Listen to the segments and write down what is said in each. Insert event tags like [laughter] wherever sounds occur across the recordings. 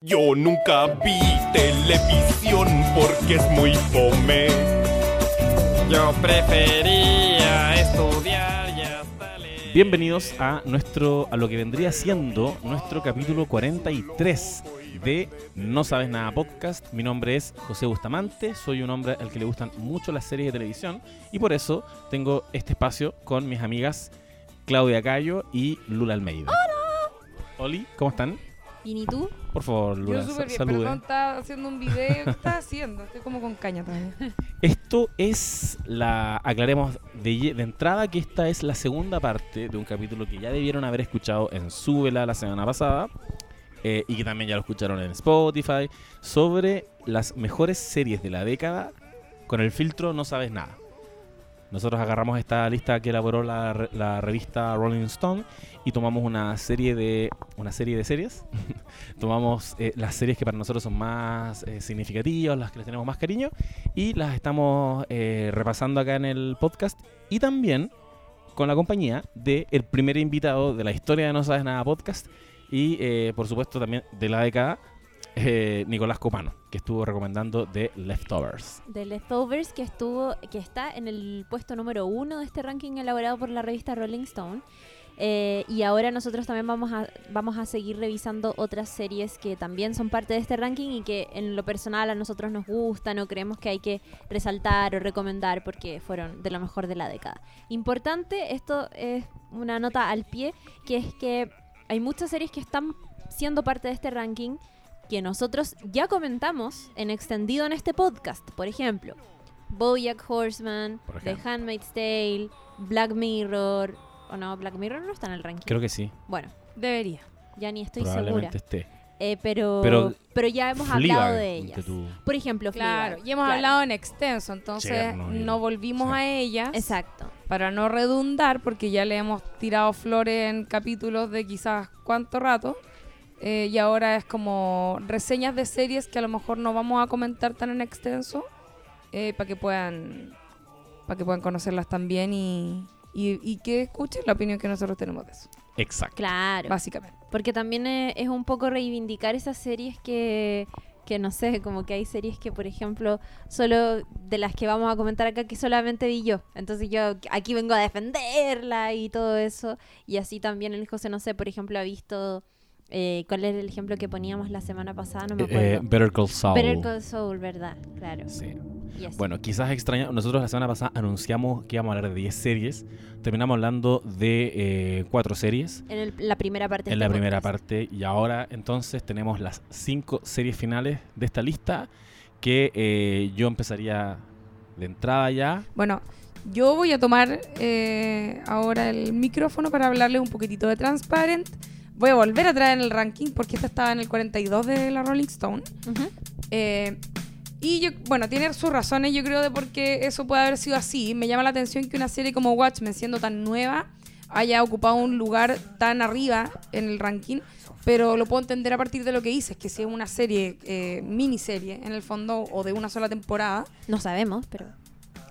Yo nunca vi televisión porque es muy fome. Yo prefería estudiar y hasta leer. Bienvenidos a nuestro a lo que vendría siendo nuestro capítulo 43 de No sabes nada podcast. Mi nombre es José Bustamante, soy un hombre al que le gustan mucho las series de televisión y por eso tengo este espacio con mis amigas Claudia Cayo y Lula Almeida. Hola. Oli, ¿cómo están? ¿Y tú? Por favor, Lula, Yo súper bien, salude. perdón, estaba haciendo un video. ¿Qué estás haciendo? Estoy como con caña todavía. [laughs] Esto es la. Aclaremos de entrada que esta es la segunda parte de un capítulo que ya debieron haber escuchado en Súbela la semana pasada. eh, y que también ya lo escucharon en Spotify. Sobre las mejores series de la década. Con el filtro No Sabes Nada. Nosotros agarramos esta lista que elaboró la, re- la revista Rolling Stone y tomamos una serie de una serie de series. [laughs] tomamos eh, las series que para nosotros son más eh, significativas, las que les tenemos más cariño y las estamos eh, repasando acá en el podcast y también con la compañía de el primer invitado de la historia de No Sabes Nada podcast y por supuesto también de la década eh, Nicolás Copano que estuvo recomendando The Leftovers. De Leftovers, que estuvo, que está en el puesto número uno de este ranking elaborado por la revista Rolling Stone. Eh, y ahora nosotros también vamos a, vamos a seguir revisando otras series que también son parte de este ranking y que en lo personal a nosotros nos gustan o creemos que hay que resaltar o recomendar porque fueron de lo mejor de la década. Importante, esto es una nota al pie, que es que hay muchas series que están siendo parte de este ranking que nosotros ya comentamos en extendido en este podcast. Por ejemplo, Bojack Horseman, Por The. Handmaid's Tale, Black Mirror. ¿O no? Black Mirror no está en el ranking. Creo que sí, Bueno, Debería. ya ni estoy segura. probablemente esté. Eh, pero, Pero pero, ya hemos Fleabag, hablado de ellas. tú. Por ejemplo, Claro, Fleabag. y hemos Claro. hablado en extenso, entonces Chernobyl. no volvimos Sí. a ellas. Exacto. Para no redundar, porque ya le hemos tirado flores en capítulos de quizás cuánto rato. Eh, y ahora es como reseñas de series que a lo mejor no vamos a comentar tan en extenso. para que puedan para que puedan conocerlas también y, y, y que escuchen la opinión que nosotros tenemos de eso. Exacto. Claro. Básicamente. Porque también es, es un poco reivindicar esas series que, que no sé, como que hay series que, por ejemplo, solo de las que vamos a comentar acá, que solamente vi yo. Entonces yo aquí vengo a defenderla y todo eso. Y así también el José, no sé, por ejemplo, ha visto... eh, ¿Cuál era el ejemplo que poníamos la semana pasada? No me Eh, acuerdo. Better Call Saul. Better Call Saul, ¿verdad? Claro. Sí. Y así. Bueno, quizás extraña. Nosotros la semana pasada anunciamos que íbamos a hablar de 10 series. Terminamos hablando de eh, 4 series En el- la primera parte. en la este primera podcast. parte. Y ahora entonces tenemos las 5 series finales de esta lista. Que eh, yo empezaría de entrada ya. Bueno, yo voy a tomar eh, ahora el micrófono para hablarles un poquitito de Transparent. Voy a volver a traer en el ranking porque esta estaba en el 42 de la Rolling Stone. Ujú. Eh, y yo, bueno, tiene sus razones, yo creo, de por qué eso puede haber sido así. Me llama la atención que una serie como Watchmen, siendo tan nueva, haya ocupado un lugar tan arriba en el ranking. Pero lo puedo entender a partir de lo que dices, que si es una serie, eh, miniserie, en el fondo, o de una sola temporada, No sabemos, pero...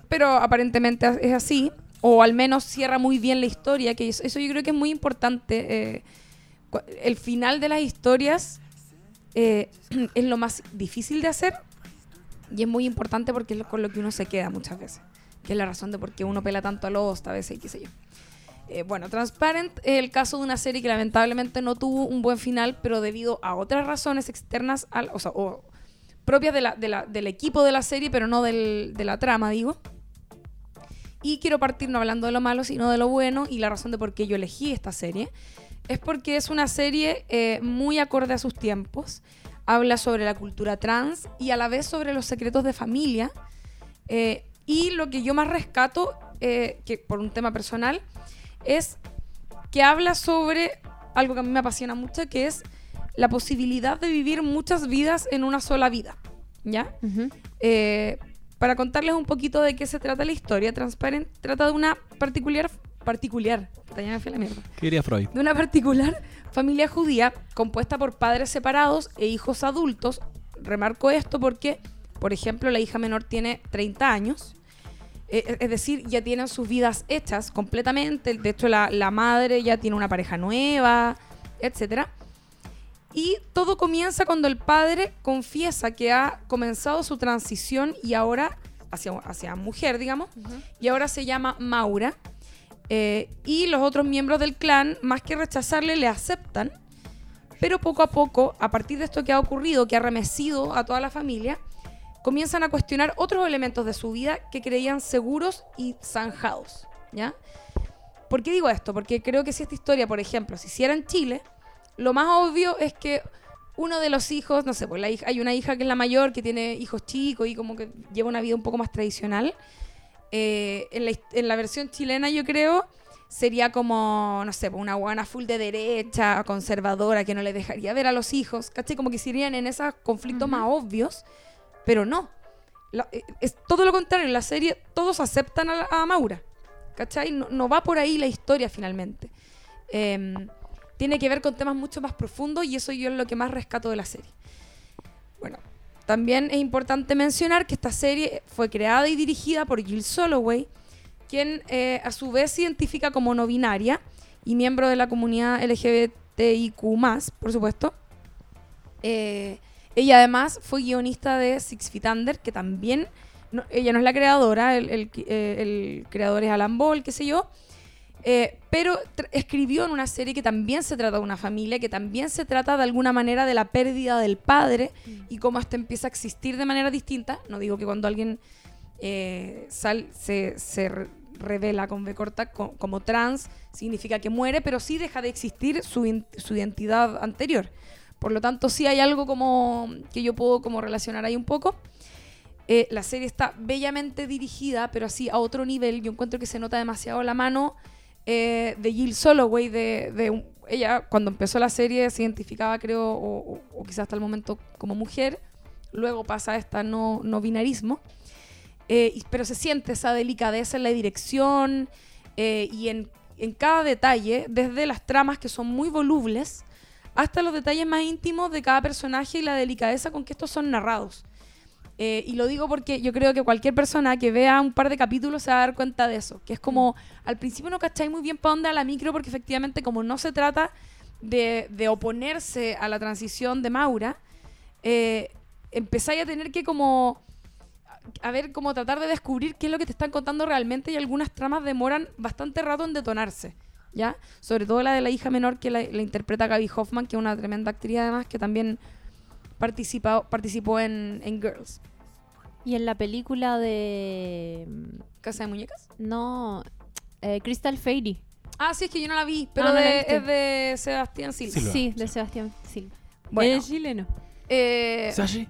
pero aparentemente es así, o al menos cierra muy bien la historia, que eso, eso yo creo que es muy importante. eh, el final de las historias eh, [clears throat] es lo más difícil de hacer y es muy importante porque es con lo que uno se queda muchas veces, que es la razón de por qué uno pela tanto a Lost a veces y qué sé yo. Eh, bueno, Transparent es el caso de una serie que lamentablemente no tuvo un buen final, pero debido a otras razones externas, al, o sea, o propias de la- de la- del equipo de la serie, pero no del- de la trama, digo. Y quiero partir no hablando de lo malo, sino de lo bueno. Y la razón de por qué yo elegí esta serie es porque es una serie eh, muy acorde a sus tiempos. Habla sobre la cultura trans y a la vez sobre los secretos de familia. Eh, y lo que yo más rescato, eh, que por un tema personal, es que habla sobre algo que a mí me apasiona mucho, que es la posibilidad de vivir muchas vidas en una sola vida. ¿Ya? Para contarles un poquito de qué se trata la historia, Transparent trata de una particular, particular, ya me fui a la mierda, ¿Qué diría Freud? de una particular familia judía compuesta por padres separados e hijos adultos. Remarco esto porque, por ejemplo, la hija menor tiene 30 años. Eh, es decir, ya tienen sus vidas hechas completamente. De hecho, la, la madre ya tiene una pareja nueva, etcétera. Y todo comienza cuando el padre confiesa que ha comenzado su transición y ahora, hacia, hacia mujer, digamos, y ahora se llama Maura. Eh, y los otros miembros del clan, más que rechazarle, le aceptan. Pero poco a poco, a partir de esto que ha ocurrido, que ha remecido a toda la familia, comienzan a cuestionar otros elementos de su vida que creían seguros y zanjados. ¿ya? ¿Por qué digo esto? Porque creo que si esta historia, por ejemplo, se hiciera en Chile, lo más obvio es que uno de los hijos, no sé, pues la hija, hay una hija que es la mayor, que tiene hijos chicos y como que lleva una vida un poco más tradicional. Eh, en, la, his- en la versión chilena, yo creo, sería como, no sé, una guana full de derecha, conservadora, que no le dejaría ver a los hijos, ¿cachai? Como que se irían en esos conflictos más obvios, pero no. La- eh, es todo lo contrario, en la serie todos aceptan a Maura, ¿cachai? No, no va por ahí la historia finalmente. Em, tiene que ver con temas mucho más profundos y eso yo es lo que más rescato de la serie. Bueno, también es importante mencionar que esta serie fue creada y dirigida por Jill Soloway, quien eh, a su vez se identifica como no binaria y miembro de la comunidad LGBTIQ, por supuesto. Eh, ella además fue guionista de Six Feet Under, que también, ella no es la creadora, el, el- eh, el creador es Alan Ball, qué sé yo, eh, pero escribió en una serie que también se trata de una familia, que también se trata de alguna manera de la pérdida del padre y cómo éste empieza a existir de manera distinta. No digo que cuando alguien eh, sal- se, se re- revela con B corta co- como trans significa que muere, pero sí deja de existir su, su identidad anterior. Por lo tanto, sí hay algo como que yo puedo como relacionar ahí un poco. Eh, la serie está bellamente dirigida, pero así a otro nivel. Yo encuentro que se nota demasiado la mano eh, de Jill Soloway. De, de ella, cuando empezó la serie, se identificaba, creo, o, quizás hasta el momento, como mujer. Luego pasa esta no, no binarismo. Eh, pero se siente esa delicadeza en la dirección eh, y en, en cada detalle, desde las tramas que son muy volubles hasta los detalles más íntimos de cada personaje y la delicadeza con que estos son narrados. Eh, y lo digo porque yo creo que cualquier persona que vea un par de capítulos se va a dar cuenta de eso. Que es como, al principio no cacháis muy bien para dónde va la micro, porque efectivamente, como no se trata de, de oponerse a la transición de Maura, eh, empezáis a tener que como a ver, como tratar de descubrir qué es lo que te están contando realmente y algunas tramas demoran bastante rato en detonarse, ¿ya? Sobre todo la de la hija menor que la, la interpreta Gaby Hoffman, que es una tremenda actriz además, que también participa, participó en, en Girls. Y en la película de... mm, ¿Casa de muñecas? No, eh, Crystal Fairy. Ah, sí, es que yo no la vi, pero Ah, ¿no la de- viste? es de Sebastián Silva. Silva. Sí, de Sebastián Silva. Bueno, Es chileno. eh, ¿Sashi?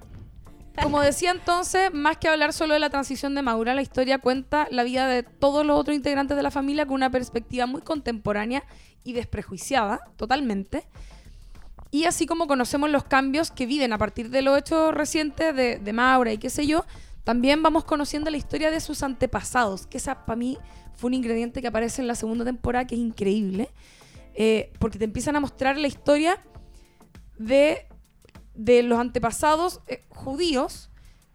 Como decía entonces, más que hablar solo de la transición de Maura, la historia cuenta la vida de todos los otros integrantes de la familia con una perspectiva muy contemporánea y desprejuiciada, totalmente. Y así como conocemos los cambios que viven a partir de los hechos recientes de, de Maura y qué sé yo, también vamos conociendo la historia de sus antepasados, que esa para mí fue un ingrediente que aparece en la segunda temporada que es increíble, eh, porque te empiezan a mostrar la historia de de los antepasados eh, judíos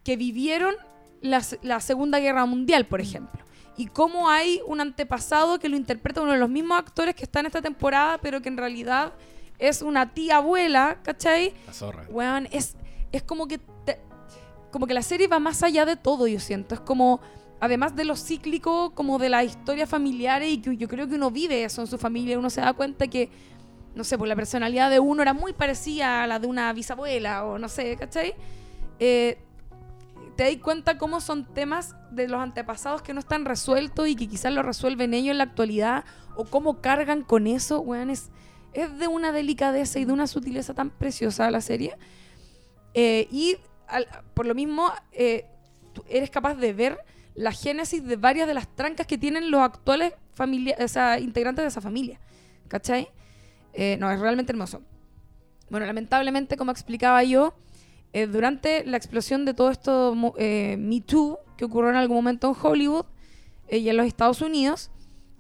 que vivieron la, la Segunda Guerra Mundial, por ejemplo. Y cómo hay un antepasado que lo interpreta uno de los mismos actores que está en esta temporada, pero que en realidad es una tía abuela, ¿cachai? La zorra. Weón, es, es como que te- como que la serie va más allá de todo, yo siento. Es como, además de lo cíclico, como de las historias familiares, y que yo creo que uno vive eso en su familia, uno se da cuenta que, no sé, pues la personalidad de uno era muy parecida a la de una bisabuela, o no sé, ¿cachai? Eh, te das cuenta cómo son temas de los antepasados que no están resueltos y que quizás lo resuelven ellos en la actualidad, o cómo cargan con eso, weón, es, es de una delicadeza y de una sutileza tan preciosa la serie. Eh, y por lo mismo, eh, eres capaz de ver la génesis de varias de las trancas que tienen los actuales familia integrantes de esa familia. ¿Cachai? Eh, no, es realmente hermoso. Bueno, lamentablemente, como explicaba yo, durante la explosión de todo esto Me Too, que ocurrió en algún momento en Hollywood y en los Estados Unidos,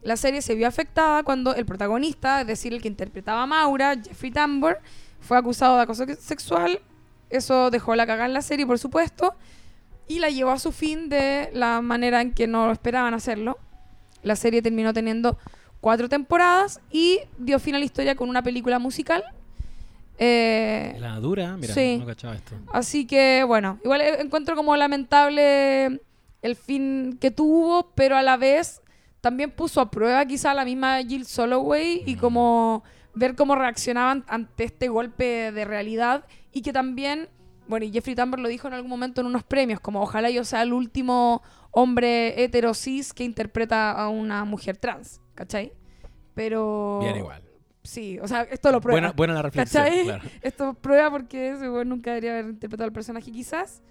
la serie se vio afectada cuando el protagonista, es decir, el que interpretaba a Maura, Jeffrey Tambor, fue acusado de acoso sexual. Eso dejó la cagada en la serie, por supuesto, y la llevó a su fin de la manera en que no esperaban hacerlo. La serie terminó teniendo cuatro temporadas y dio fin a la historia con una película musical Eh, La dura, mira, Sí. no cachaba esto. Así que, bueno, igual eh, encuentro como lamentable el fin que tuvo, pero a la vez también puso a prueba quizá la misma Jill Soloway y como ver cómo reaccionaban ante este golpe de realidad y que también, bueno, y Jeffrey Tambor lo dijo en algún momento en unos premios, como ojalá yo sea el último hombre hetero cis que interpreta a una mujer trans, ¿cachai? Pero... Bien igual. Sí, o sea, esto lo prueba. Buena, buena la reflexión, ¿Cachai? claro. [laughs] Esto prueba porque nunca debería haber interpretado al personaje quizás.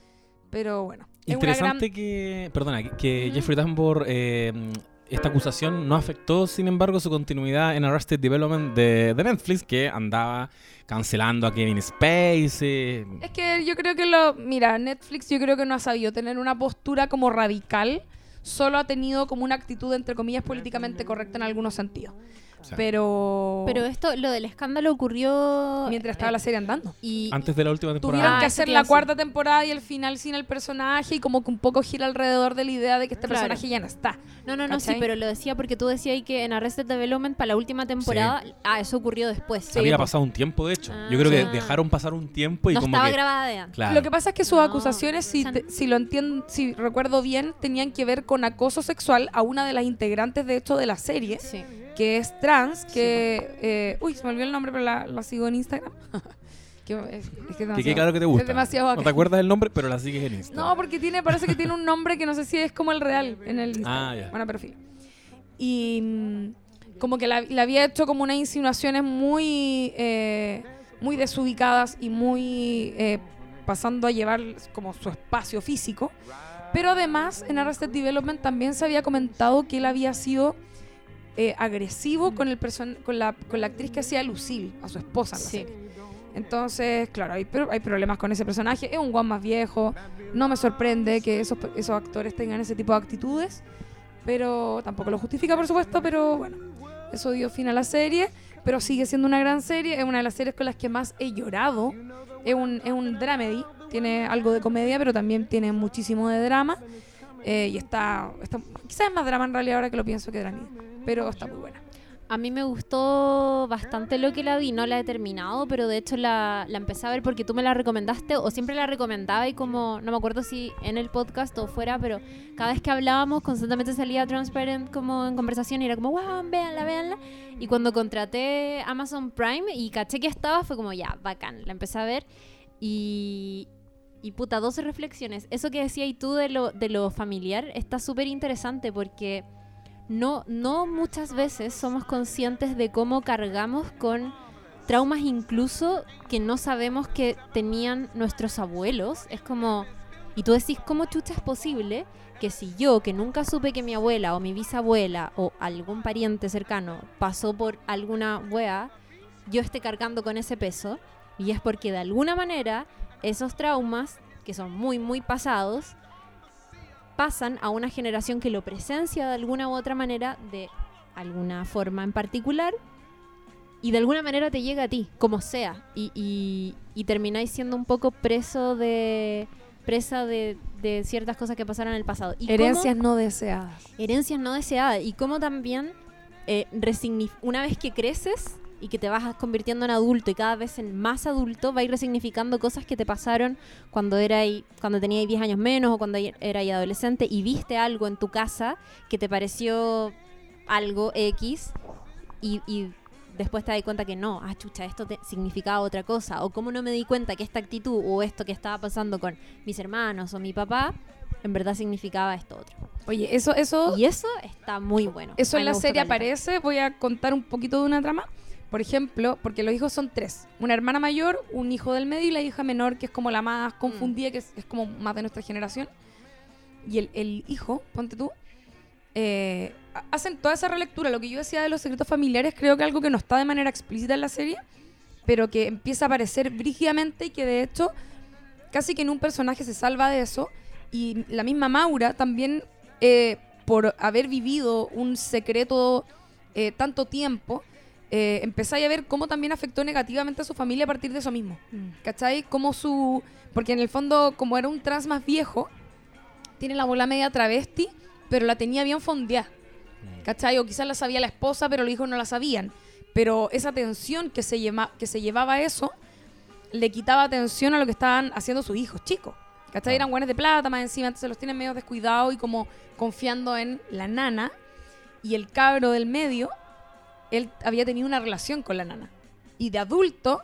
Pero bueno. Interesante gran- que, perdona, que-. Jeffrey Tambor, eh, esta acusación no afectó, sin embargo, su continuidad en Arrested Development de, de Netflix, que andaba cancelando a Kevin Spacey. Es que yo creo que lo... Mira, Netflix yo creo que no ha sabido tener una postura como radical. Solo ha tenido como una actitud, entre comillas, políticamente correcta en algunos sentidos. Sí. Pero... Pero esto, lo del escándalo ocurrió... Mientras estaba la serie andando. y, Antes de la última temporada. Tuvieron Ah, que eso hacer la cuarta temporada y el final sin el personaje y como que un poco gira alrededor de la idea de que este Claro. personaje ya no está. No, no, no, sí, pero lo decía porque tú decías ahí que en Arrested Development para la última temporada, ah, eso ocurrió después. Había po. pasado un tiempo, de hecho. Yo creo Ah. que dejaron pasar un tiempo y no como estaba que... grabada de antes. Claro. Lo que pasa es que sus No, acusaciones, si, te- si lo entiendo, si recuerdo bien, tenían que ver con acoso sexual a una de las integrantes, de hecho, de la serie, Sí. Que es trans, que... eh, uy, se me olvidó el nombre, pero la, la sigo en Instagram. [laughs] que, es, es que es claro que te gusta. Es demasiado no te acuerdas del nombre, pero la sigues en Instagram. No, porque tiene, parece que tiene un nombre que no sé si es como el real en el Instagram. Ah, ya. Bueno, perfil. Y mm, como que la- le había hecho como unas insinuaciones muy, eh, muy desubicadas y muy eh, pasando a llevar como su espacio físico. Pero además, en Arrested Development también se había comentado que él había sido eh, agresivo con, el person con, la, con la actriz que hacía Lucille, a su esposa en la Sí. serie. Entonces, claro, hay, pro- hay problemas con ese personaje. Es un guan más viejo. No me sorprende que esos, esos actores tengan ese tipo de actitudes. Pero tampoco lo justifica, por supuesto. Pero bueno, eso dio fin a la serie. Pero sigue siendo una gran serie. Es una de las series con las que más he llorado. Es un, es un dramedy. Tiene algo de comedia, pero también tiene muchísimo de drama. Eh, y está, está. Quizás es más drama en realidad ahora que lo pienso que dramedy. Pero está muy buena. A mí me gustó bastante lo que la vi, no la he terminado, pero de hecho la, la empecé a ver porque tú me la recomendaste o siempre la recomendaba y como, no me acuerdo si en el podcast o fuera, pero cada vez que hablábamos constantemente salía Transparent como en conversación y era como, wow, véanla, véanla. Y cuando contraté Amazon Prime y caché que estaba, fue como, ya, bacán, la empecé a ver y... Y puta, 12 reflexiones. Eso que decías tú de lo, de lo familiar está súper interesante porque no, no muchas veces somos conscientes de cómo cargamos con traumas incluso que no sabemos que tenían nuestros abuelos. Es como, y tú decís, ¿cómo chucha es posible que si yo, que nunca supe que mi abuela o mi bisabuela o algún pariente cercano pasó por alguna wea, yo esté cargando con ese peso? Y es porque de alguna manera esos traumas, que son muy, muy pasados, pasan a una generación que lo presencia de alguna u otra manera, de alguna forma en particular, y de alguna manera te llega a ti, como sea, y, y, y termináis siendo un poco preso de presa de, de ciertas cosas que pasaron en el pasado. Y cómo- Herencias no deseadas. herencias no deseadas y cómo también eh, una vez que creces y que te vas convirtiendo en adulto y cada vez en más adulto, va a ir resignificando cosas que te pasaron cuando era cuando tenías 10 años menos o cuando eras adolescente y viste algo en tu casa que te pareció algo X y, y después te das cuenta que no, ah, chucha, esto te significaba otra cosa, o cómo no me di cuenta que esta actitud o esto que estaba pasando con mis hermanos o mi papá, en verdad significaba esto otro. Oye, eso, eso, Y eso está muy bueno. eso en la serie aparece. Voy a contar un poquito de una trama. Por ejemplo, porque los hijos son tres. Una hermana mayor, un hijo del medio y la hija menor, que es como la más confundida, que es, es como más de nuestra generación. Y el, el hijo, ponte tú, eh, ha- hacen toda esa relectura. Lo que yo decía de los secretos familiares, creo que algo que no está de manera explícita en la serie, pero que empieza a aparecer brígidamente y que de hecho casi que en un personaje se salva de eso. Y la misma Maura también, eh, por haber vivido un secreto eh, tanto tiempo, eh, empezáis a ver cómo también afectó negativamente a su familia a partir de eso mismo. ¿Cachai? Como su... Porque en el fondo, como era un trans más viejo, tiene la bola media travesti, pero la tenía bien fondeada. ¿Cachai? O quizás la sabía la esposa, pero los hijos no la sabían. Pero esa tensión que se, lleva, que se llevaba eso le quitaba atención a lo que estaban haciendo sus hijos chicos. ¿Cachai? Claro. Eran buenos de plata más encima, entonces los tienen medio descuidados y como confiando en la nana. Y el cabro del medio, él había tenido una relación con la nana. Y de adulto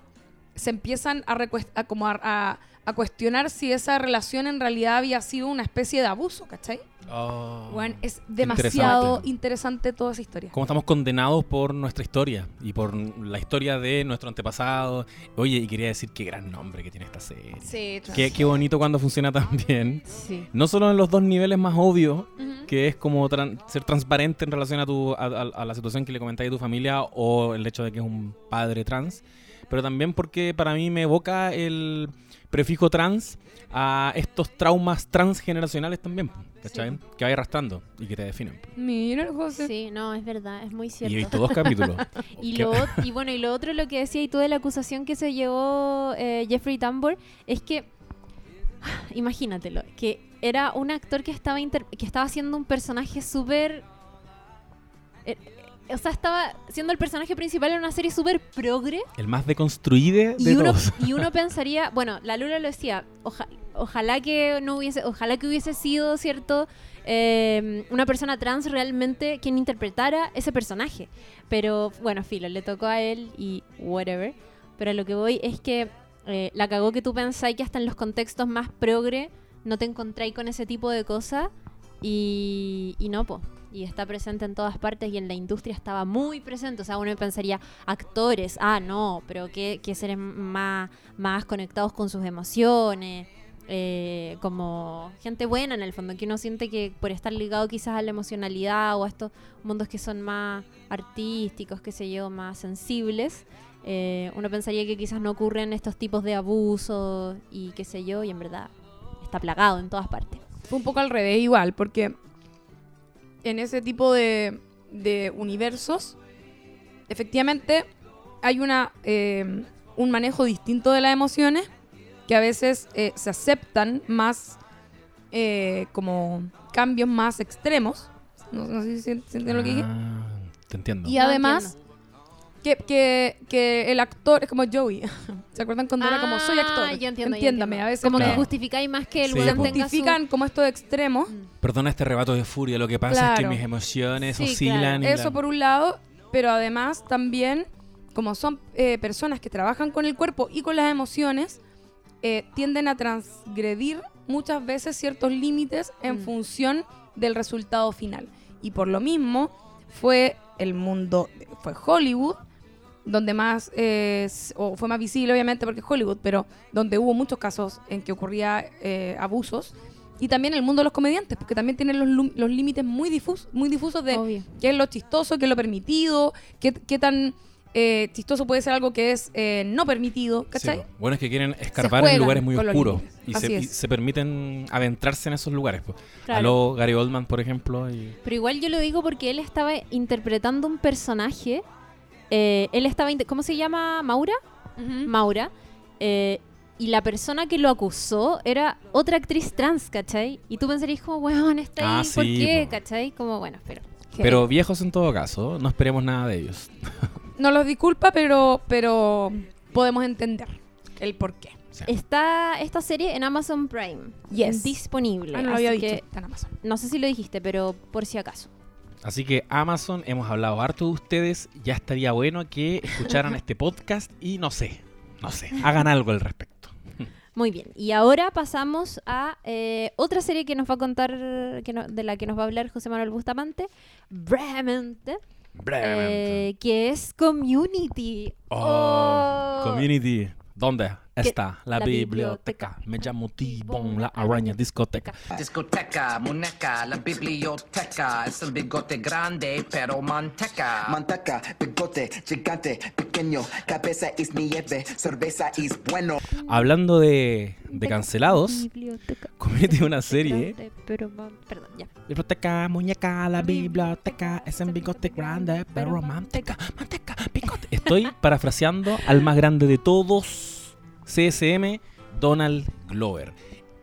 se empiezan a, a como a- a cuestionar si esa relación en realidad había sido una especie de abuso, ¿cachai? Oh. Bueno, es demasiado Interesante. interesante toda esa historia. Cómo estamos condenados por nuestra historia y por la historia de nuestro antepasado. Oye, y quería decir qué gran nombre que tiene esta serie. Sí, Qué, qué bonito cuando funciona tan bien. Sí. No solo en los dos niveles más obvios, que es como tran- ser transparente en relación a, tu, a, a- a la situación que le comentáis a tu familia o el hecho de que es un padre trans, pero también porque para mí me evoca el prefijo trans a estos traumas transgeneracionales también, ¿cachai? Que vais arrastrando y que te definen. Mira el José. Sí, no, es verdad, es muy Y he cierto. visto dos capítulos. [laughs] Y bueno, y lo otro, lo que decía y tú de la acusación que se llevó eh, Jeffrey Tambor, es que, [sighs] imagínatelo, que era un actor que estaba, inter- que estaba haciendo un personaje súper... eh, o sea, estaba siendo el personaje principal en una serie súper progre. El más deconstruido de Y uno, todos. y uno [laughs] pensaría, bueno, la Lula lo decía, oja- ojalá que no hubiese, ojalá que hubiese sido, ¿cierto? Eh, una persona trans realmente quien interpretara ese personaje. Pero bueno, filo, le tocó a él y whatever. Pero a lo que voy es que eh, la cagó que tú pensáis que hasta en los contextos más progre no te encontráis con ese tipo de cosas. Y, y no, po. Y está presente en todas partes y en la industria estaba muy presente. O sea, uno pensaría, actores, ah, no, pero que, que seres más, más conectados con sus emociones. eh, como gente buena en el fondo, que uno siente que por estar ligado quizás a la emocionalidad o a estos mundos que son más artísticos, qué sé yo, más sensibles, eh, uno pensaría que quizás no ocurren estos tipos de abusos y qué sé yo, y en verdad está plagado en todas partes. Fue un poco al revés igual, porque en ese tipo de, de universos, efectivamente hay una, eh, un manejo distinto de las emociones que a veces eh, se aceptan más eh, como cambios más extremos. No, no sé si se entiende lo que dije. Ah, te entiendo. Y No, además, que, que, que el actor es como Joey. [laughs] ¿Se acuerdan cuando era como soy actor? Ah, ya entiendo, ya Entiéndame, entiendo. a veces como me- que justificáis más que el Sí, weón tenga su... justifican como estos extremos. Perdona este rebato de furia, lo que pasa es que Claro. mis emociones Sí, oscilan. y Eso la- por un lado, pero además también, como son eh, personas que trabajan con el cuerpo y con las emociones, eh, tienden a transgredir muchas veces ciertos límites en Mm. función del resultado final. Y por lo mismo fue el mundo, fue Hollywood, donde más, eh, o fue más visible obviamente porque es Hollywood, pero donde hubo muchos casos en que ocurría eh, abusos. Y también el mundo de los comediantes, porque también tienen los, los límites muy, difus- muy difusos de Obvio. qué es lo chistoso, qué es lo permitido, qué, qué tan eh, chistoso puede ser algo que es eh, no permitido, Sí, ¿cachai? po. bueno, es que quieren escarbar en lugares muy oscuros y se, y se permiten adentrarse en esos lugares. po. Claro. Aló, Gary Oldman, por ejemplo. Y... Pero igual yo lo digo porque él estaba interpretando un personaje. Eh, él estaba. ¿Cómo se llama? ¿Maura? Maura. eh, y la persona que lo acusó era otra actriz trans, ¿cachai? Y tú pensarías como, weón, está ahí, Ah, ¿por sí, qué? po. ¿cachai? Como, bueno, pero. Pero viejos en todo caso, no esperemos nada de ellos. [laughs] No los disculpa, pero, pero podemos entender el por qué. Sí. Está esta serie en Amazon Prime. Yes. Disponible. Ah, no lo había dicho. que Está en Amazon. no sé si lo dijiste, pero por si acaso. Así que Amazon, hemos hablado harto de ustedes. Ya estaría bueno que escucharan este [laughs] podcast y no sé, no sé, hagan algo al respecto. Muy bien. Y ahora pasamos a eh, otra serie que nos va a contar, que no- de la que nos va a hablar José Manuel Bustamante, brevemente, Brevemente. eh, que es Community. Oh, Oh. Community. ¿Dónde está la, la biblioteca? Me llamo T-Bone, la araña discoteca. Discoteca, muñeca, la biblioteca es el bigote grande pero manteca. Manteca, bigote, gigante, pequeño, cabeza es nieve, cerveza es bueno. Hablando de, de cancelados, Biblioteca. Es una serie. grande, pero man- Perdón, ya. Biblioteca, muñeca, la biblioteca es en bigote grande, pero manteca, manteca, bigote. Estoy parafraseando al más grande de todos, CSM, Donald Glover.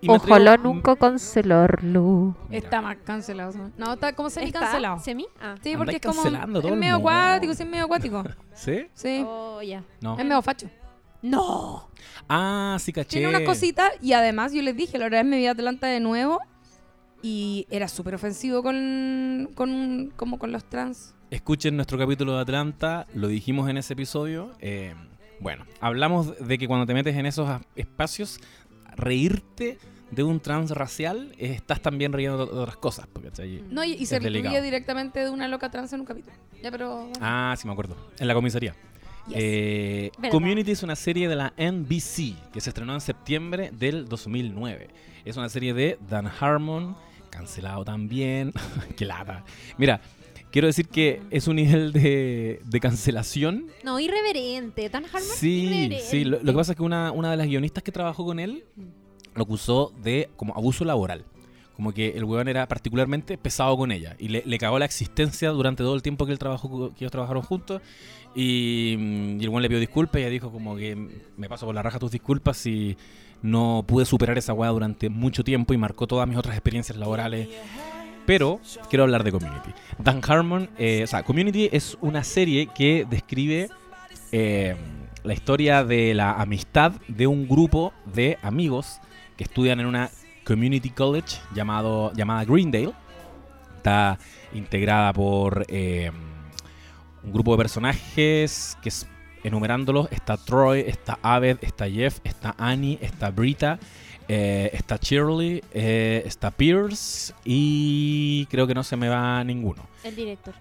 Y Ojalá atrevo- nunca cancelarlo. Mira, Está más cancelado. No, está como semi cancelado. ¿Semi? Ah. Sí, porque es como. cancelando a todo Es el medio acuático, sí, es medio acuático. [laughs] ¿Sí? Sí. Oh, ya. No. Es medio facho. No. Ah, sí, caché. Tiene una cosita y además yo les dije, la verdad es me vi Atlanta de nuevo y era súper ofensivo con, con, como con los trans. Escuchen nuestro capítulo de Atlanta, lo dijimos en ese episodio. eh, bueno, hablamos de que cuando te metes en esos espacios, reírte de un transracial, eh, estás también riendo de otras cosas. porque, ¿cachai? No, y, y se ríe directamente de una loca trans en un capítulo. Ya, pero... Ah, sí me acuerdo. En la comisaría. Yes. Eh. Community es una serie de la NBC que se estrenó en septiembre del 2009. Es una serie de Dan Harmon, cancelado también. [laughs] Qué lata. Mira, quiero decir que es un nivel de, de cancelación. No, irreverente. Tan Harmon. Sí, irreverente. sí. Lo, lo que pasa es que una, una de las guionistas que trabajó con él lo acusó de como abuso laboral. Como que el weón era particularmente pesado con ella. Y le, le cagó la existencia durante todo el tiempo que él trabajó, que ellos trabajaron juntos. Y, mm, y el weón le pidió disculpas y ella dijo como que me paso por la raja tus disculpas y no pude superar esa weá durante mucho tiempo y marcó todas mis otras experiencias laborales. Pero quiero hablar de Community. Dan Harmon, eh, o sea, Community es una serie que describe eh, la historia de la amistad de un grupo de amigos que estudian en una community college llamado, llamada Greendale. Está integrada por eh, un grupo de personajes que enumerándolos, está Troy, está Aved, está Jeff, está Annie, está Brita, eh, está Shirley, eh, está Pierce y creo que no se me va ninguno. El director.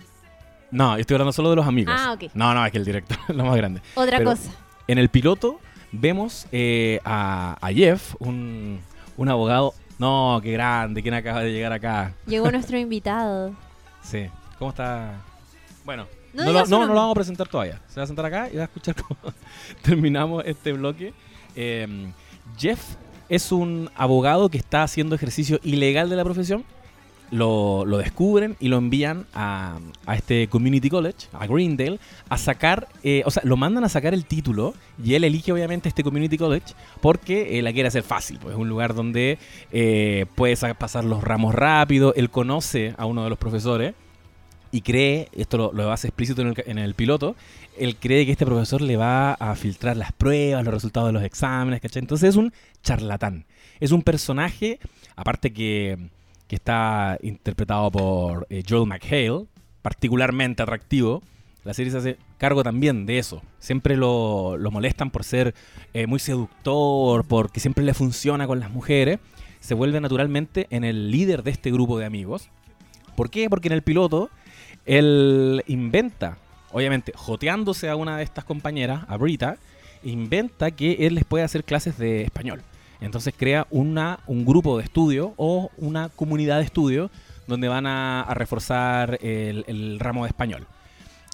No, yo estoy hablando solo de los amigos. Ah, ok. No, no, es que el director [laughs] es lo más grande. Otra Pero- cosa. En el piloto vemos eh, a, a Jeff, un, un abogado. No, qué grande, ¿quién acaba de llegar acá? Llegó [laughs] nuestro invitado. Sí. ¿Cómo está? Bueno, No lo, no, no lo vamos a presentar todavía. Se va a sentar acá y va a escuchar [laughs] cómo terminamos este bloque. Jeff es un abogado que está haciendo ejercicio ilegal de la profesión. Lo, descubren y lo envían a, este community college, a Greendale, a sacar, eh, o sea, lo mandan a sacar el título y él elige obviamente este community college porque eh, la quiere hacer fácil, pues es un lugar donde eh, puede sa- pasar los ramos rápido, él conoce a uno de los profesores y cree, esto lo, lo hace explícito en el, en el piloto, él cree que este profesor le va a filtrar las pruebas, los resultados de los exámenes, ¿cachai? Entonces es un charlatán. Es un personaje, aparte que, que está interpretado por eh, Joel McHale, particularmente atractivo. La serie se hace cargo también de eso. Siempre lo, lo molestan por ser eh, muy seductor, porque siempre le funciona con las mujeres. Se vuelve naturalmente en el líder de este grupo de amigos. ¿Por qué? Porque en el piloto él inventa, obviamente, joteándose a una de estas compañeras, a Brita, inventa que él les puede hacer clases de español. Entonces crea una, un grupo de estudio o una comunidad de estudio donde van a, reforzar el, ramo de español.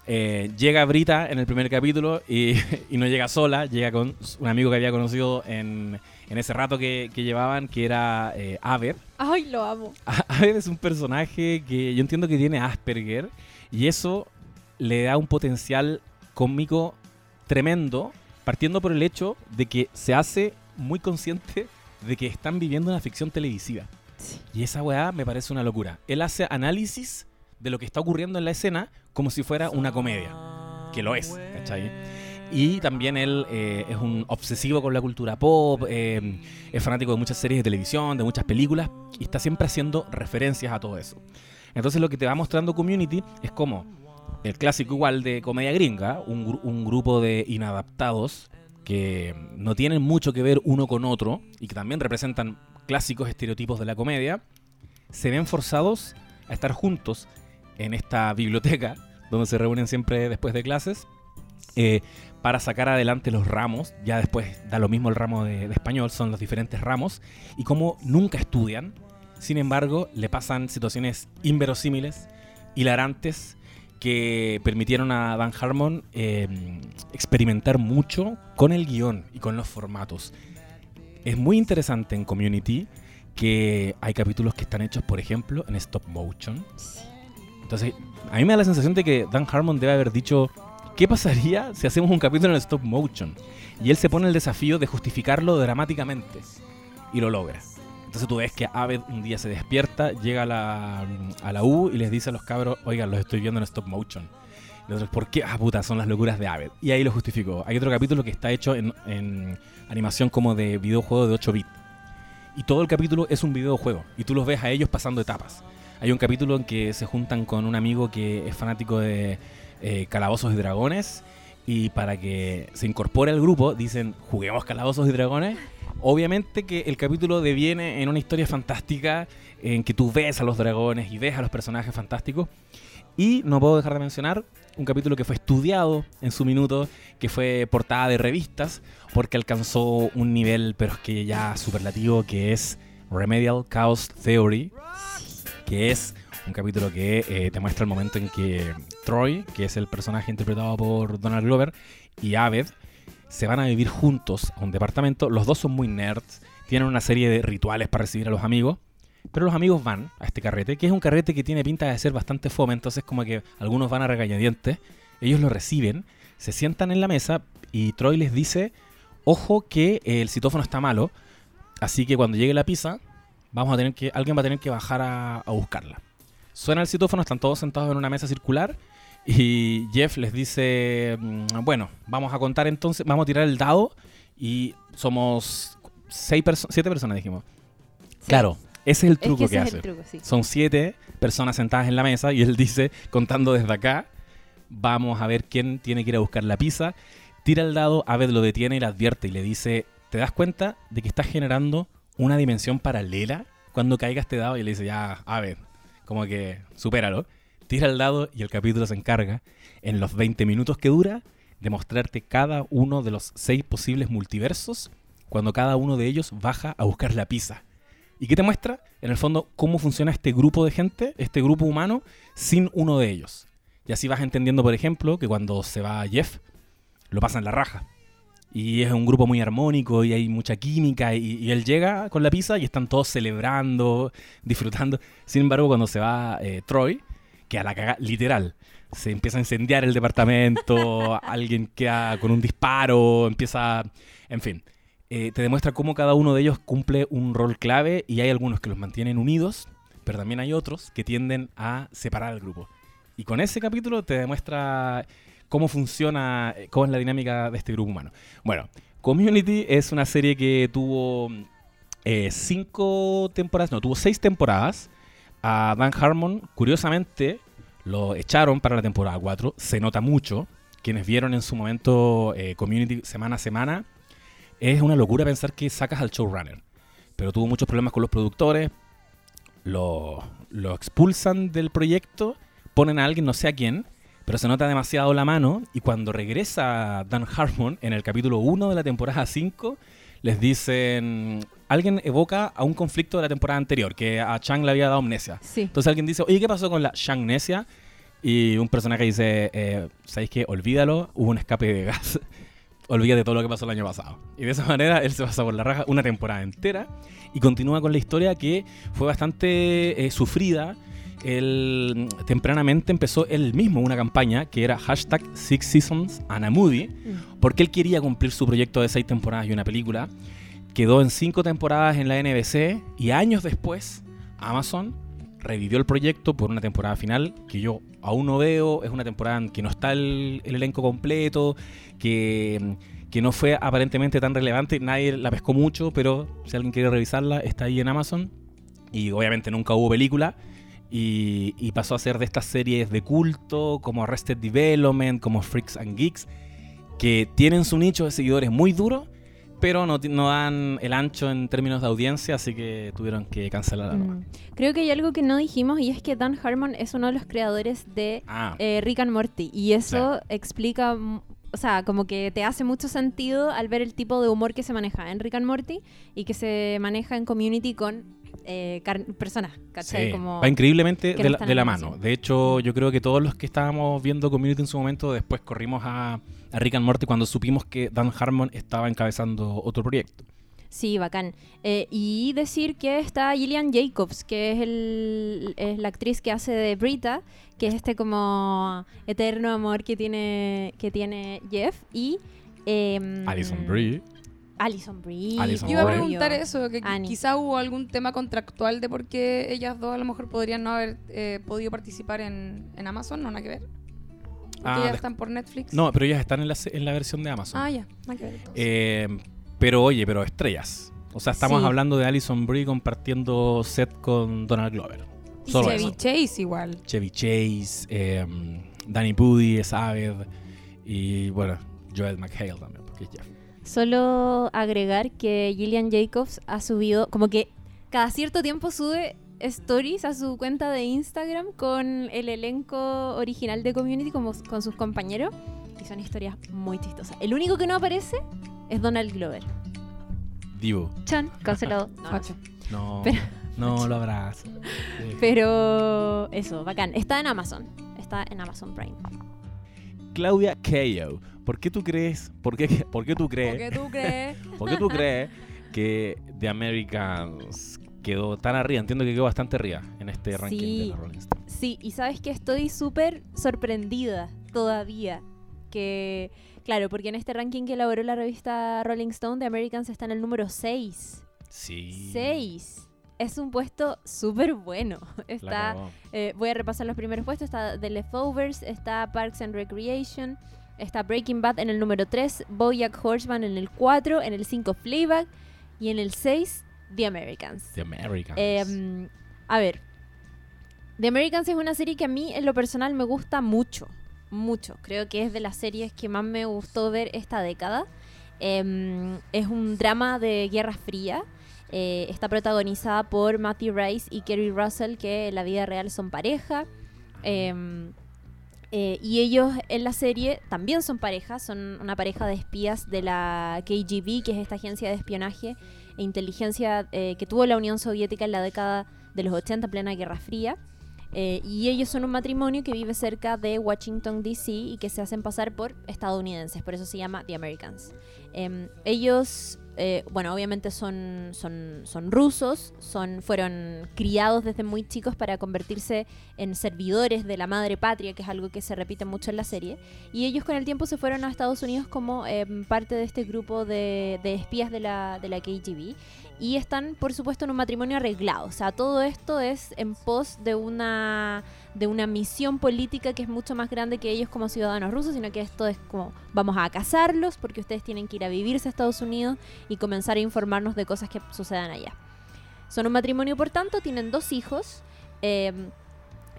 Eh, llega Brita en el primer capítulo y [laughs] no llega sola, llega con un amigo que había conocido en, en ese rato que, que llevaban, que era eh, Aver. Ay, lo amo. [laughs] Aved es un personaje que yo entiendo que tiene Asperger y eso le da un potencial cómico tremendo, partiendo por el hecho de que se hace muy consciente de que están viviendo una ficción televisiva. Y esa weá me parece una locura. Él hace análisis de lo que está ocurriendo en la escena como si fuera una comedia, que lo es, ¿cachai? Y también él eh, es un obsesivo con la cultura pop, eh, es fanático de muchas series de televisión, de muchas películas, y está siempre haciendo referencias a todo eso. Entonces lo que te va mostrando Community es como el clásico igual de comedia gringa, un, gru- un grupo de inadaptados que no tienen mucho que ver uno con otro y que también representan clásicos estereotipos de la comedia, se ven forzados a estar juntos en esta biblioteca donde se reúnen siempre después de clases eh, para sacar adelante los ramos. Ya después da lo mismo el ramo de, de español, son los diferentes ramos. Y como nunca estudian, sin embargo, le pasan situaciones inverosímiles, hilarantes, que permitieron a Dan Harmon eh, experimentar mucho con el guion y con los formatos. Es muy interesante en Community que hay capítulos que están hechos, por ejemplo, en stop motion. Entonces, a mí me da la sensación de que Dan Harmon debe haber dicho, ¿qué pasaría si hacemos un capítulo en stop motion? Y él se pone el desafío de justificarlo dramáticamente. Y lo logra. Entonces tú ves que Aved un día se despierta, llega a la, a la U y les dice a los cabros, oigan, los estoy viendo en stop motion. El otro, ¿por qué? Ah, puta, son las locuras de Aved. Y ahí lo justificó. Hay otro capítulo que está hecho en, en animación como de videojuego de 8 bits. Y todo el capítulo es un videojuego. Y tú los ves a ellos pasando etapas. Hay un capítulo en que se juntan con un amigo que es fanático de eh, Calabozos y Dragones. Y para que se incorpore al grupo, dicen, juguemos Calabozos y Dragones. Obviamente que el capítulo deviene en una historia fantástica en que tú ves a los dragones y ves a los personajes fantásticos. Y no puedo dejar de mencionar un capítulo que fue estudiado en su minuto, que fue portada de revistas, porque alcanzó un nivel, pero es que ya superlativo, que es Remedial Chaos Theory, que es un capítulo que eh, te muestra el momento en que Troy, que es el personaje interpretado por Donald Glover, y Aved se van a vivir juntos a un departamento. Los dos son muy nerds, tienen una serie de rituales para recibir a los amigos. Pero los amigos van a este carrete, que es un carrete que tiene pinta de ser bastante fome, entonces como que algunos van a regañadientes, ellos lo reciben, se sientan en la mesa y Troy les dice, ojo que el citófono está malo, así que cuando llegue la pizza, vamos a tener que, alguien va a tener que bajar a, a buscarla. Suena el citófono, están todos sentados en una mesa circular y Jeff les dice, mm, bueno, vamos a contar entonces, vamos a tirar el dado y somos seis perso- siete personas, dijimos. Claro, ese es el Es truco que hace. el truco, sí. Son siete personas sentadas en la mesa y él dice, contando desde acá, vamos a ver quién tiene que ir a buscar la pizza. Tira el dado, Aved lo detiene y le advierte y le dice, ¿te das cuenta de que estás generando una dimensión paralela cuando caiga este dado? Y le dice, ya, Aved, como que supéralo. Tira el dado y el capítulo se encarga, en los 20 minutos que dura, de mostrarte cada uno de los seis posibles multiversos cuando cada uno de ellos baja a buscar la pizza. ¿Y qué te muestra? En el fondo, cómo funciona este grupo de gente, este grupo humano, sin uno de ellos. Y así vas entendiendo, por ejemplo, que cuando se va Jeff, lo pasa en la raja. Y es un grupo muy armónico y hay mucha química. Y, él llega con la pizza y están todos celebrando, disfrutando. Sin embargo, cuando se va eh, Troy, que a la caga, literal, se empieza a incendiar el departamento, [laughs] alguien queda con un disparo, empieza. En fin eh, te demuestra cómo cada uno de ellos cumple un rol clave y hay algunos que los mantienen unidos, pero también hay otros que tienden a separar al grupo. Y con ese capítulo te demuestra cómo funciona, eh, cómo es la dinámica de este grupo humano. Bueno, Community es una serie que tuvo eh, cinco temporadas, no, tuvo seis temporadas. A Dan Harmon, curiosamente, lo echaron para la temporada 4. Se nota mucho. Quienes vieron en su momento eh, Community semana a semana, es una locura pensar que sacas al showrunner. Pero tuvo muchos problemas con los productores, lo, lo expulsan del proyecto, ponen a alguien, no sé a quién, pero se nota demasiado la mano. Y cuando regresa Dan Harmon en el capítulo 1 de la temporada 5, les dicen. Alguien evoca a un conflicto de la temporada anterior, que a Chang le había dado amnesia. Sí. Entonces alguien dice, oye, ¿qué pasó con la Shangnesia? Y un personaje dice, eh, ¿sabéis qué? Olvídalo, hubo un escape de gas. [laughs] Olvídate de todo lo que pasó el año pasado. Y de esa manera él se pasa por la raja una temporada entera y continúa con la historia que fue bastante eh, sufrida. Él mm, tempranamente empezó él mismo una campaña que era hashtag Six Seasons and a Movie, porque él quería cumplir su proyecto de seis temporadas y una película. Quedó en cinco temporadas en la NBC y años después Amazon revivió el proyecto por una temporada final que yo aún no veo. Es una temporada en que no está el, el elenco completo, que, que no fue aparentemente tan relevante. Nadie la pescó mucho, pero si alguien quiere revisarla, está ahí en Amazon. Y obviamente nunca hubo película. Y, y pasó a ser de estas series de culto, como Arrested Development, como Freaks and Geeks, que tienen su nicho de seguidores muy duro, pero no, dan el ancho en términos de audiencia, así que tuvieron que cancelarla. nomás. Mm. Creo que hay algo que no dijimos y es que Dan Harmon es uno de los creadores de Ah, eh, Rick and Morty y eso explica, o sea, como que te hace mucho sentido al ver el tipo de humor que se maneja en Rick and Morty y que se maneja en Community con eh, personas, ¿cachai? Sí, Como, va increíblemente de la, de mano. De hecho, yo creo que todos los que estábamos viendo Community en su momento, después corrimos a, a Rick and Morty cuando supimos que Dan Harmon estaba encabezando otro proyecto. Sí, bacán. Eh, y decir que está Gillian Jacobs, que es, el, es la actriz que hace de Brita, que es este como eterno amor que tiene, que tiene Jeff. Y em, Alison Brie. Alison Brie. Alison Yo iba a preguntar eso, que Annie. quizá hubo algún tema contractual de por qué ellas dos a lo mejor podrían no haber eh, podido participar en, en Amazon, no nada que ver. que Ah, ya de- están por Netflix. No, pero ellas están en la, en la versión de Amazon. Ah, ya. nada que ver. Eh, pero oye, pero estrellas. O sea, estamos Sí. hablando de Alison Brie compartiendo set con Donald Glover. Y Solo Chevy eso. Chase igual. Chevy Chase, eh, Danny Pudi es Aved y bueno, Joel McHale también, porque es Jeff. Solo agregar que Gillian Jacobs ha subido, como que cada cierto tiempo sube stories a su cuenta de Instagram con el elenco original de Community, como con sus compañeros. Y son historias muy chistosas. El único que no aparece es Donald Glover. Divo. Chan, cancelado. [laughs] No, no. No, [laughs] Pero- no lo abrazo. Sí. Pero eso, bacán. Está en Amazon. Está en Amazon Prime. Claudia Kao, ¿por qué tú crees, por qué, [laughs] por qué tú ¿O crees, qué tú crees? [laughs] por qué tú crees que The Americans quedó tan arriba? Entiendo que quedó bastante arriba en este ranking de la Rolling Stone. Sí, y sabes que estoy súper sorprendida todavía. Que, claro, porque en este ranking que elaboró la revista Rolling Stone, The Americans está en el número 6. Sí. 6. Es un puesto súper bueno. [laughs] Está, eh, voy a repasar los primeros puestos. Está The Leftovers, está Parks and Recreation, está Breaking Bad en el número 3, Bojack Horseman en el 4, en el 5 Fleabag y en el 6 The Americans. The Americans. Eh, a ver, The Americans es una serie que a mí en lo personal me gusta mucho, mucho. Creo que es de las series que más me gustó ver esta década. Eh, es un drama de Guerra Fría. Eh, está protagonizada por Matthew Rice y Kerry Russell, que en la vida real son pareja. Eh, eh, y ellos en la serie también son pareja, son una pareja de espías de la KGB, que es esta agencia de espionaje e inteligencia eh, que tuvo la Unión Soviética en la década de los 80, en plena Guerra Fría. Eh, y ellos son un matrimonio que vive cerca de Washington, D.C. y que se hacen pasar por estadounidenses, por eso se llama The Americans. Em, ellos, eh, bueno, obviamente son, son, son rusos, son, fueron criados desde muy chicos para convertirse en servidores de la madre patria, que es algo que se repite mucho en la serie. Y ellos con el tiempo se fueron a Estados Unidos como em, parte de este grupo de, de espías de la, de la KGB. Y están, por supuesto, en un matrimonio arreglado. O sea, todo esto es en pos de una, de una misión política que es mucho más grande que ellos como ciudadanos rusos, sino que esto es como, vamos a casarlos porque ustedes tienen que ir a vivirse a Estados Unidos y comenzar a informarnos de cosas que sucedan allá. Son un matrimonio, por tanto, tienen dos hijos. eh,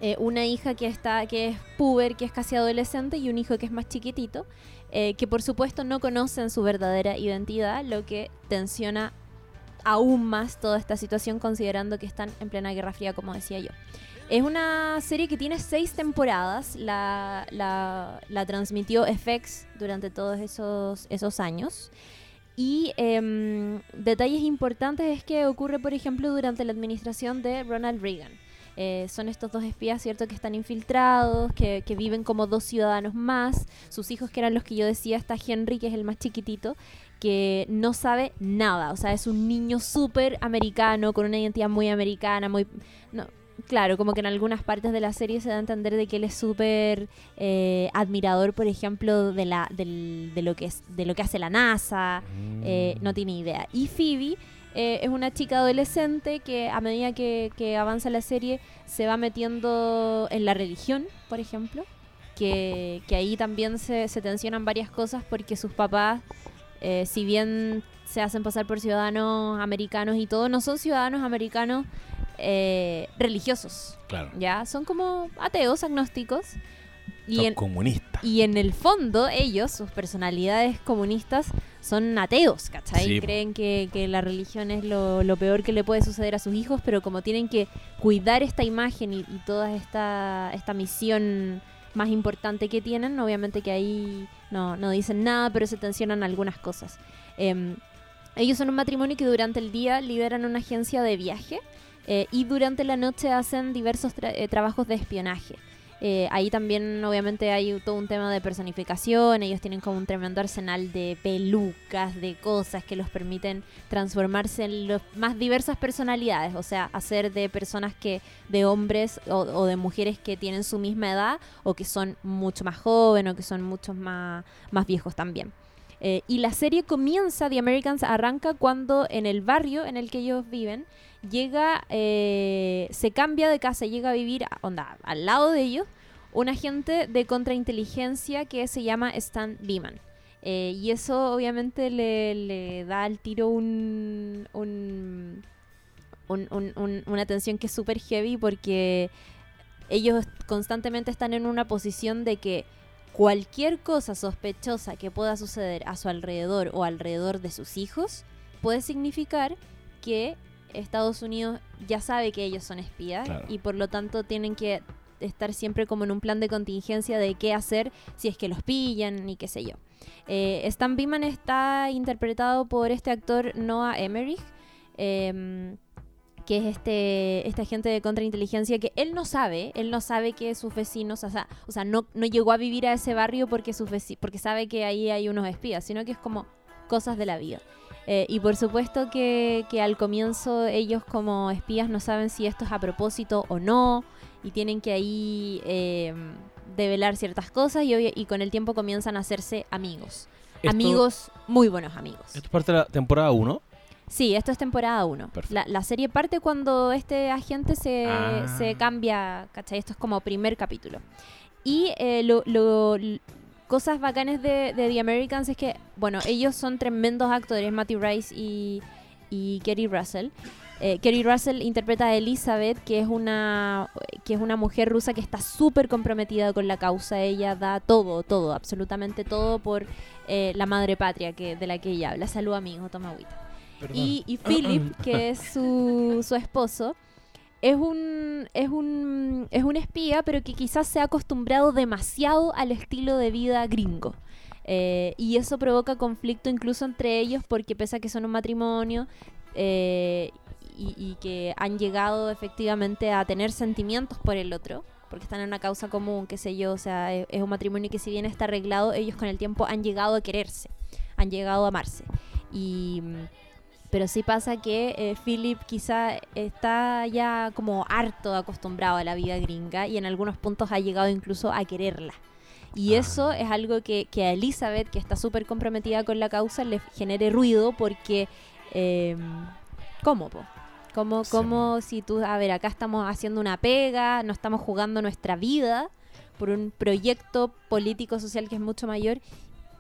eh, una hija que está que es puber, que es casi adolescente, y un hijo que es más chiquitito, eh, que por supuesto no conocen su verdadera identidad, lo que tensiona aún más toda esta situación considerando que están en plena Guerra Fría, como decía yo. Es una serie que tiene seis temporadas, la, transmitió FX durante todos esos, esos años. Y em, detalles importantes es que ocurre, por ejemplo, durante la administración de Ronald Reagan. Eh, son estos dos espías, ¿cierto?, que están infiltrados, que, que viven como dos ciudadanos más. Sus hijos, que eran los que yo decía, está Henry, que es el más chiquitito, que no sabe nada. O sea, es un niño súper americano, con una identidad muy americana, muy... No, claro, como que en algunas partes de la serie se da a entender de que él es súper eh, admirador, por ejemplo, de, la, del- de, lo que es, de lo que hace la NASA. eh, no tiene idea. Y Phoebe eh, es una chica adolescente que a medida que, que avanza la serie se va metiendo en la religión, por ejemplo. Que, que ahí también se, se tensionan varias cosas porque sus papás, eh, si bien se hacen pasar por ciudadanos americanos y todo, no son ciudadanos americanos eh, religiosos. Claro. Ya, son como ateos, agnósticos. Y Son en, comunistas. y en el fondo, ellos, sus personalidades comunistas, son ateos, ¿cachai? Sí. Creen que, que la religión es lo, lo peor que le puede suceder a sus hijos, pero como tienen que cuidar esta imagen y, y toda esta, esta misión más importante que tienen, obviamente que ahí no, no dicen nada, pero se tensionan algunas cosas. Em, ellos son un matrimonio que durante el día lideran una agencia de viaje eh, y durante la noche hacen diversos tra- eh, trabajos de espionaje. Eh, ahí también obviamente hay todo un tema de personificación, ellos tienen como un tremendo arsenal de pelucas, de cosas que los permiten transformarse en las más diversas personalidades, o sea, hacer de personas que, de hombres o, o de mujeres que tienen su misma edad o que son mucho más jóvenes o que son muchos más, más viejos también. Eh, y la serie comienza, The Americans arranca cuando en el barrio en el que ellos viven, llega, eh, se cambia de casa, llega a vivir, onda, al lado de ellos, un agente de contrainteligencia que se llama Stan Beeman. Eh, y eso obviamente le, le da al tiro un- un- un- una tensión que es súper heavy porque ellos constantemente están en una posición de que cualquier cosa sospechosa que pueda suceder a su alrededor o alrededor de sus hijos puede significar que Estados Unidos ya sabe que ellos son espías Claro. y por lo tanto tienen que estar siempre como en un plan de contingencia de qué hacer si es que los pillan y qué sé yo. Eh, Stan Beeman está interpretado por este actor Noah Emmerich, em, que es este, este agente de contrainteligencia que él no sabe, él no sabe que sus vecinos, o sea, o sea no, no llegó a vivir a ese barrio porque, sus porque sabe que ahí hay unos espías, sino que es como cosas de la vida. Eh, y por supuesto que, que al comienzo ellos como espías no saben si esto es a propósito o no, y tienen que ahí eh, develar ciertas cosas y, y con el tiempo comienzan a hacerse amigos. Esto- Amigos, muy buenos amigos. Esto es parte de la temporada 1. Sí, esto es temporada 1. Perfecto. La, la serie parte cuando este agente se, Ah. se cambia, ¿cachai? Esto es como primer capítulo. Y eh, lo, lo- cosas bacanes de, de The Americans es que, bueno, ellos son tremendos actores, Matty Rice y, y Kerry Russell. Eh, Kerry Russell interpreta a Elizabeth, que es una, que es una mujer rusa que está súper comprometida con la causa. Ella da todo, todo, absolutamente todo por eh, la madre patria que, de la que ella habla. Salud, amigo, toma agüita. Y, y Philip, que es su, su esposo, es un, es, un, es un espía, pero que quizás se ha acostumbrado demasiado al estilo de vida gringo. Eh, y eso provoca conflicto incluso entre ellos porque pese a que son un matrimonio eh, y, que han llegado efectivamente a tener sentimientos por el otro, porque están en una causa común, qué sé yo, o sea, es, es un matrimonio que si bien está arreglado, ellos con el tiempo han llegado a quererse, han llegado a amarse. Y, pero sí pasa que eh, Philip quizá está ya como harto acostumbrado a la vida gringa y en algunos puntos ha llegado incluso a quererla. Y Ah. eso es algo que, que a Elizabeth, que está súper comprometida con la causa, le genere ruido porque... eh, ¿Cómo, po? Como, Sí. como si tú, a ver, acá estamos haciendo una pega, no estamos jugando nuestra vida por un proyecto político social que es mucho mayor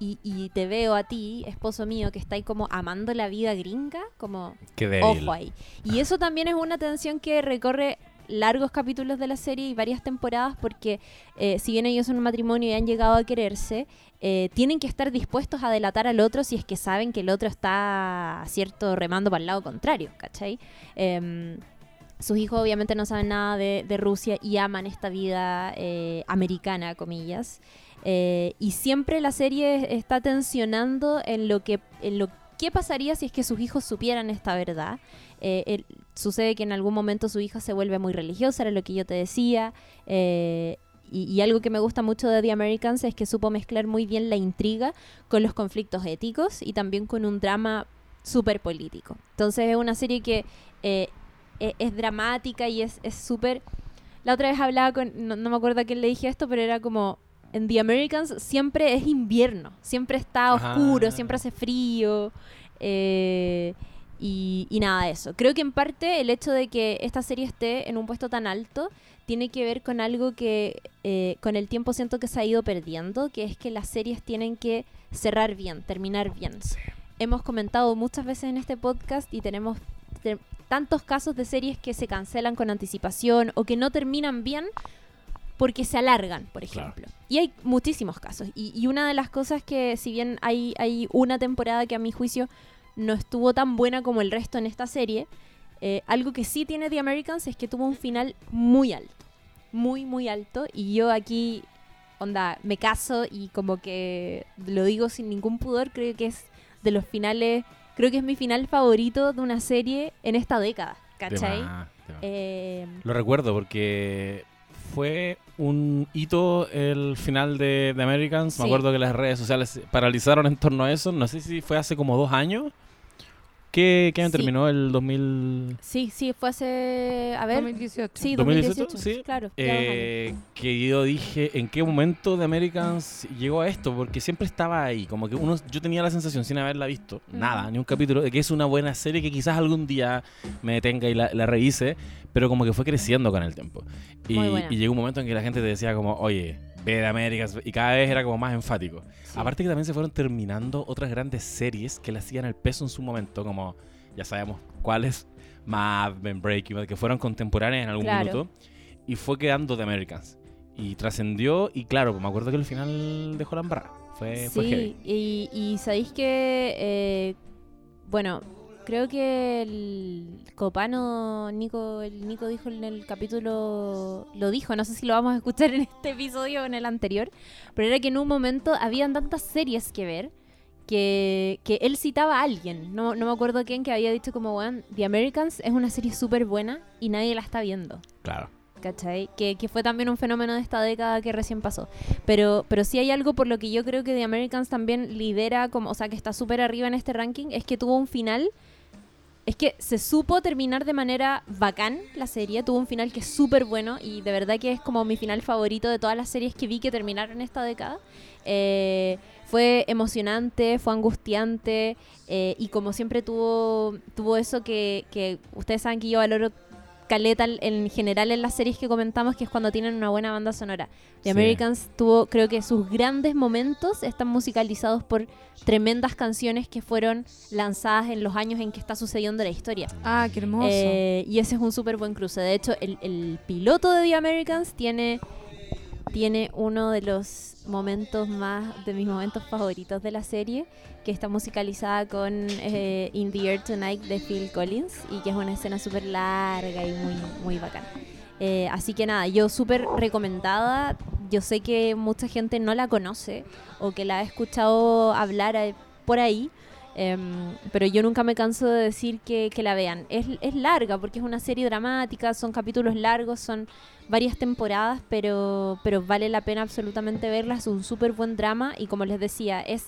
y, y te veo a ti, esposo mío, que está ahí como amando la vida gringa, como Qué ojo ahí. Y eso también es una tensión que recorre largos capítulos de la serie y varias temporadas porque eh, si bien ellos son un matrimonio y han llegado a quererse, eh, tienen que estar dispuestos a delatar al otro si es que saben que el otro está, cierto, remando para el lado contrario, ¿cachai? Em, sus hijos obviamente no saben nada de, de Rusia y aman esta vida eh, americana, comillas. Eh, y siempre la serie está tensionando en lo que qué pasaría si es que sus hijos supieran esta verdad. Eh, sucede que en algún momento su hija se vuelve muy religiosa, era lo que yo te decía. eh, y, algo que me gusta mucho de The Americans es que supo mezclar muy bien la intriga con los conflictos éticos y también con un drama súper político. Entonces es una serie que e- es dramática y es es súper... La otra vez hablaba con, no, no me acuerdo a quién le dije esto, pero era como, en The Americans siempre es invierno, siempre está Ajá. oscuro, siempre hace frío. eh, y, y nada de eso. Creo que en parte el hecho de que esta serie esté en un puesto tan alto tiene que ver con algo que eh, con el tiempo siento que se ha ido perdiendo, que es que las series tienen que cerrar bien, terminar bien. Hemos comentado muchas veces en este podcast y tenemos te- tantos casos de series que se cancelan con anticipación o que no terminan bien porque se alargan, por Claro. ejemplo. Y hay muchísimos casos. Y, y una de las cosas que, si bien hay, hay una temporada que a mi juicio no estuvo tan buena como el resto en esta serie, eh, algo que sí tiene The Americans es que tuvo un final muy alto. Muy, muy alto. Y yo aquí, onda, me caso y como que lo digo sin ningún pudor, creo que es de los finales, creo que es mi final favorito de una serie en esta década. ¿Cachai? Eh, Lo recuerdo porque fue un hito el final de, de Americans. Sí. Me acuerdo que las redes sociales se paralizaron en torno a eso. No sé si fue hace como dos años ¿Qué, qué año Sí. terminó el 2000? Sí, sí, fue hace. A ver. 2018. Sí, 2018, 2018. sí. Claro. Eh, que yo dije, ¿en qué momento de Americans llegó a esto? Porque siempre estaba ahí, como que uno, yo tenía la sensación sin haberla visto, nada, ni un capítulo, de que es una buena serie que quizás algún día me detenga y la, la revise, pero como que fue creciendo con el tiempo. Y, Muy buena. y llegó un momento en que la gente te decía como, oye, ve de Americans, y cada vez era como más enfático. Aparte que también se fueron terminando otras grandes series que le hacían el peso en su momento, como ya sabemos cuáles, Mad Men, Breaking Bad, que fueron contemporáneas en algún Claro. minuto, y fue quedando de Americans. Y trascendió, y claro, me acuerdo que el final dejó la embarrada. Fue, fue heavy. Sí, y, y sabéis que, eh, bueno, creo que el Copano, Nico, el Nico dijo en el capítulo, lo dijo, no sé si lo vamos a escuchar en este episodio o en el anterior, pero era que en un momento habían tantas series que ver que, que él citaba a alguien, no, no me acuerdo quién, que había dicho como, weón, The Americans es una serie súper buena y nadie la está viendo. Claro. ¿cachai? Que, que fue también un fenómeno de esta década que recién pasó. Pero, pero sí hay algo por lo que yo creo que The Americans también lidera, como, o sea, que está súper arriba en este ranking, es que tuvo un final. Es que se supo terminar de manera bacán la serie, tuvo un final que es súper bueno y de verdad que es como mi final favorito de todas las series que vi que terminaron esta década. Eh, fue emocionante, fue angustiante eh, y como siempre tuvo, tuvo eso que, que ustedes saben que yo valoro caleta en general en las series que comentamos, que es cuando tienen una buena banda sonora. The Sí. Americans tuvo, creo que sus grandes momentos están musicalizados por tremendas canciones que fueron lanzadas en los años en que está sucediendo la historia. Ah, qué hermoso. Eh, y ese es un súper buen cruce. De hecho, el, el piloto de The Americans tiene, tiene uno de los momentos más, de mis momentos favoritos de la serie, que está musicalizada con eh, In the Air Tonight de Phil Collins y que es una escena súper larga y muy, muy bacana. Eh, así que nada, yo súper recomendada. Yo sé que mucha gente no la conoce o que la ha escuchado hablar eh, por ahí. Em, pero yo nunca me canso de decir que, que la vean. Es, es larga porque es una serie dramática, son capítulos largos, son varias temporadas, pero, pero vale la pena absolutamente verla. Es un súper buen drama y como les decía, es,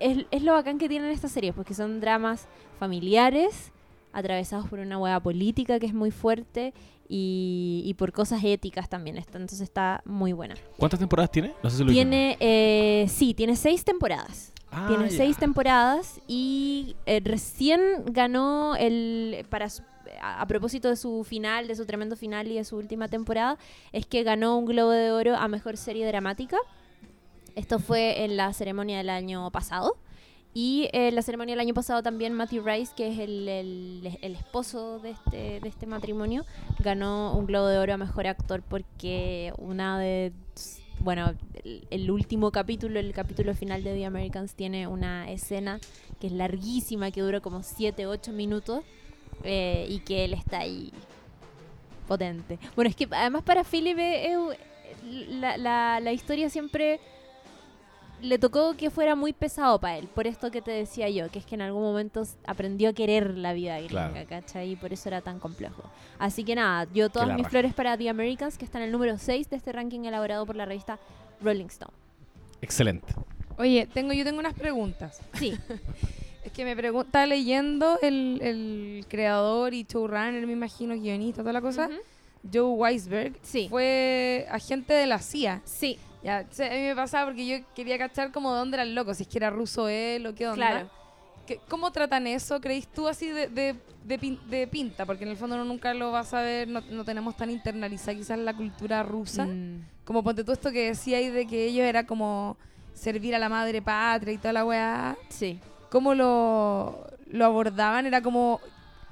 es, es lo bacán que tienen estas series, porque son dramas familiares, atravesados por una hueá política que es muy fuerte y, y por cosas éticas también. Está- Entonces está muy buena. ¿Cuántas temporadas tiene? No sé si lo dijimos. Tiene, eh, sí, tiene seis temporadas. Ah, Tiene seis temporadas y eh, recién ganó el para su- a, propósito de su final, de su tremendo final y de su última temporada, es que ganó un Globo de Oro a mejor serie dramática. Esto fue en la ceremonia del año pasado. Y eh, en la ceremonia del año pasado también Matthew Rice, que es el, esposo de este, de este matrimonio, ganó un Globo de Oro a Mejor Actor porque una de... Bueno, el, el último capítulo, el capítulo final de The Americans, tiene una escena que es larguísima, que dura como 7, 8 minutos, eh, y que él está ahí potente. Bueno, es que además para Philip eh, eh, la, la- la historia siempre le tocó que fuera muy pesado para él, por esto que te decía yo, que es que en algún momento aprendió a querer la vida gringa, Claro. ¿cachai? Y por eso era tan complejo. Así que nada, yo todas mis raja. flores para The Americans, que está en el número 6 de este ranking elaborado por la revista Rolling Stone. Excelente. Oye, tengo, yo tengo unas preguntas. Sí, [laughs] Es que me pregunta leyendo el, el creador y showrunner, me imagino, guionista, toda la cosa. Joe Weisberg Sí. fue agente de la CIA. sí, Ya, a mí me pasaba porque yo quería cachar como de dónde era el loco, si es que era ruso él o qué onda. Claro. ¿Qué- ¿Cómo tratan eso? ¿Creéis tú así de, de, de pin- de pinta? Porque en el fondo uno nunca lo vas a ver, no, no tenemos tan internalizada quizás la cultura rusa. Mm, Como ponte tú esto que decía ahí de que ellos era como servir a la madre patria y toda la weá. sí. ¿Cómo lo, lo abordaban? Era como...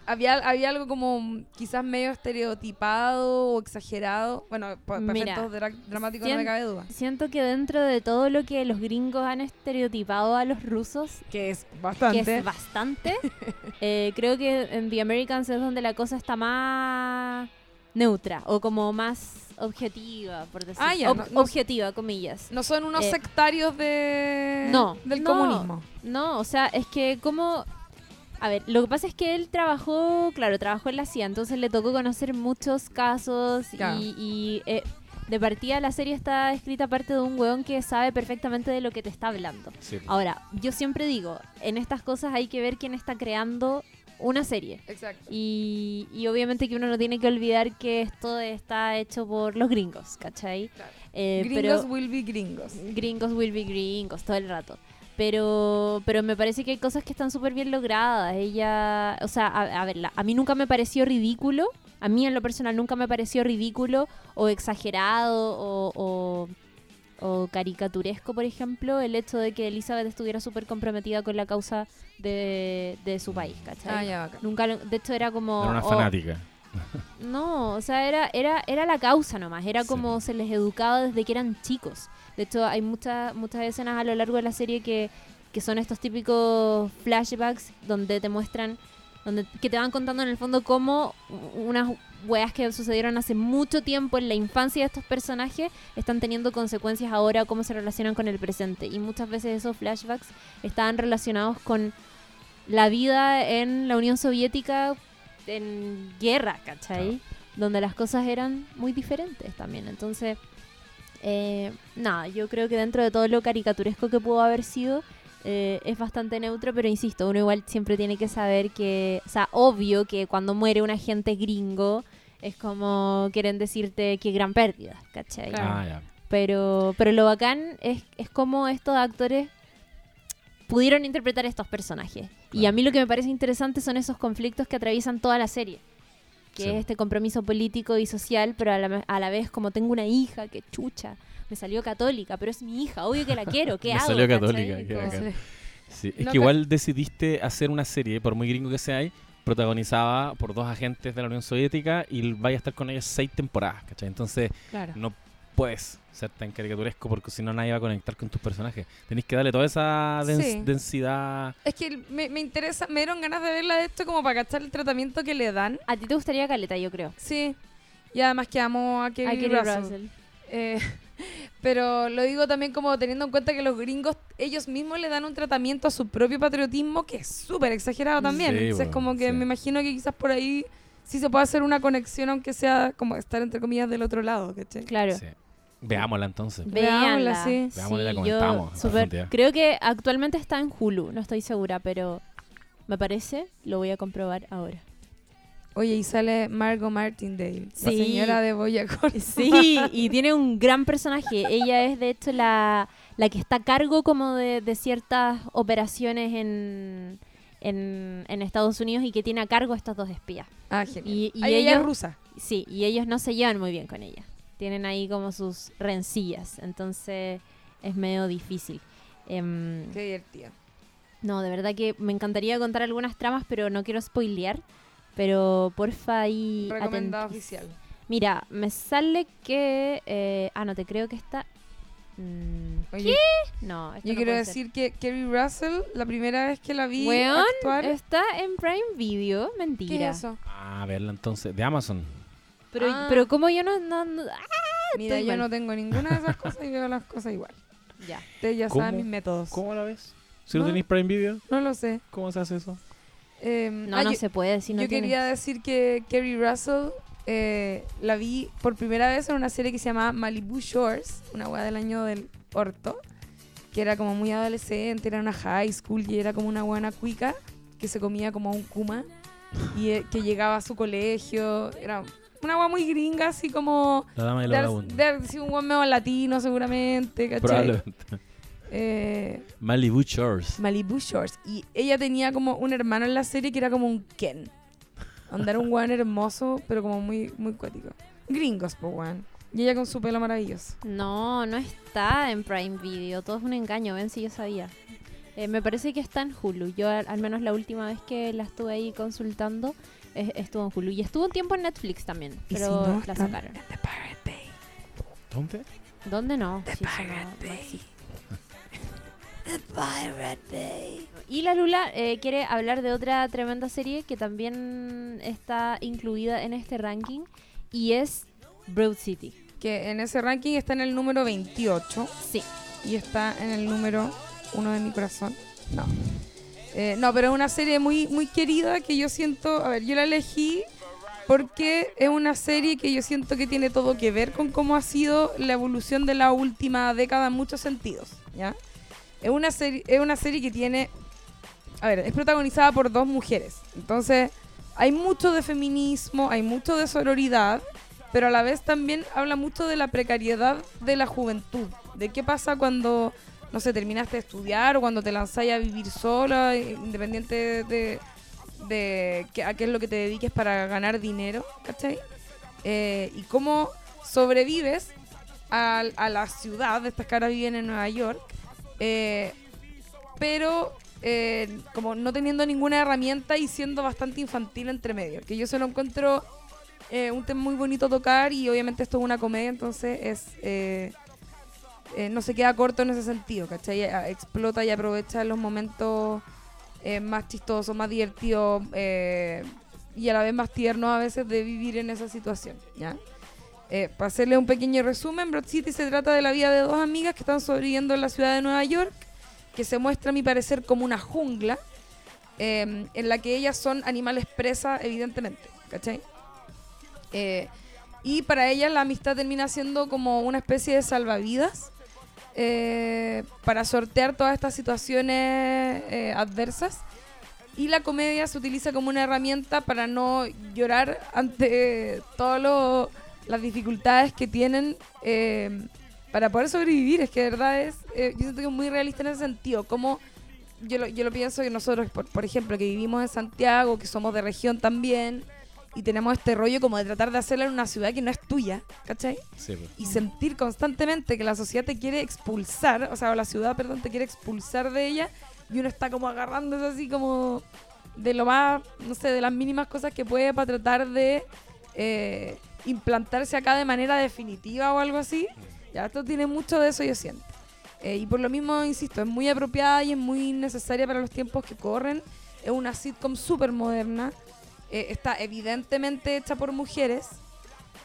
Había, había algo como quizás medio estereotipado o exagerado. Bueno, para Mira, efectos dra- dramáticos no me cabe duda. Siento que dentro de todo lo que los gringos han estereotipado a los rusos, Que es que bastante. es bastante, [laughs] eh, creo que en The Americans es donde la cosa está más neutra o como más objetiva, por decir. Ah, ya, Ob- no- objetiva, comillas. no son unos Eh, sectarios de No, del no. comunismo. No, o sea, es que como... A ver, lo que pasa es que él trabajó, claro, trabajó en la CIA, entonces le tocó conocer muchos casos Claro. y, y, eh, de partida la serie está escrita aparte de un weón que sabe perfectamente de lo que te está hablando. Sí. Ahora, yo siempre digo, en estas cosas hay que ver quién está creando una serie. Exacto. Y, y obviamente que uno no tiene que olvidar que esto está hecho por los gringos, ¿cachai? Claro. Eh, Gringos pero will be gringos. gringos will be gringos todo el rato. Pero, pero me parece que hay cosas que están súper bien logradas. Ella, o sea, a, a ver, a mí nunca me pareció ridículo. A mí en lo personal nunca me pareció ridículo o exagerado o, o, o caricaturesco, por ejemplo, el hecho de que Elizabeth estuviera súper comprometida con la causa de, de su país, ¿cachai? Ah, ya, bacán. Nunca, lo- de hecho era como... Era una oh, fanática. [laughs] no, o sea, era, era, era la causa nomás, era Sí. como se les educaba desde que eran chicos. De hecho, hay muchas muchas escenas a lo largo de la serie que, que son estos típicos flashbacks donde te muestran, donde que te van contando en el fondo cómo unas weas que sucedieron hace mucho tiempo en la infancia de estos personajes están teniendo consecuencias ahora, cómo se relacionan con el presente. Y muchas veces esos flashbacks estaban relacionados con la vida en la Unión Soviética en guerra, ¿cachai? Donde las cosas eran muy diferentes también. Entonces, eh, nada, yo creo que dentro de todo lo caricaturesco que pudo haber sido, eh, es bastante neutro, pero insisto, uno igual siempre tiene que saber que, o sea, obvio que cuando muere un agente gringo, es como quieren decirte qué gran pérdida, ¿cachai? Claro. Ah. Pero, pero lo bacán es, es como estos actores pudieron interpretar estos personajes. Y a mí lo que me parece interesante son esos conflictos que atraviesan toda la serie. Que Sí. es este compromiso político y social, pero a la, a la vez como tengo una hija que chucha, me salió católica, pero es mi hija, obvio que la quiero, ¿qué [laughs] Me hago? salió católica, qué Como-. Sí, es No que igual decidiste hacer una serie, por muy gringo que sea, ahí, protagonizada por dos agentes de la Unión Soviética y vaya a estar con ellos seis temporadas, ¿cachai? Entonces Claro. no puedes ser tan caricaturesco porque si no nadie va a conectar con tus personajes. Tenés que darle toda esa dens- Sí. densidad. Es que me, me interesa, me dieron ganas de verla de esto como para cachar el tratamiento que le dan. A ti te gustaría Caleta, yo creo. Sí. Y además que amo a Kerry, A Kerry Russell. Russell. Eh, pero lo digo también como teniendo en cuenta que los gringos ellos mismos le dan un tratamiento a su propio patriotismo que es súper exagerado también. Sí, Entonces bueno, como que sí. me imagino que quizás por ahí sí se puede hacer una conexión aunque sea como estar entre comillas del otro lado. ¿cachai? Claro. Sí. Veámosla entonces. Veámosla, sí. Veámosla y la comentamos creo que actualmente está en Hulu, no estoy segura, pero me parece, lo voy a comprobar ahora. Oye, y sale Margot Martindale, la señora de Boyack Horseman. Sí, y tiene un gran personaje. Ella es de hecho la, la que está a cargo como de, de ciertas operaciones en, en, en Estados Unidos y que tiene a cargo a estos dos espías. Ah, genial. Y, y Ay, ella ellos, es rusa. sí, y ellos no se llevan muy bien con ella. Tienen ahí como sus rencillas, entonces es medio difícil. Em, Qué divertida. no, de verdad que me encantaría contar algunas tramas, pero no quiero spoilear. Pero porfa ahí. Recomendado atentis. oficial. Mira, me sale que. eh, ah, no, te creo que está. mm, Oye, no, esto yo no quiero puede ser. decir que Kerry Russell, la primera vez que la vi Weón, actuar... está en Prime Video. ¿Qué Mentira. es eso? Ah, verla entonces. De Amazon. Pero, Ah. pero como yo no. no, no- ah, Mira, yo mal. no tengo ninguna de esas cosas y veo las cosas igual. ya. Ustedes ya ¿Cómo? saben mis métodos. ¿Cómo la ves? Si no, No. tenéis Prime Video, No lo sé. ¿cómo se hace eso? Eh, No, ah, no yo, se puede. Si no yo tienes- quería decir que Kerry Russell eh, la vi por primera vez en una serie que se llama Malibu Shores, una weá del año del orto, que era como muy adolescente, era una high school y era como una buena cuica que se comía como un kuma y eh, que llegaba a su colegio. Era una weá muy gringa, así como La dama y de la de haber sido un buen medio latino seguramente, ¿cachai? Probablemente. Eh, Malibu Shores. Malibu Shores. Y ella tenía como un hermano en la serie que era como un Ken. Andar un weón hermoso, pero como muy, muy cuático. Gringos, po weón. Y ella con su pelo maravilloso. No, no está en Prime Video. Todo es un engaño. Ven si yo sabía. Eh, me parece que está en Hulu. Yo, al, al menos la última vez que la estuve ahí consultando, es- estuvo en Hulu. Y estuvo un tiempo en Netflix también. Y Pero si no, la sacaron. en The Pirate Bay. ¿Dónde? ¿Dónde no? The no- Pirate no Bay. existe. The Pirate Bay. Y la Lula eh, quiere hablar de otra tremenda serie que también está incluida en este ranking y es Broad City. Que en ese ranking está en el número 28 Sí, y está en el número 1 de mi corazón. No. Eh, no, pero es una serie muy, muy querida que yo siento. A ver, yo la elegí porque es una serie que yo siento que tiene todo que ver con cómo ha sido la evolución de la última década en muchos sentidos, ¿ya? Es una serie, es una serie que tiene... A ver, es protagonizada por dos mujeres. Entonces, hay mucho de feminismo, hay mucho de sororidad, pero a la vez también habla mucho de la precariedad de la juventud. De qué pasa cuando, no sé, terminaste de estudiar o cuando te lanzáis a vivir sola, independiente de, de qué- a qué es lo que te dediques para ganar dinero, ¿cachai? Eh, y cómo sobrevives a, a la ciudad, estas caras viven en Nueva York, eh, pero eh, como no teniendo ninguna herramienta y siendo bastante infantil entre medio, que yo se lo encuentro eh, un tema muy bonito tocar y obviamente esto es una comedia, entonces es... eh, eh, no se queda corto en ese sentido, ¿cachai? Explota y aprovecha los momentos más chistosos, más divertidos y a la vez más tiernos a veces de vivir en esa situación, ¿ya? Eh, para hacerle un pequeño resumen, Broad City se trata de la vida de dos amigas que están sobreviviendo en la ciudad de Nueva York, que se muestra a mi parecer como una jungla, eh, en la que ellas son animales presa, evidentemente, ¿cachai? Eh, y para ellas la amistad termina siendo como una especie de salvavidas eh, para sortear todas estas situaciones adversas. Y la comedia se utiliza como una herramienta para no llorar ante todas las dificultades que tienen eh, para poder sobrevivir. Es que de verdad es, eh, yo siento que es muy realista en ese sentido. Como yo lo, yo lo pienso que nosotros, por, por ejemplo, que vivimos en Santiago, que somos de región también, y tenemos este rollo como de tratar de hacerla en una ciudad que no es tuya, ¿cachai? Sí, pues. y sentir constantemente que la sociedad te quiere expulsar, o sea, o la ciudad, perdón, te quiere expulsar de ella y uno está como agarrándose así como de lo más, no sé, de las mínimas cosas que puede para tratar de eh, implantarse acá de manera definitiva o algo así. Ya, esto tiene mucho de eso, yo siento. Eh, y por lo mismo, insisto, es muy apropiada y es muy necesaria para los tiempos que corren. Es una sitcom súper moderna. Eh, está evidentemente hecha por mujeres.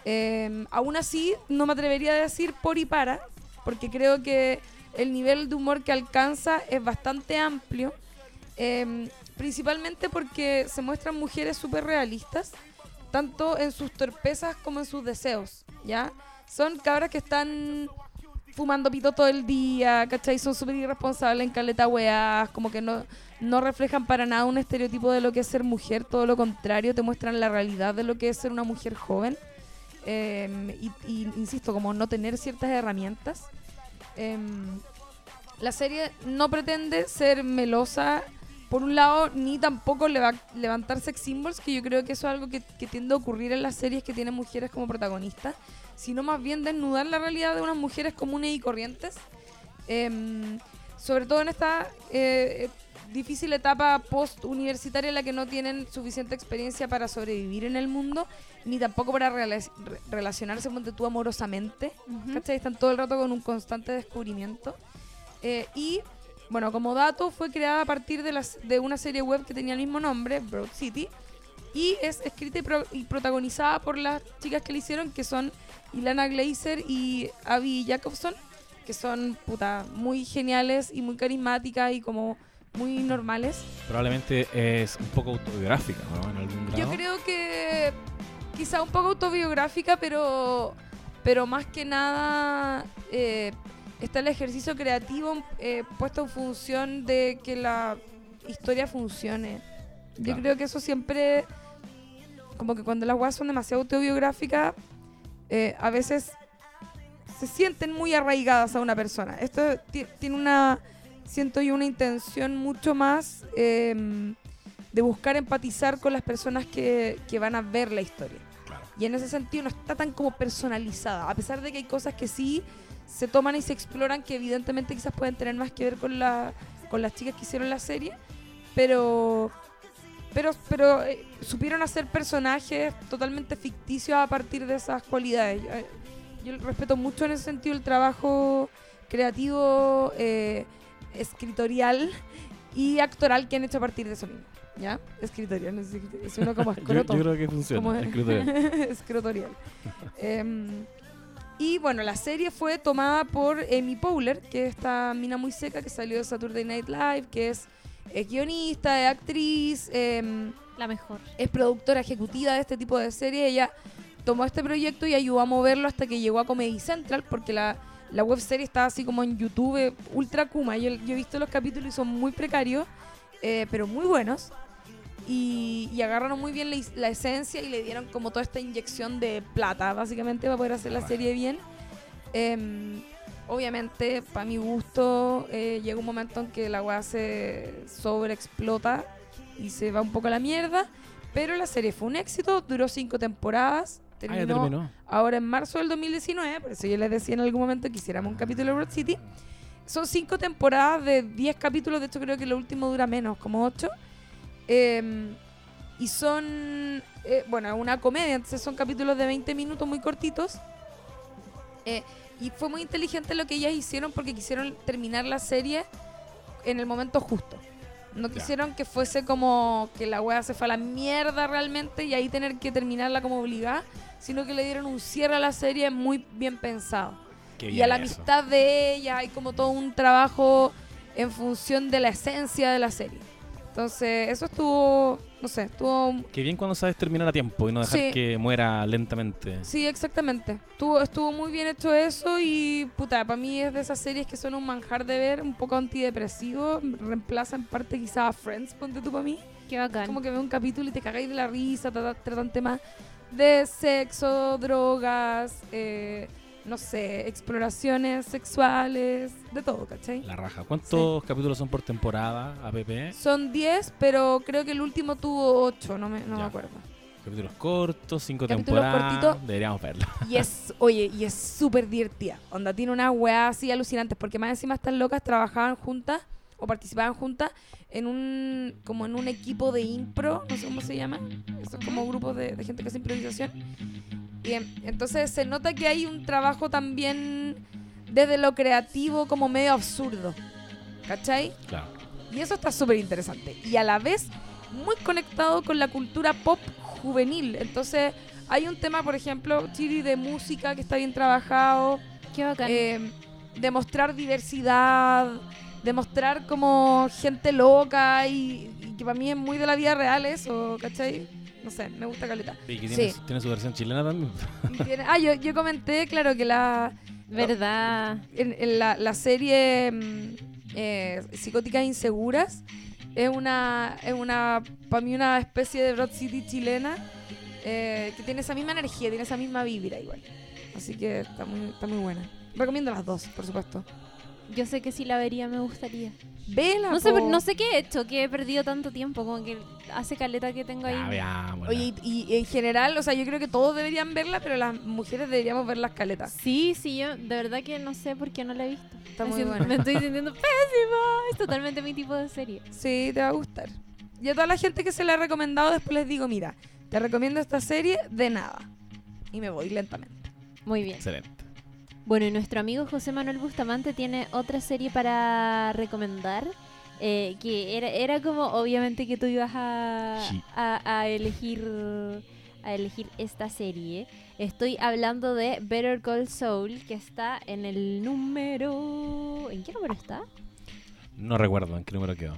Eh, aún así, no me atrevería a decir por y para, porque creo que el nivel de humor que alcanza es bastante amplio. eh, principalmente porque se muestran mujeres súper realistas, tanto en sus torpezas como en sus deseos, ¿ya? Son cabras que están fumando pito todo el día, ¿cachai? Son súper irresponsables en caleta weás, como que no, no reflejan para nada un estereotipo de lo que es ser mujer, todo lo contrario, te muestran la realidad de lo que es ser una mujer joven. Y, y, insisto, como no tener ciertas herramientas. Em, la serie no pretende ser melosa, por un lado, ni tampoco leva- levantar sex symbols, que yo creo que eso es algo que, que tiende a ocurrir en las series que tienen mujeres como protagonistas, sino más bien desnudar la realidad de unas mujeres comunes y corrientes. Em, sobre todo en esta eh, difícil etapa post-universitaria en la que no tienen suficiente experiencia para sobrevivir en el mundo, ni tampoco para rela- re- relacionarse con tú amorosamente. ¿cachai? Están todo el rato con un constante descubrimiento. Eh, y, bueno, como dato, fue creada a partir de, las, de una serie web que tenía el mismo nombre, Broad City, y es escrita y, pro- y protagonizada por las chicas que le hicieron, que son Ilana Glazer y Abby Jacobson, que son, puta, muy geniales y muy carismáticas y como muy normales. Probablemente es un poco autobiográfica, ¿no? En algún grado. Yo creo que quizá un poco autobiográfica, pero, pero más que nada eh, está el ejercicio creativo eh, puesto en función de que la historia funcione. Yo Claro. creo que eso siempre, como que cuando las weas son demasiado autobiográficas, eh, a veces se sienten muy arraigadas a una persona. Esto ti- tiene una, siento yo, una intención mucho más em, de buscar empatizar con las personas que, que van a ver la historia. Y en ese sentido no está tan como personalizada, a pesar de que hay cosas que sí se toman y se exploran que evidentemente quizás pueden tener más que ver con, la, con las chicas que hicieron la serie, pero pero, pero eh, supieron hacer personajes totalmente ficticios a partir de esas cualidades. Yo, eh, yo respeto mucho en ese sentido el trabajo creativo, eh, escritorial y actoral que han hecho a partir de eso mismo. ¿Ya? Escritorial, no sé es uno como [laughs] Yo, escroto. yo creo que funciona. como [laughs] escritorial. [laughs] y bueno, la serie fue tomada por Amy Powler, que es esta mina muy seca que salió de Saturday Night Live, que es, es guionista, es actriz, em, La mejor. es productora ejecutiva de este tipo de series. Ella tomó este proyecto y ayudó a moverlo hasta que llegó a Comedy Central, porque la, la web serie está así como en YouTube, ultra kuma. Yo, yo he visto los capítulos y son muy precarios, eh, pero muy buenos. Y, y agarraron muy bien la, la esencia y le dieron como toda esta inyección de plata, básicamente, para poder hacer la serie bien. Em, obviamente, para mi gusto, eh, llega un momento en que la weá se sobreexplota y se va un poco a la mierda. Pero la serie fue un éxito, duró cinco temporadas. Ah, Terminó terminó. ahora en marzo del 2019, por eso yo les decía en algún momento que hiciéramos un capítulo de Broad City. Son cinco temporadas de 10 capítulos, de hecho creo que lo último dura menos, como 8. Y son, eh, bueno, una comedia, entonces son capítulos de 20 minutos muy cortitos. Eh, y fue muy inteligente lo que ellas hicieron porque quisieron terminar la serie en el momento justo. No quisieron que fuese como que la wea se fue a la mierda realmente y ahí tener que terminarla como obligada, sino que le dieron un cierre a la serie muy bien pensado. Qué Y a la eso. amistad de ella hay como todo un trabajo en función de la esencia de la serie. Entonces, eso estuvo, no sé, estuvo Qué bien cuando sabes terminar a tiempo y no dejar Sí. que muera lentamente. Sí, exactamente. Estuvo, estuvo muy bien hecho eso y puta, para mí es de esas series que son un manjar de ver, un poco antidepresivo, reemplaza en parte quizás a Friends, ponte tú para mí. Qué bacán. Como que ve un capítulo y te cagáis de la risa, trata- tratan temas de sexo, drogas, eh, no sé, exploraciones sexuales, de todo, ¿cachai? La raja. ¿Cuántos capítulos son por temporada, APP? Son 10, pero creo que el último tuvo 8, no me, no me acuerdo. Capítulos cortos, cinco Capítulos temporadas. cortitos. Deberíamos verla. Y es, [laughs] oye, y es súper divertida. Onda, tiene una weá así alucinantes, porque más encima estas locas trabajaban juntas o participaban juntas en un, como en un equipo de impro, no sé cómo se llama. Como grupos de, de gente que hace improvisación. Y em, entonces se nota que hay un trabajo también desde lo creativo como medio absurdo. ¿Cachai? Claro. Y eso está súper interesante. Y a la vez muy conectado con la cultura pop juvenil. Entonces hay un tema, por ejemplo, Chiri, de música que está bien trabajado. Qué bacán. eh, de mostrar diversidad, de mostrar como gente loca y, y que para mí es muy de la vida real eso, ¿cachai? No sé, me gusta Caleta. Y que Sí. tiene, tiene su versión chilena también. [laughs] Tiene- ah, yo, yo comenté, claro, que la, ¿Verdad? en, en la, la serie mm, eh, Psicóticas Inseguras es una, es una para mí una especie de Broad City chilena eh, que tiene esa misma energía, tiene esa misma vibra igual. Así que está muy, está muy buena. Recomiendo las dos, por supuesto. Yo sé que si la vería me gustaría. Vela, No sé, po. no sé qué he hecho, que he perdido tanto tiempo, como que hace caleta que tengo ahí. Veámosla. Oye, y, y en general, o sea, yo creo que todos deberían verla, pero las mujeres deberíamos ver las caletas. Sí, sí, yo de verdad que no sé por qué no la he visto. Está muy buena. me estoy sintiendo [laughs] pésima. Es totalmente mi tipo de serie. Sí, te va a gustar. Y a toda la gente que se la ha recomendado, después les digo, mira, te recomiendo esta serie de nada. Y me voy lentamente. Muy bien. Excelente. Bueno, y nuestro amigo José Manuel Bustamante tiene otra serie para recomendar. eh, que era, era como, obviamente, que tú ibas a, Sí. a, a elegir a elegir esta serie. Estoy hablando de Better Call Saul, que está en el número... ¿En qué número está? No recuerdo en qué número quedó.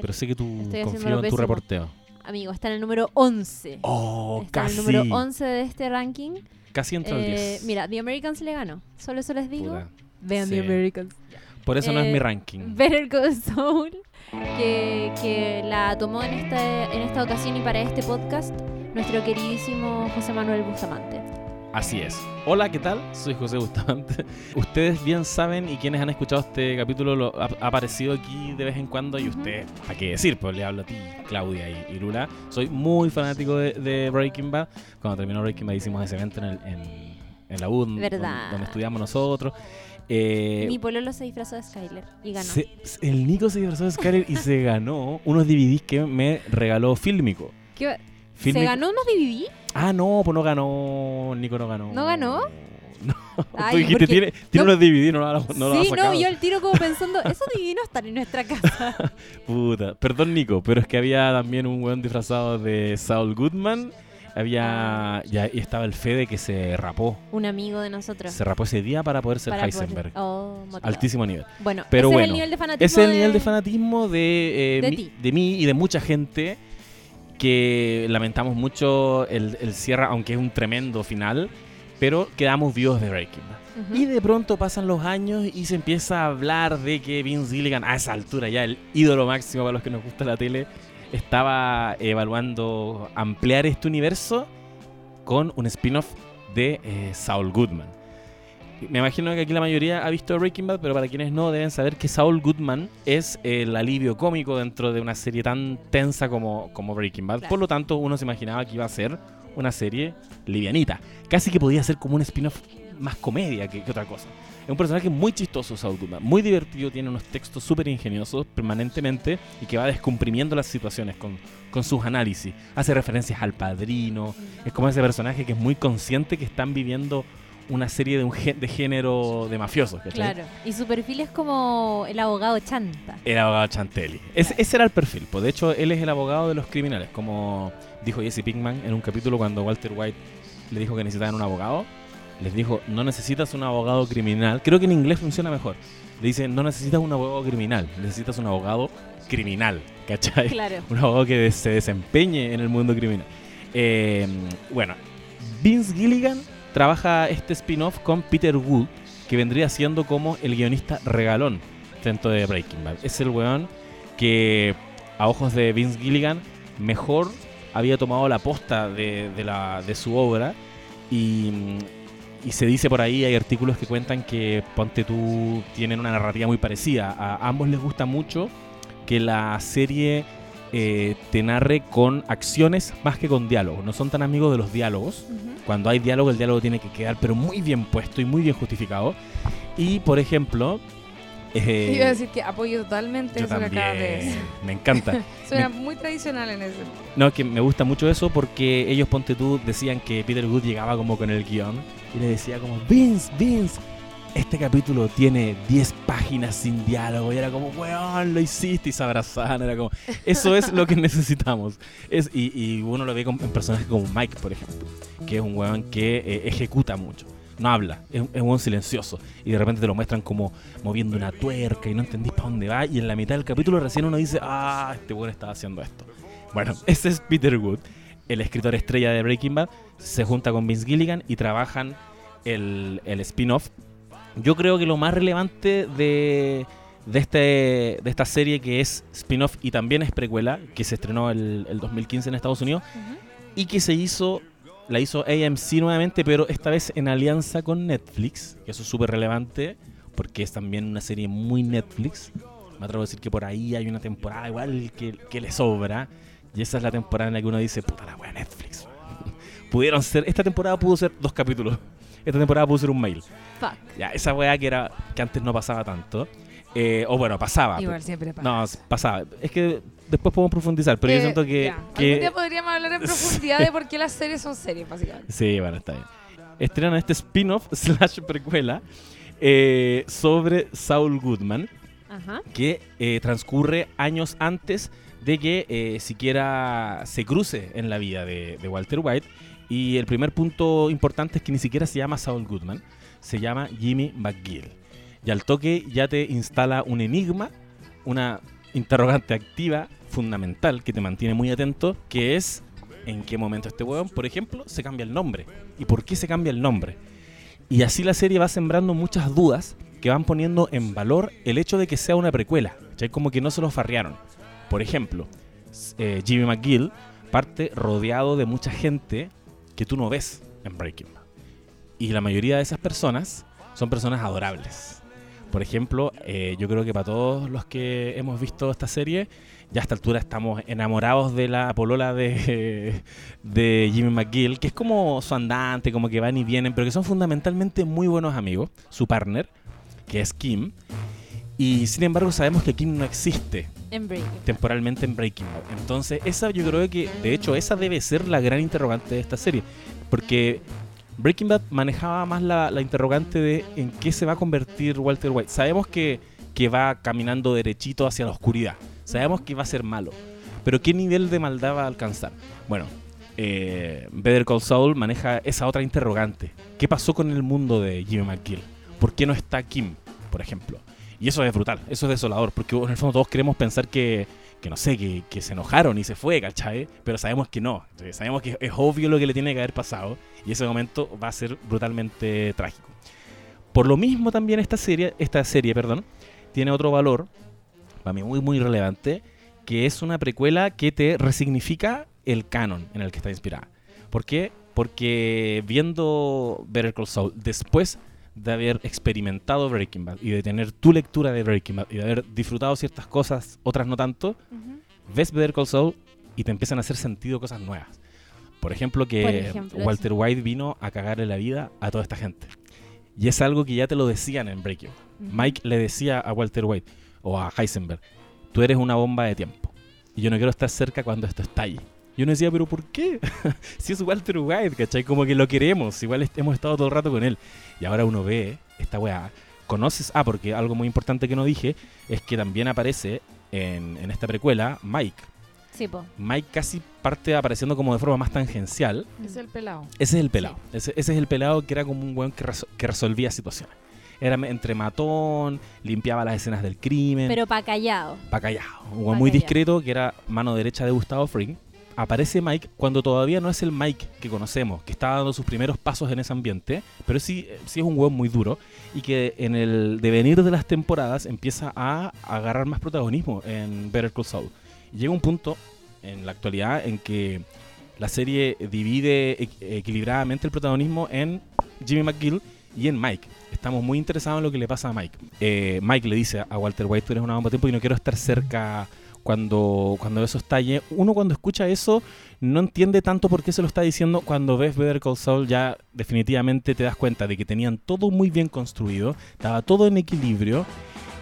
Pero sé que tú confío en tu reporteo. amigo, está en el número 11. Oh, está casi. en el número 11 de este ranking. Casi entra al Eh, 10. mira, The Americans le ganó. Solo eso les digo. Puta. Vean Sí. The Americans. Por eso no es eh, mi ranking. Better Call Saul, que, que la tomó en esta, en esta ocasión y para este podcast nuestro queridísimo José Manuel Bustamante. Así es. Hola, ¿qué tal? Soy José Bustamante. [laughs] Ustedes bien saben y quienes han escuchado este capítulo lo ha, ha aparecido aquí de vez en cuando y Ujú. usted, ¿para qué decir? Pues le hablo a ti, Claudia y, y Lula. Soy muy fanático de, de Breaking Bad. Cuando terminó Breaking Bad hicimos ese evento en, el- en, en la U, Verdad. Donde, donde estudiamos nosotros. Eh, Mi pololo se disfrazó de Skyler y ganó. se- el Nico se disfrazó de Skyler y se [laughs] ganó unos DVDs que me regaló Fílmico. ¿Qué- ¿Se ganó unos DVD? Ah, no, pues no ganó. Nico no ganó. ¿No ganó? [laughs] No. Ay, Tú dijiste, tiene, tiene no- unos DVD, no, lo- no lo sí, no, yo el tiro como pensando, esos DVD no están en nuestra casa. [laughs] Puta. Perdón, Nico, pero es que había también un weón disfrazado de Saul Goodman. Había. Ya, y estaba el Fede que se rapó. Un amigo de nosotros. Se rapó ese día para poder ser para poder- Heisenberg. Oh. Altísimo nivel. Bueno, Pero ese bueno, es el nivel de fanatismo. Ese es el nivel de fanatismo de, eh, de mi- ti. de mí y de mucha gente. Que lamentamos mucho el, el cierre, aunque es un tremendo final, pero quedamos vivos de Breaking Bad. Y de pronto pasan los años y se empieza a hablar de que Vince Gilligan, a esa altura ya el ídolo máximo para los que nos gusta la tele, estaba evaluando ampliar este universo con un spin-off de eh, Saul Goodman. Me imagino que aquí la mayoría ha visto Breaking Bad, pero para quienes no deben saber que Saul Goodman es el alivio cómico dentro de una serie tan tensa como, como Breaking Bad. Claro. Por lo tanto, uno se imaginaba que iba a ser una serie livianita. Casi que podía ser como un spin-off más comedia que, que otra cosa. Es un personaje muy chistoso, Saul Goodman. Muy divertido, tiene unos textos súper ingeniosos permanentemente y que va descomprimiendo las situaciones con, con sus análisis. Hace referencias al padrino. Es como ese personaje que es muy consciente que están viviendo una serie de, un de género de mafiosos. ¿cachai? Claro. Y su perfil es como el abogado chanta. El abogado Chantelli. Ese, ese era el perfil. Pues de hecho, él es el abogado de los criminales. Como dijo Jesse Pinkman en un capítulo cuando Walter White le dijo que necesitaban un abogado. Les dijo, no necesitas un abogado criminal. Creo que en inglés funciona mejor. Le dice, no necesitas un abogado criminal. Necesitas un abogado criminal. ¿Cachai? Claro. [laughs] un abogado que se desempeñe en el mundo criminal. Eh, bueno, Vince Gilligan trabaja este spin-off con Peter Wood, que vendría siendo como el guionista regalón dentro de Breaking Bad. Es el weón que, a ojos de Vince Gilligan, mejor había tomado la posta de, de su obra y, y se dice por ahí, hay artículos que cuentan que Ponte tú tienen una narrativa muy parecida. A ambos les gusta mucho que la serie eh, te narre con acciones más que con diálogos. No son tan amigos de los diálogos. Ujú. Cuando hay diálogo, el diálogo tiene que quedar pero muy bien puesto y muy bien justificado. Y, por ejemplo... eh, Iba a decir que apoyo totalmente yo eso que acabas de también. decir. Me encanta. [laughs] Suena muy tradicional en ese. No, que me gusta mucho eso porque ellos, ponte tú, decían que Peter Good llegaba como con el guion y le decía como, Vince, Vince, este capítulo tiene 10 páginas sin diálogo. Y era como, weón, lo hiciste y se abrazaban. Era como, eso es lo que [laughs] necesitamos. Es, y, y uno lo ve en personajes como Mike, por ejemplo, que es un weón que eh, ejecuta mucho. No habla, es, un silencioso. Y de repente te lo muestran como moviendo una tuerca y no entendís para dónde va. Y en la mitad del capítulo recién uno dice, ah, este weón estaba haciendo esto. Bueno, [laughs] ese es Peter Wood, el escritor estrella de Breaking Bad. Se junta con Vince Gilligan y trabajan el, el spin-off. Yo creo que lo más relevante de, de, este, de esta serie que es spin-off y también es precuela, que se estrenó el, el 2015 en Estados Unidos Ujú. y que se hizo, la hizo AMC nuevamente, pero esta vez en alianza con Netflix, que eso es súper relevante porque es también una serie muy Netflix. Me atrevo a decir que por ahí hay una temporada igual que, que le sobra. Y esa es la temporada en la que uno dice, puta la wea Netflix. [laughs] Pudieron ser, esta temporada pudo ser dos capítulos. Esta temporada pudo ser un mail. Fuck. Ya, esa weá que era que antes no pasaba tanto. Eh, o bueno, pasaba. Igual siempre pasa. No, pasaba. Es que después podemos profundizar, pero yo Eh, siento que... ya. que- Algún día podríamos hablar en profundidad de por qué las series son series, básicamente. [laughs] Sí, bueno, está bien. Estrenan este spin-off [laughs] slash precuela eh, sobre Saul Goodman, Ajá. que eh, transcurre años antes de que siquiera se cruce en la vida de, de Walter White. Y el primer punto importante es que ni siquiera se llama Saul Goodman, se llama Jimmy McGill. Y al toque ya te instala un enigma, una interrogante activa fundamental que te mantiene muy atento, que es en qué momento este huevón, por ejemplo, se cambia el nombre. ¿Y por qué se cambia el nombre? Y así la serie va sembrando muchas dudas que van poniendo en valor el hecho de que sea una precuela. ¿cachai? Como que no se lo farrearon. Por ejemplo, eh, Jimmy McGill parte rodeado de mucha gente que tú no ves en Breaking Bad. Y la mayoría de esas personas son personas adorables. Por ejemplo, eh, yo creo que para todos los que hemos visto esta serie, ya a esta altura estamos enamorados de la polola de, [laughs] de Jimmy McGill, que es como su andante, como que van y vienen, pero que son fundamentalmente muy buenos amigos. Su partner, que es Kim. Y sin embargo sabemos que Kim no existe Temporalmente en Breaking Bad. Entonces, esa yo creo que, de hecho, esa debe ser la gran interrogante de esta serie. Porque Breaking Bad manejaba más la, la interrogante de en qué se va a convertir Walter White. Sabemos que, que va caminando derechito hacia la oscuridad. Sabemos que va a ser malo. Pero ¿qué nivel de maldad va a alcanzar? Bueno, eh, Better Call Saul maneja esa otra interrogante. ¿Qué pasó con el mundo de Jimmy McGill? ¿Por qué no está Kim, por ejemplo? Y eso es brutal, eso es desolador, porque en el fondo todos queremos pensar que, que no sé, que, que se enojaron y se fue, ¿cachai? Pero sabemos que no. Eh, Sabemos que es obvio lo que le tiene que haber pasado. Y ese momento va a ser brutalmente trágico. Por lo mismo también esta serie, esta serie, perdón, tiene otro valor, para mí muy muy relevante, que es una precuela que te resignifica el canon en el que está inspirada. ¿Por qué? Porque viendo Better Call Saul después de haber experimentado Breaking Bad y de tener tu lectura de Breaking Bad y de haber disfrutado ciertas cosas, otras no tanto, ves Better Call Saul y te empiezan a hacer sentido cosas nuevas. Por ejemplo, que Por ejemplo, Walter White vino a cagarle la vida a toda esta gente. Y es algo que ya te lo decían en Breaking Bad. Mike le decía a Walter White o a Heisenberg, tú eres una bomba de tiempo. Y yo no quiero estar cerca cuando esto estalle. Y uno decía, pero ¿por qué? [laughs] si es Walter White, ¿cachai? Como que lo queremos, igual est- hemos estado todo el rato con él. Y ahora uno ve esta weá. Conoces, ah, porque algo muy importante que no dije es que también aparece en, en esta precuela Mike. Sí, po. Mike casi parte apareciendo como de forma más tangencial. Es el pelado. Ese es el pelado. Ese, ese es el pelado que era como un weón que, resol- que resolvía situaciones. Era entre matón, limpiaba las escenas del crimen. Pero pa' callado. pa' callado. Un Pa' weón muy callado. discreto que era mano derecha de Gustavo Fring. Aparece Mike cuando todavía no es el Mike que conocemos, que está dando sus primeros pasos en ese ambiente, pero sí, sí es un weón muy duro y que en el devenir de las temporadas empieza a agarrar más protagonismo en Better Call Saul. Llega un punto en la actualidad en que la serie divide equ- equilibradamente el protagonismo en Jimmy McGill y en Mike. Estamos muy interesados en lo que le pasa a Mike. Eh, Mike le dice a Walter White, tú eres una bomba de tiempo y no quiero estar cerca cuando, cuando eso estalle. Uno cuando escucha eso no entiende tanto por qué se lo está diciendo. Cuando ves Better Call Saul ya definitivamente te das cuenta de que tenían todo muy bien construido, estaba todo en equilibrio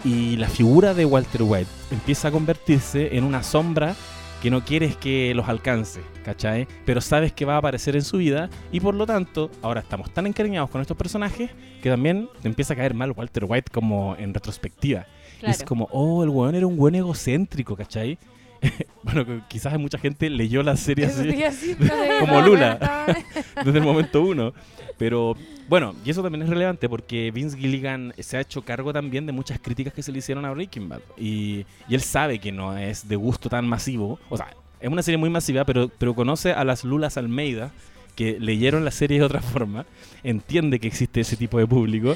y la figura de Walter White empieza a convertirse en una sombra que no quieres que los alcance, ¿cachai? Pero sabes que va a aparecer en su vida y por lo tanto ahora estamos tan encariñados con estos personajes que también te empieza a caer mal Walter White como en retrospectiva. Claro. es como, oh, el weón era un buen egocéntrico, ¿cachai? [laughs] bueno, quizás mucha gente leyó la serie así [laughs] Como Lula. [laughs] desde el momento uno. Pero bueno, y eso también es relevante porque Vince Gilligan se ha hecho cargo también de muchas críticas que se le hicieron a Breaking Bad. Y, y él sabe que no es de gusto tan masivo. O sea, es una serie muy masiva, pero, pero conoce a las Lulas Almeida que leyeron la serie de otra forma, entiende que existe ese tipo de público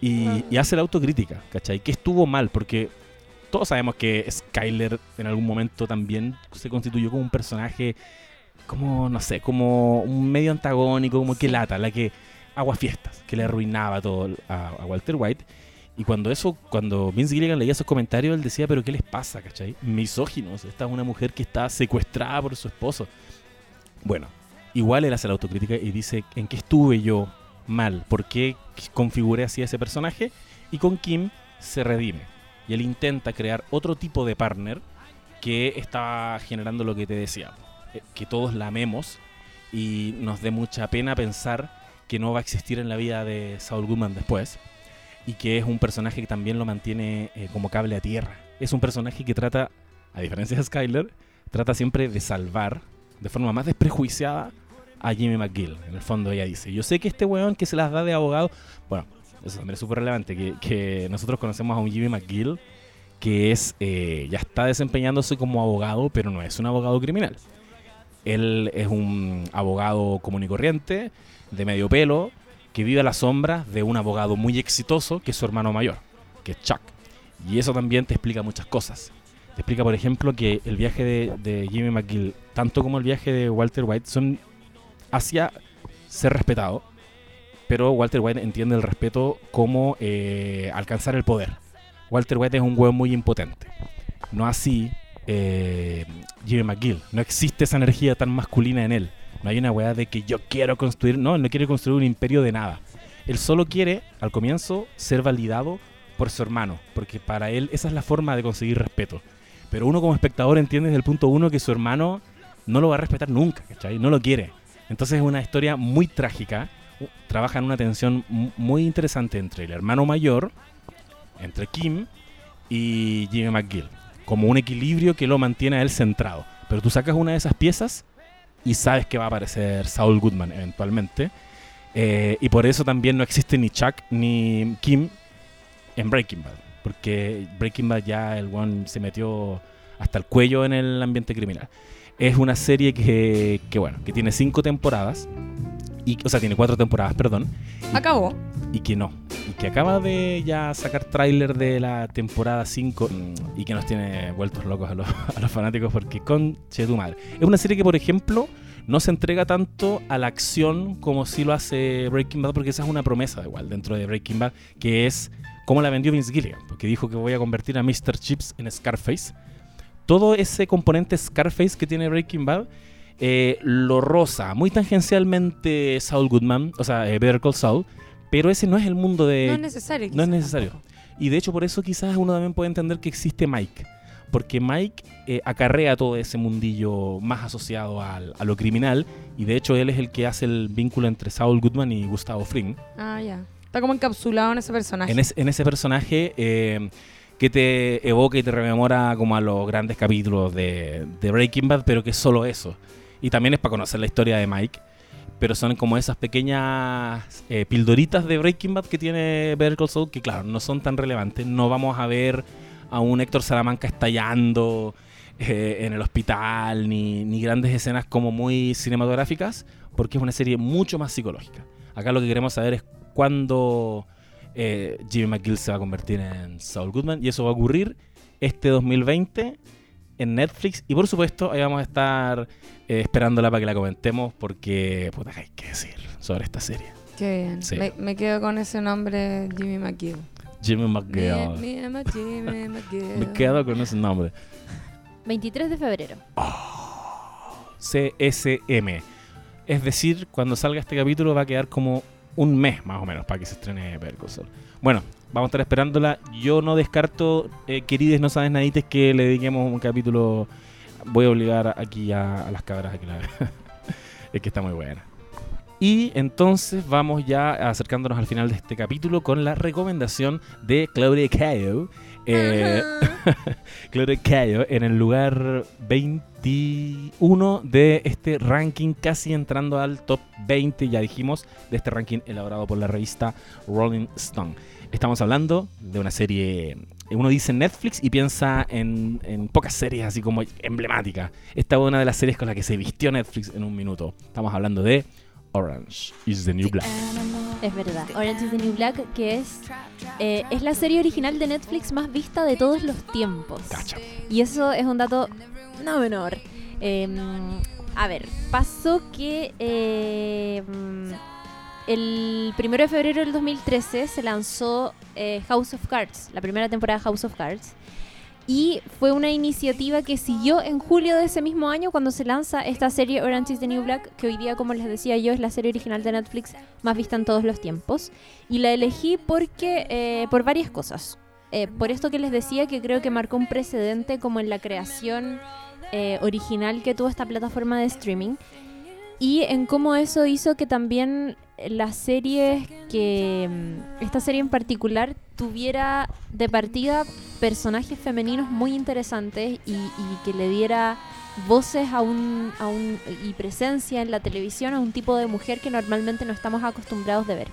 y, y hace la autocrítica, ¿cachai? Que estuvo mal, porque todos sabemos que Skyler en algún momento también se constituyó como un personaje como, no sé, como un medio antagónico, como que lata, la que agua fiestas, que le arruinaba todo a, a Walter White. Y cuando eso, cuando Vince Gilligan leía esos comentarios, él decía, pero ¿qué les pasa, cachai? Misóginos, esta es una mujer que está secuestrada por su esposo. Bueno, igual él hace la autocrítica y dice, ¿en qué estuve yo mal? ¿Por qué configuré así a ese personaje? Y con Kim se redime. Y él intenta crear otro tipo de partner que está generando lo que te decía, eh, que todos la amemos y nos dé mucha pena pensar que no va a existir en la vida de Saul Goodman después y que es un personaje que también lo mantiene eh, como cable a tierra. Es un personaje que trata, a diferencia de Skyler, trata siempre de salvar de forma más desprejuiciada a Jimmy McGill. En el fondo ella dice, yo sé que este weón que se las da de abogado, bueno, eso también es súper relevante, que, nosotros conocemos a un Jimmy McGill que es eh, ya está desempeñándose como abogado, pero no es un abogado criminal. Él es un abogado común y corriente, de medio pelo, que vive a la sombra de un abogado muy exitoso, que es su hermano mayor, que es Chuck. Y eso también te explica muchas cosas. Te explica, por ejemplo, que el viaje de Jimmy McGill, tanto como el viaje de Walter White, son hacia ser respetado, pero Walter White entiende el respeto como eh, alcanzar el poder. Walter White es un huevo muy impotente. No así eh, Jimmy McGill. No existe esa energía tan masculina en él. No hay una weá de que yo quiero construir. No, él no quiere construir un imperio de nada. Él solo quiere, al comienzo, ser validado por su hermano. Porque para él esa es la forma de conseguir respeto. Pero uno como espectador entiende desde el punto uno que su hermano no lo va a respetar nunca, ¿cachai? No lo quiere. Entonces es una historia muy trágica. U- Trabaja en una tensión mu- muy interesante entre el hermano mayor, entre Kim y Jimmy McGill. Como un equilibrio que lo mantiene a él centrado. Pero tú sacas una de esas piezas y sabes que va a aparecer Saul Goodman eventualmente. Eh, y por eso también no existe ni Chuck ni Kim en Breaking Bad. Porque Breaking Bad ya el one se metió hasta el cuello en el ambiente criminal. Es una serie que, que bueno, que tiene cinco temporadas, y, o sea, tiene cuatro temporadas, perdón, Acabó. y que no. Y que acaba de ya sacar tráiler de la temporada 5 y que nos tiene vueltos locos a los, [laughs] a los fanáticos porque conche tu madre. Es una serie que, por ejemplo, no se entrega tanto a la acción como si lo hace Breaking Bad porque esa es una promesa igual dentro de Breaking Bad que es como la vendió Vince Gilligan porque dijo que voy a convertir a Mr. Chips en Scarface. Todo ese componente Scarface que tiene Breaking Bad eh, lo rosa muy tangencialmente Saul Goodman, o sea, eh, Better Call Saul, pero ese no es el mundo de... no es necesario. no es necesario. tampoco. Y de hecho por eso quizás uno también puede entender que existe Mike. Porque Mike eh, acarrea todo ese mundillo más asociado al- a lo criminal. Y de hecho él es el que hace el vínculo entre Saul Goodman y Gustavo Fring. Ah, ya. Está como encapsulado en ese personaje. En, es- en ese personaje eh, que te evoca y te rememora como a los grandes capítulos de, Breaking Bad, pero que es solo eso. Y también es para conocer la historia de Mike. Pero son como esas pequeñas eh, pildoritas de Breaking Bad que tiene Better Call Saul que, claro, no son tan relevantes. No vamos a ver a un Héctor Salamanca estallando eh, en el hospital, ni, ni grandes escenas como muy cinematográficas, porque es una serie mucho más psicológica. Acá lo que queremos saber es cuándo eh, Jimmy McGill se va a convertir en Saul Goodman, y eso va a ocurrir este 2020 en Netflix, y por supuesto ahí vamos a estar eh, esperándola para que la comentemos, porque puta, hay que decir sobre esta serie. Qué bien. Sí. Me, me quedo con ese nombre, Jimmy McGill. Jimmy McGill. Me, me llamo Jimmy McGill. [laughs] Me quedo con ese nombre. 23 de febrero. CSM. Es decir, cuando salga este capítulo va a quedar como un mes más o menos para que se estrene Saul. Bueno, vamos a estar esperándola. Yo no descarto, eh, querides, no sabes nadites, que le dediquemos un capítulo. Voy a obligar aquí a, a las cabras a que la vean. [laughs] es que está muy buena. Y entonces vamos ya acercándonos al final de este capítulo con la recomendación de Claudia Cayo. Eh, [laughs] Claudia Cayo en el lugar 21 de este ranking, casi entrando al top 20, ya dijimos, de este ranking elaborado por la revista Rolling Stone. Estamos hablando de una serie, uno dice Netflix y piensa en, en pocas series así como emblemáticas. Esta fue una de las series con la que se vistió Netflix en un minuto. Estamos hablando de Orange is the New Black. Es verdad. Orange is the New Black, que es, eh, es la serie original de Netflix más vista de todos los tiempos. Cacha. Y eso es un dato no menor. Eh, a ver, pasó que eh, mm, el primero de febrero del 2013 se lanzó eh, House of Cards, la primera temporada de House of Cards. Y fue una iniciativa que siguió en julio de ese mismo año cuando se lanza esta serie Orange is the New Black, que hoy día, como les decía yo, es la serie original de Netflix más vista en todos los tiempos. Y la elegí porque eh, por varias cosas. Eh, por esto que les decía que creo que marcó un precedente como en la creación eh, original que tuvo esta plataforma de streaming y en cómo eso hizo que también la serie que mm, esta serie en particular tuviera de partida personajes femeninos muy interesantes y, y que le diera voces a un, a un y presencia en la televisión a un tipo de mujer que normalmente no estamos acostumbrados de ver.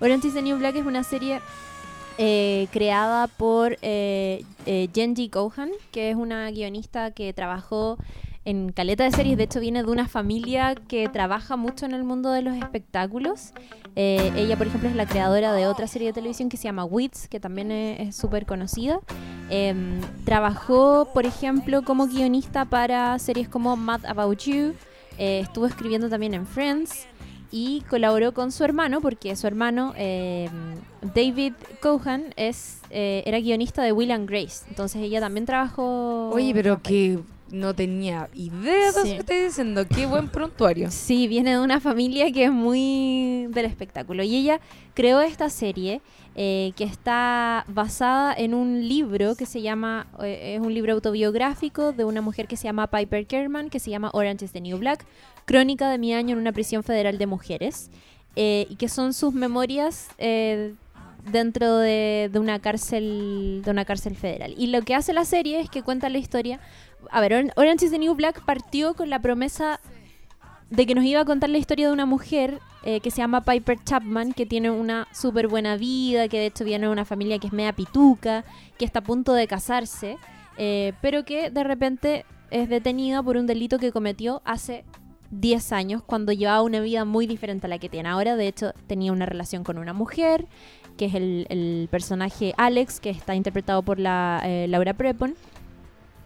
Orange is the New Black es una serie eh, creada por eh, eh, Gohan, que es una guionista que trabajó en caleta de series. De hecho, viene de una familia que trabaja mucho en el mundo de los espectáculos. Eh, ella, por ejemplo, es la creadora de otra serie de televisión que se llama Wits, que también es súper conocida. Em, trabajó, por ejemplo, como guionista para series como Mad About You. Eh, estuvo escribiendo también en Friends y colaboró con su hermano porque su hermano eh, David Cohan es eh, era guionista de Will and Grace entonces ella también trabajó Oye, pero que no tenía idea de lo Sí. que estoy diciendo. Qué buen prontuario. Sí, viene de una familia que es muy del espectáculo. Y ella creó esta serie eh, que está basada en un libro que se llama, eh, es un libro autobiográfico de una mujer que se llama Piper Kerman, que se llama Orange is the New Black, crónica de mi año en una prisión federal de mujeres, eh, y que son sus memorias dentro de, de una cárcel de una cárcel federal. Y lo que hace la serie es que cuenta la historia. A ver, Or- Orange is the New Black partió con la promesa de que nos iba a contar la historia de una mujer eh, que se llama Piper Chapman, que tiene una súper buena vida, que de hecho viene de una familia que es media pituca, que está a punto de casarse. eh, pero que de repente es detenida por un delito que cometió hace 10 años, cuando llevaba una vida muy diferente a la que tiene ahora. De hecho, tenía una relación con una mujer, que es el, el personaje Alex, que está interpretado por la eh, Laura Prepon.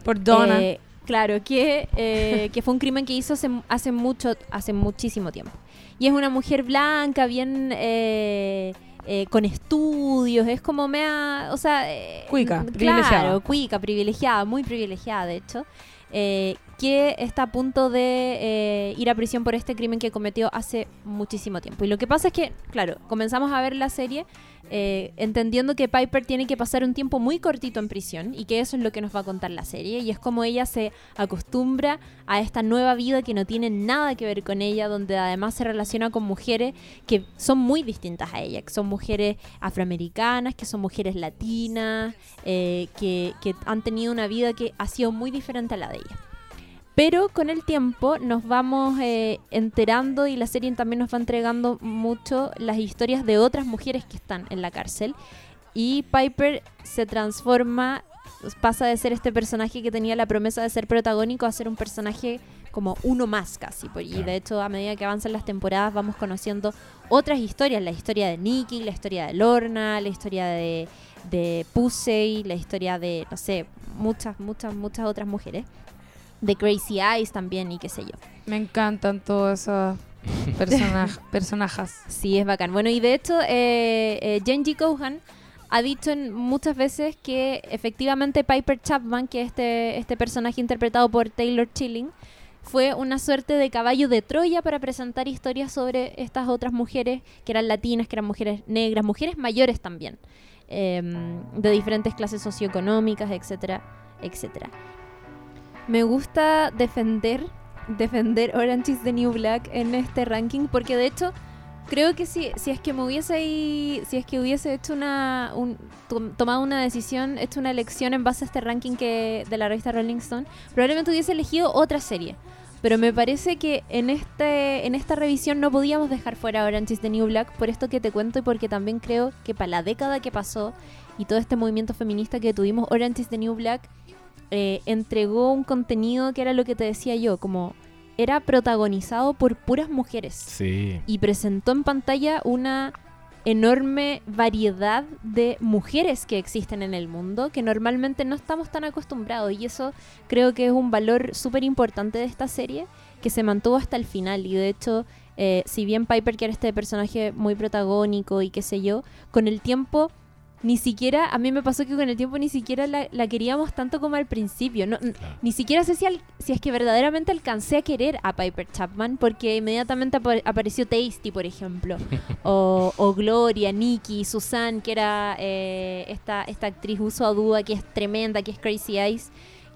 Por Donna. Eh, claro, que, eh, que fue un crimen que hizo hace, hace mucho, hace muchísimo tiempo. Y es una mujer blanca, bien eh, eh, con estudios, es como mea, o sea, eh, Cuica, privilegiada. Claro, cuica, privilegiada, muy privilegiada, de hecho. eh, que está a punto de ir a prisión por este crimen que cometió hace muchísimo tiempo. Y lo que pasa es que, claro, comenzamos a ver la serie eh, entendiendo que Piper tiene que pasar un tiempo muy cortito en prisión y que eso es lo que nos va a contar la serie y es como ella se acostumbra a esta nueva vida que no tiene nada que ver con ella, donde además se relaciona con mujeres que son muy distintas a ella, que son mujeres afroamericanas, que son mujeres latinas, eh, que, que han tenido una vida que ha sido muy diferente a la de ella. Pero con el tiempo nos vamos eh, enterando y la serie también nos va entregando mucho las historias de otras mujeres que están en la cárcel. Y Piper se transforma, pasa de ser este personaje que tenía la promesa de ser protagónico a ser un personaje como uno más casi. por- Y de hecho a medida que avanzan las temporadas vamos conociendo otras historias. La historia de Nikki, la historia de Lorna, la historia de, de Pusey, la historia de, no sé, muchas, muchas, muchas otras mujeres de Crazy Eyes también y qué sé yo. Me encantan todos esos [laughs] personaj- personajes. Sí, es bacán. Bueno, y de hecho, eh, eh, Genji Cohan ha dicho en- muchas veces que efectivamente Piper Chapman, que es este, este personaje interpretado por Taylor Chilling, fue una suerte de caballo de Troya para presentar historias sobre estas otras mujeres que eran latinas, que eran mujeres negras, mujeres mayores también, em, de diferentes clases socioeconómicas, etcétera, etcétera. Me gusta defender, defender Orange is the New Black en este ranking porque de hecho creo que si, si es que me hubiese si es que hubiese hecho una un- tom- tomado una decisión, hecho una elección en base a este ranking que de la revista Rolling Stone, probablemente hubiese elegido otra serie. Pero me parece que en este en esta revisión no podíamos dejar fuera Orange is the New Black por esto que te cuento y porque también creo que para la década que pasó y todo este movimiento feminista que tuvimos, Orange is the New Black eh, entregó un contenido que era lo que te decía yo, como era protagonizado por puras mujeres Sí. y presentó en pantalla una enorme variedad de mujeres que existen en el mundo que normalmente no estamos tan acostumbrados y eso creo que es un valor súper importante de esta serie que se mantuvo hasta el final y de hecho eh, si bien Piper que era este personaje muy protagónico y qué sé yo con el tiempo ni siquiera a mí me pasó que con el tiempo ni siquiera la, la queríamos tanto como al principio no, Claro. ni siquiera sé si, al- si es que verdaderamente alcancé a querer a Piper Chapman porque inmediatamente apa- apareció Tasty, por ejemplo. [laughs] o, o Gloria, Nikki, Susan, que era eh, esta, esta actriz uso a duda que es tremenda, que es Crazy Eyes,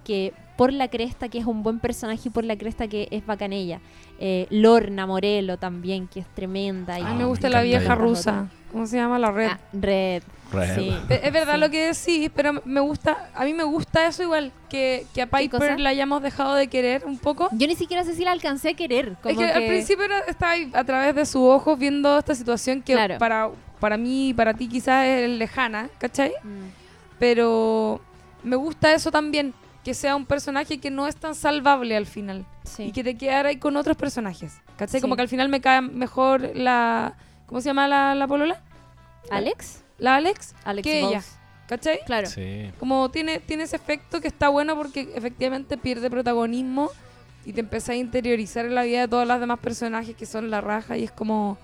que por la cresta, que es un buen personaje y por la cresta que es bacanella. Eh, Lorna Morello también, que es tremenda. y- A Ah, mí me me gusta la vieja rusa. ¿Cómo se llama? La red. Ah, Red. Red. Sí. [laughs] Es verdad Sí. lo que decís, pero me gusta, a mí me gusta eso igual, que, que a? Piper la hayamos dejado de querer un poco. Yo ni siquiera sé si la alcancé a querer. Es como que, al principio era- estaba ahí a través de sus ojos viendo esta situación que Claro. para, para mí y para ti quizás es lejana, ¿cachai? Mm. Pero me gusta eso también, que sea un personaje que no es tan salvable al final. Sí. Y que te quedara ahí con otros personajes. ¿Cachai? Sí. Como que al final me cae mejor la... ¿Cómo se llama la, la polola? ¿Alex? La Alex. Alex que ella. Bowles. ¿Cachai? Claro. Sí. Como tiene, tiene ese efecto que está bueno porque efectivamente pierde protagonismo y te empieza a interiorizar en la vida de todas las demás personajes que son la raja y es como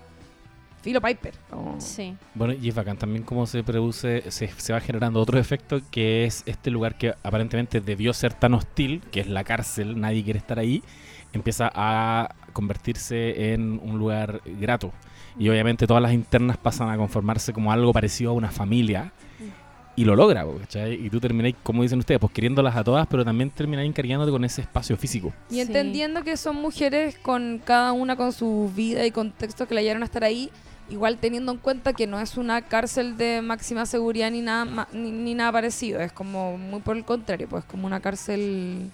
Philo Piper. como- Sí. Bueno, y es bacán también cómo se produce, se, se va generando otro efecto que es este lugar que aparentemente debió ser tan hostil, que es la cárcel, nadie quiere estar ahí, empieza a convertirse en un lugar grato. Y obviamente todas las internas pasan a conformarse como algo parecido a una familia. Y lo logra, ¿cachai? Y tú termináis, como dicen ustedes, pues queriéndolas a todas, pero también termináis encariñándote con ese espacio físico. Y Sí. entendiendo que son mujeres con cada una con su vida y contexto que la llevaron a estar ahí, igual teniendo en cuenta que no es una cárcel de máxima seguridad ni nada ma- ni, ni nada parecido, es como muy por el contrario, pues como una cárcel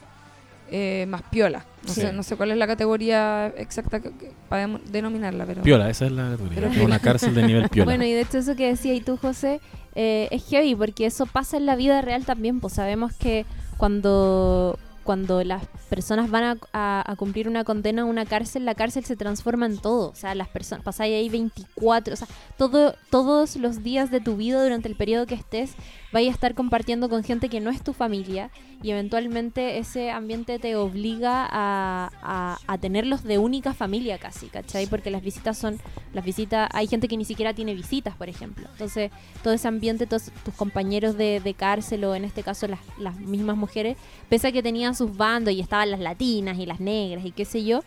eh, más piola. No, Sí. sé, no sé cuál es la categoría exacta que, que- para denominarla, pero Piola, esa es la categoría. Pero Es una cárcel de nivel piola. Bueno, y de hecho eso que decías y tú, José, eh, es heavy porque eso pasa en la vida real también. Pues sabemos que cuando cuando las personas van a, cumplir una condena a una cárcel, la cárcel se transforma en todo. O sea, las personas, pasáis ahí 24, o sea, todo, todos los días de tu vida durante el periodo que estés, vais a estar compartiendo con gente que no es tu familia y eventualmente ese ambiente te obliga a, tenerlos de única familia casi, ¿cachai? Porque las visitas son, las visitas, hay gente que ni siquiera tiene visitas, por ejemplo. Entonces, todo ese ambiente, todos tus compañeros de, cárcel o en este caso las, las mismas mujeres, pese a que tenían sus bandos y estaban las latinas y las negras y qué sé yo,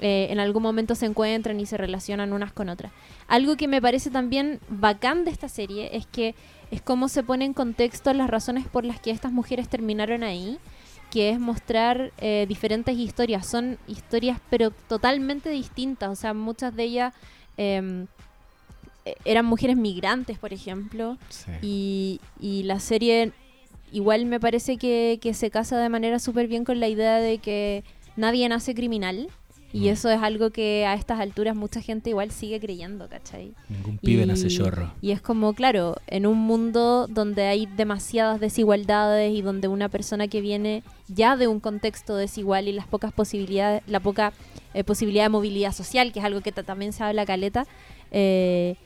eh, en algún momento se encuentran y se relacionan unas con otras. Algo que me parece también bacán de esta serie es que es cómo se pone en contexto las razones por las que estas mujeres terminaron ahí, que es mostrar eh, diferentes historias. Son historias pero totalmente distintas, o sea, muchas de ellas em, eh, eran mujeres migrantes, por ejemplo, Sí. y, y la serie igual me parece que, que se casa de manera súper bien con la idea de que nadie nace criminal. Y Mm. eso es algo que a estas alturas mucha gente igual sigue creyendo, ¿cachai? Ningún pibe nace chorro. Y es como, claro, en un mundo donde hay demasiadas desigualdades y donde una persona que viene ya de un contexto desigual y las pocas posibilidades, la poca eh, posibilidad de movilidad social, que es algo que ta- también se habla caleta, eh,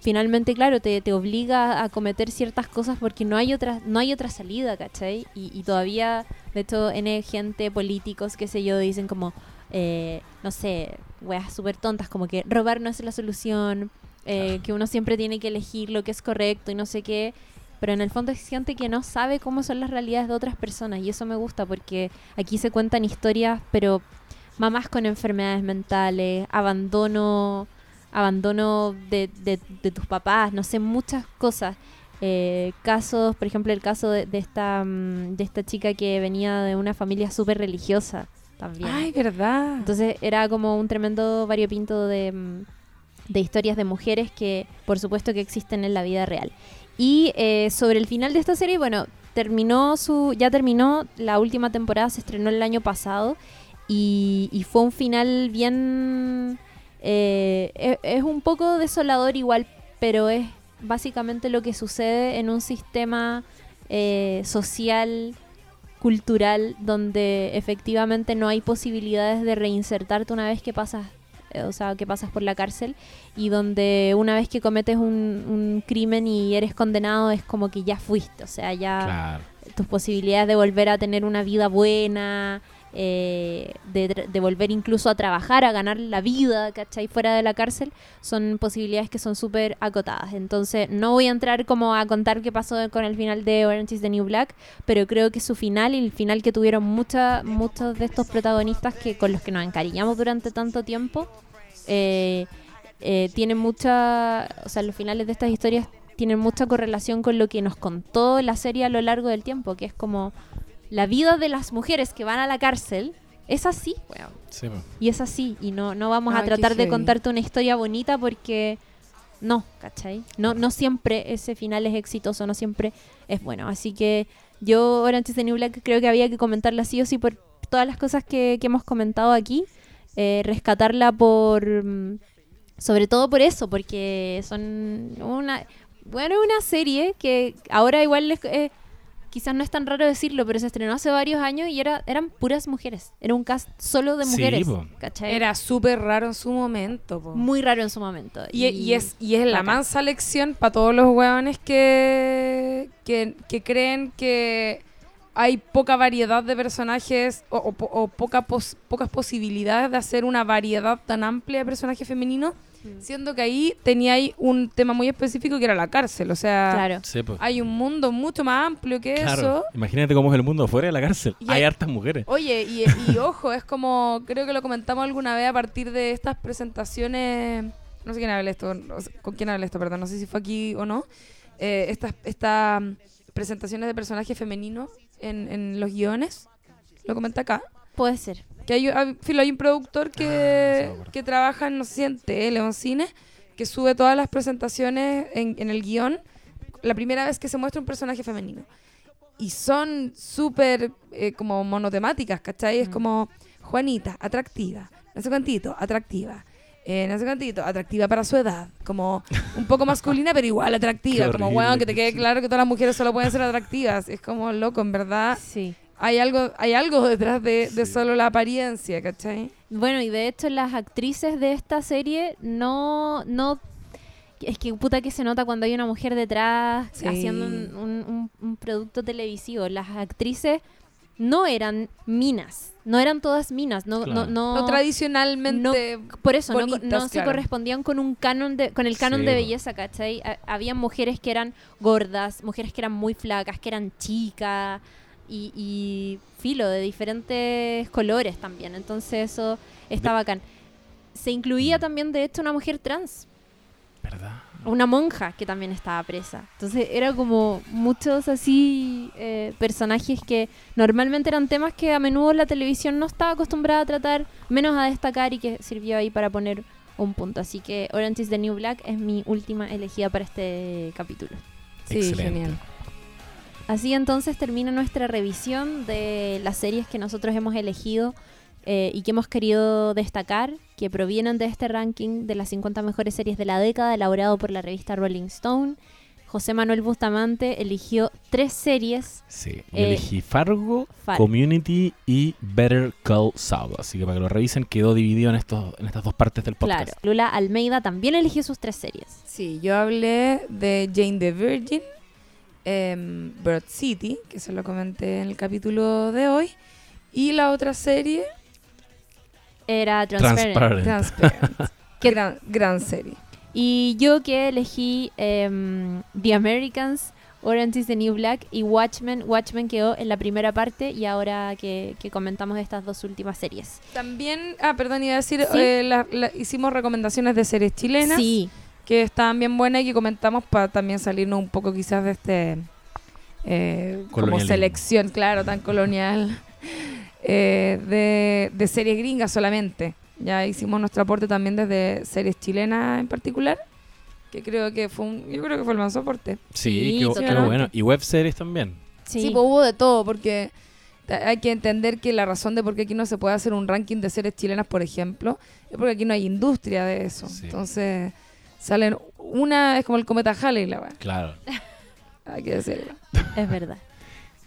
finalmente, claro, te, te obliga a cometer ciertas cosas porque no hay otra, no hay otra salida, ¿cachai? Y, y todavía, de hecho, N gente, políticos, qué sé yo, dicen como, eh, no sé, weas súper tontas, como que robar no es la solución, eh, que uno siempre tiene que elegir lo que es correcto y no sé qué. Pero en el fondo es gente que no sabe cómo son las realidades de otras personas y eso me gusta porque aquí se cuentan historias, pero mamás con enfermedades mentales, abandono, abandono de, de- de tus papás, no sé, muchas cosas. Eh, casos, por ejemplo, el caso de, de esta, mm, de esta chica que venía de una familia súper religiosa también. Ay, verdad. Entonces era como un tremendo variopinto de, mm, de historias de mujeres que por supuesto que existen en la vida real. Y eh, sobre el final de esta serie, bueno, terminó su, ya terminó, la última temporada se estrenó el año pasado y, y fue un final bien... eh, es, es un poco desolador igual, pero es básicamente lo que sucede en un sistema eh, social cultural donde efectivamente no hay posibilidades de reinsertarte una vez que pasas eh, o sea que pasas por la cárcel y donde una vez que cometes un, un crimen y eres condenado es como que ya fuiste o sea ya Claro. tus posibilidades de volver a tener una vida buena, eh, de, volver incluso a trabajar, a ganar la vida, ¿cachai? Fuera de la cárcel, son posibilidades que son súper acotadas. Entonces, no voy a entrar como a contar qué pasó con el final de Orange is the New Black, pero creo que su final y el final que tuvieron mucha, muchos de estos protagonistas que con los que nos encariñamos durante tanto tiempo, eh, eh, tienen mucha, o sea, los finales de estas historias tienen mucha correlación con lo que nos contó la serie a lo largo del tiempo, que es como la vida de las mujeres que van a la cárcel es así. Sí. Y es así, y no, no vamos a Ay, tratar de contarte una historia bonita porque no, ¿cachai? No, no siempre ese final es exitoso, no siempre es bueno. Así que yo, Orange is the New Black, creo que había que comentarla sí o sí por todas las cosas que, que hemos comentado aquí. eh, rescatarla por... mm, Sobre todo por eso, porque son una... Bueno, una serie que ahora igual les- eh, quizás no es tan raro decirlo, pero se estrenó hace varios años y era, eran puras mujeres. Era un cast solo de mujeres. Era súper raro en su momento. po. muy raro en su momento. Y, y es, y es la mansa lección para todos los hueones que, que, que creen que hay poca variedad de personajes o, o po- o poca pos- pocas posibilidades de hacer una variedad tan amplia de personajes femeninos, Mm. siendo que ahí tenía ahí un tema muy específico que era la cárcel. O sea, Claro. Sí, po. hay un mundo mucho más amplio que Claro. eso. Imagínate cómo es el mundo fuera de la cárcel. Y hay hay- hartas mujeres. Oye, y, y [laughs] ojo, es como, creo que lo comentamos alguna vez a partir de estas presentaciones, no sé quién habla esto, no sé- con quién habla esto, perdón, no sé si fue aquí o no, eh, estas estas mm, presentaciones de personajes femeninos en, en los guiones, lo comenté acá, Puede ser. Que hay, hay, filo, hay un productor Ah, que, acuerda. que trabaja en, no sé si en tele o en cine, que sube todas las presentaciones en, en el guion la primera vez que se muestra un personaje femenino. Y son súper eh, como monotemáticas, ¿cachai? Es Mm. como Juanita, atractiva, no sé cuántito, atractiva. Eh, no sé cuántito, atractiva para su edad, como un poco masculina, pero igual atractiva, [laughs] Qué como horrible, bueno, que te quede sí. claro que todas las mujeres solo pueden ser atractivas, es como loco, en verdad, Sí. Hay algo, hay algo [laughs] detrás de, de solo la apariencia, ¿cachai? Bueno, y de hecho las actrices de esta serie no, no es que puta que se nota cuando hay una mujer detrás Sí. haciendo un, un- un- un producto televisivo. Las actrices no eran minas, no eran todas minas, no, Claro. no, no, No tradicionalmente. por eso no, se correspondían con un canon de, con el canon Sí, de belleza, ¿cachai? Ha- Había mujeres que eran gordas, mujeres que eran muy flacas, que eran chicas y, y filo de diferentes colores también. Entonces eso está bacán. Se incluía también, de hecho, una mujer trans, ¿Verdad? una monja que también estaba presa. Entonces era como muchos así eh, personajes que normalmente eran temas que a menudo la televisión no estaba acostumbrada a tratar, menos a destacar y que sirvió ahí para poner un punto. Así que Orange is the New Black es mi última elegida para este capítulo. Sí, Excelente. genial. Así entonces termina nuestra revisión de las series que nosotros hemos elegido eh, y que hemos querido destacar, que provienen de este ranking de las 50 mejores series de la década, elaborado por la revista Rolling Stone. José Manuel Bustamante eligió tres series. Sí. Yo Eh, elegí Fargo, Fargo. Community y Better Call Saul. Así que para que lo revisen, quedó dividido en, estos, en estas dos partes del podcast. Claro. Lula Almeida también eligió sus tres series. Sí, yo hablé de Jane the Virgin, em, Broad City, que se lo comenté en el capítulo de hoy, y la otra serie, Era Transparent. Transparent. Transparent. [laughs] Que- gran, gran serie. Y yo que elegí em, The Americans, Orange is the New Black y Watchmen. Watchmen quedó en la primera parte y ahora que, que comentamos estas dos últimas series. También, ah, perdón, iba a decir, Sí. eh, la- la- hicimos recomendaciones de series chilenas Sí, que estaban bien buenas y que comentamos para también salirnos un poco quizás de este eh, como selección, claro, tan colonial [laughs] eh, de, de series gringas solamente. Ya hicimos nuestro aporte también desde series chilenas en particular, que creo que fue un, yo creo que fue el más aporte. Sí, Sí, qué, bueno. Y web series también. sí. Sí, pues hubo de todo, porque hay que entender que la razón de por qué aquí no se puede hacer un ranking de series chilenas, por ejemplo, es porque aquí no hay industria de eso. Sí. Entonces, salen una, es como el cometa Halley, la verdad, Claro. [laughs] hay que decirlo. Es verdad.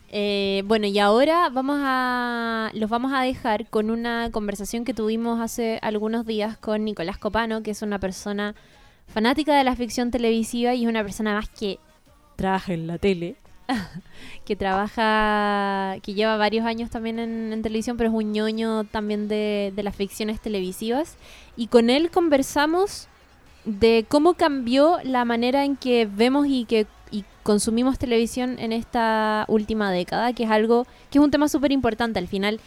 Eh, bueno, y ahora vamos a los vamos a dejar con una conversación que tuvimos hace algunos días con Nicolás Copano, que es una persona fanática de la ficción televisiva y es una persona más que trabaja en la tele, [laughs] que trabaja, que lleva varios años también en, en televisión, pero es un ñoño también de, de las ficciones televisivas. Y con él conversamos de cómo cambió la manera en que vemos y que y consumimos televisión en esta última década, que es algo que es un tema súper importante. Al final,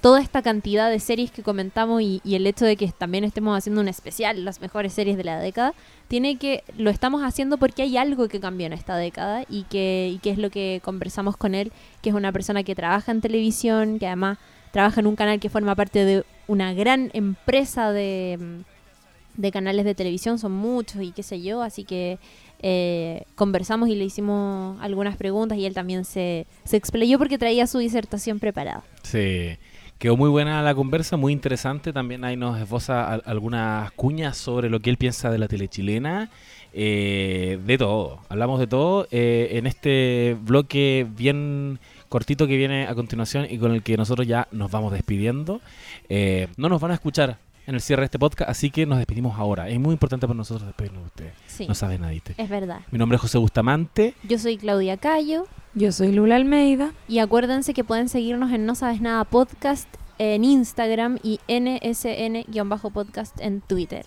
toda esta cantidad de series que comentamos y, y el hecho de que también estemos haciendo un especial, las mejores series de la década, tiene que lo estamos haciendo porque hay algo que cambió en esta década y que, y que es lo que conversamos con él, que es una persona que trabaja en televisión, que además trabaja en un canal que forma parte de una gran empresa de, mm, de canales de televisión, son muchos y qué sé yo, así que eh, conversamos y le hicimos algunas preguntas y él también se, se explayó porque traía su disertación preparada. Sí. Quedó muy buena la conversa, muy interesante. También ahí nos esboza al- algunas cuñas sobre lo que él piensa de la tele chilena. Eh, de todo. Hablamos de todo eh, en este bloque bien cortito que viene a continuación y con el que nosotros ya nos vamos despidiendo. No nos van a escuchar en el cierre de este podcast, así que nos despedimos ahora. Es muy importante para nosotros despedirnos de ustedes. Sí, No sabe nadie. es verdad. Mi nombre es José Bustamante. Yo soy Claudia Cayo Yo soy Lula Almeida. y acuérdense que pueden seguirnos en No Sabes Nada Podcast en Instagram y NSN-podcast en Twitter.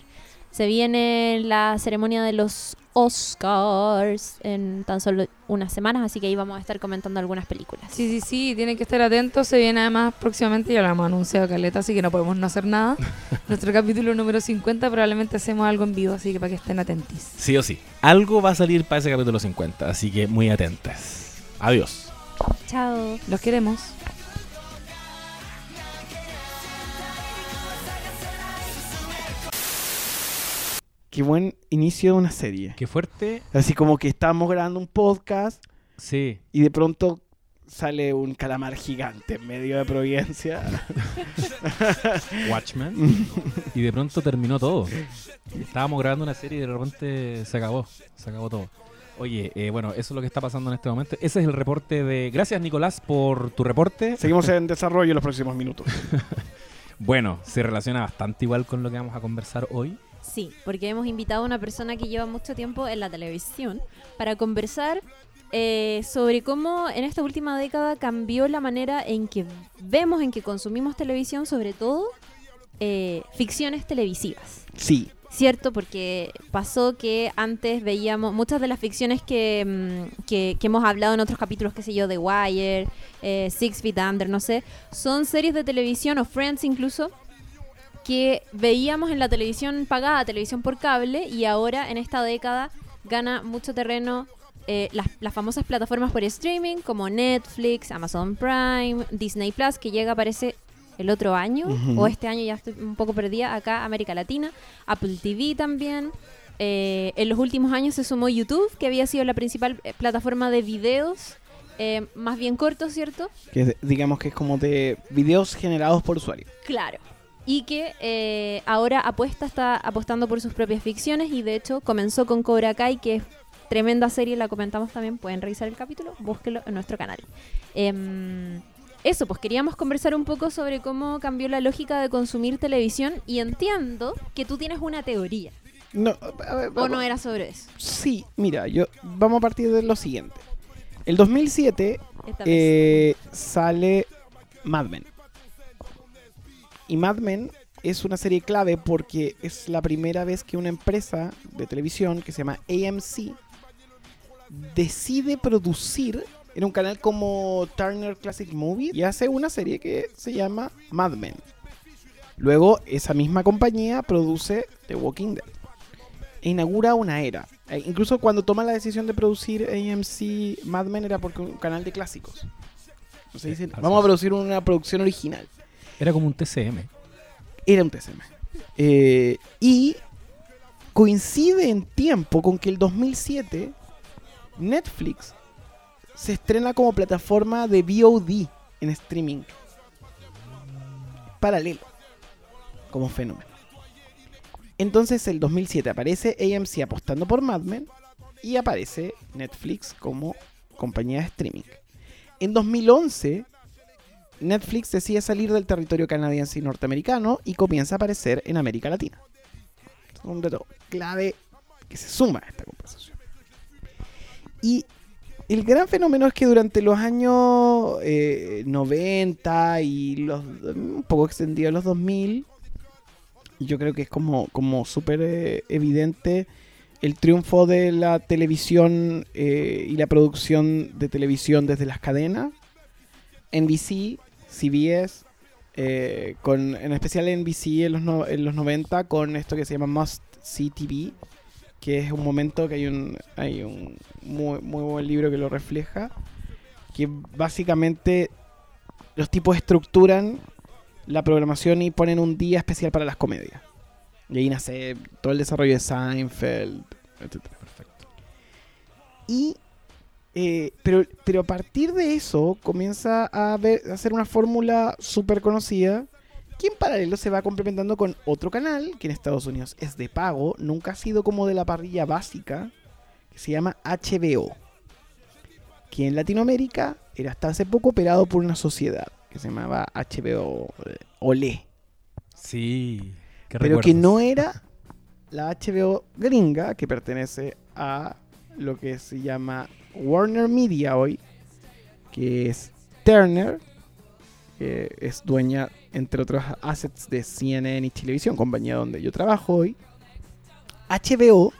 Se viene la ceremonia de los Oscars en tan solo unas semanas, así que ahí vamos a estar comentando algunas películas. Sí, sí, sí, tienen que estar atentos. Se viene además próximamente, ya lo hemos anunciado Caleta, así que no podemos no hacer nada. [laughs] Nuestro capítulo número 50 probablemente hacemos algo en vivo, así que para que estén atentis. Sí o sí. Algo va a salir para ese capítulo 50, así que muy atentas. Adiós. Chao. Los queremos. Qué buen inicio de una serie. Qué fuerte. Así como que estamos grabando un podcast Sí. y de pronto sale un calamar gigante en medio de Providencia. [laughs] Watchmen. [laughs] y de pronto terminó todo. Estábamos grabando una serie y de repente se acabó. Se acabó todo. Oye, eh, bueno, eso es lo que está pasando en este momento. Ese es el reporte de... Gracias, Nicolás, por tu reporte. Seguimos en [laughs] desarrollo en los próximos minutos. Bueno, se relaciona bastante igual con lo que vamos a conversar hoy. Sí, porque hemos invitado a una persona que lleva mucho tiempo en la televisión para conversar eh, sobre cómo en esta última década cambió la manera en que vemos, en que consumimos televisión, sobre todo eh, ficciones televisivas. Sí. ¿Cierto? Porque pasó que antes veíamos muchas de las ficciones que, mm, que, que hemos hablado en otros capítulos, qué sé yo, The Wire, eh, Six Feet Under, no sé, son series de televisión o Friends incluso que veíamos en la televisión pagada, televisión por cable, y ahora en esta década gana mucho terreno eh, las, las famosas plataformas por streaming como Netflix, Amazon Prime, Disney Plus, que llega parece el otro año, o este año ya estoy un poco perdida, acá América Latina, Apple TV también. Eh, en los últimos años se sumó YouTube, que había sido la principal eh, plataforma de videos, eh, más bien cortos, ¿cierto? Que digamos que es como de videos generados por usuario. Claro. Y que eh, ahora apuesta, está apostando por sus propias ficciones y de hecho comenzó con Cobra Kai, que es tremenda serie, la comentamos también, pueden revisar el capítulo, búsquelo en nuestro canal. Em, eso, pues queríamos conversar un poco sobre cómo cambió la lógica de consumir televisión y entiendo que tú tienes una teoría, No, a ver, o no era sobre eso. Sí, mira, yo vamos a partir de lo siguiente. El 2007 Esta vez. eh, sale Mad Men. Y Mad Men es una serie clave porque es la primera vez que una empresa de televisión que se llama AMC decide producir en un canal como Turner Classic Movie y hace una serie que se llama Mad Men. Luego esa misma compañía produce The Walking Dead e inaugura una era. E incluso cuando toma la decisión de producir AMC Mad Men era porque un canal de clásicos. Entonces dicen, así vamos a producir una producción original. Era como un TCM. Era un TCM. Eh, y coincide en tiempo con que el 2007 Netflix se estrena como plataforma de VOD en streaming. Paralelo. Como fenómeno. Entonces el 2007 aparece AMC apostando por Mad Men y aparece Netflix como compañía de streaming. En 2011 Netflix decide salir del territorio canadiense y norteamericano y comienza a aparecer en América Latina. Es un dato clave que se suma a esta conversación. Y el gran fenómeno es que durante los años eh, 90 y los un poco extendido los 2000, yo creo que es como, como súper eh, evidente el triunfo de la televisión eh, y la producción de televisión desde las cadenas. NBC, CBS, eh, con, en especial NBC en los, no- en los 90 con esto que se llama Must See TV, que es un momento que hay un, hay un muy, muy buen libro que lo refleja, que básicamente los tipos estructuran la programación y ponen un día especial para las comedias. Y ahí nace todo el desarrollo de Seinfeld, etc. Perfecto. Y eh, pero, pero a partir de eso comienza a, ver, a hacer una fórmula súper conocida que en paralelo se va complementando con otro canal que en Estados Unidos es de pago, nunca ha sido como de la parrilla básica, que se llama HBO, que en Latinoamérica era hasta hace poco operado por una sociedad que se llamaba HBO eh, Olé, Sí. ¿Qué pero que no era la HBO gringa que pertenece a lo que se llama Warner Media hoy, que es Turner, que es dueña, entre otros assets, de CNN y Televisión, compañía donde yo trabajo hoy. HBO,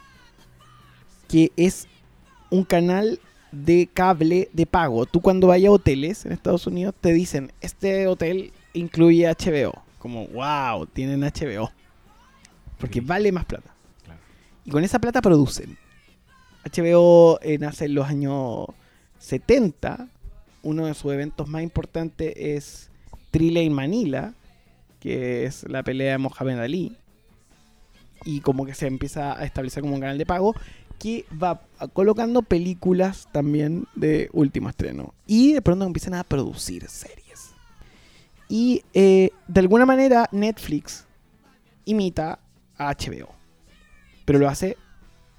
que es un canal de cable de pago. Tú cuando vayas a hoteles en Estados Unidos te dicen, este hotel incluye HBO. Como, wow, tienen HBO. Porque vale más plata. Claro. Y con esa plata producen. HBO eh, nace en los años 70. Uno de sus eventos más importantes es Thriller in Manila, que es la pelea de Mohamed Ali. Y como que se empieza a establecer como un canal de pago que va colocando películas también de último estreno. Y de pronto empiezan a producir series. Y eh, de alguna manera Netflix imita a HBO. Pero lo hace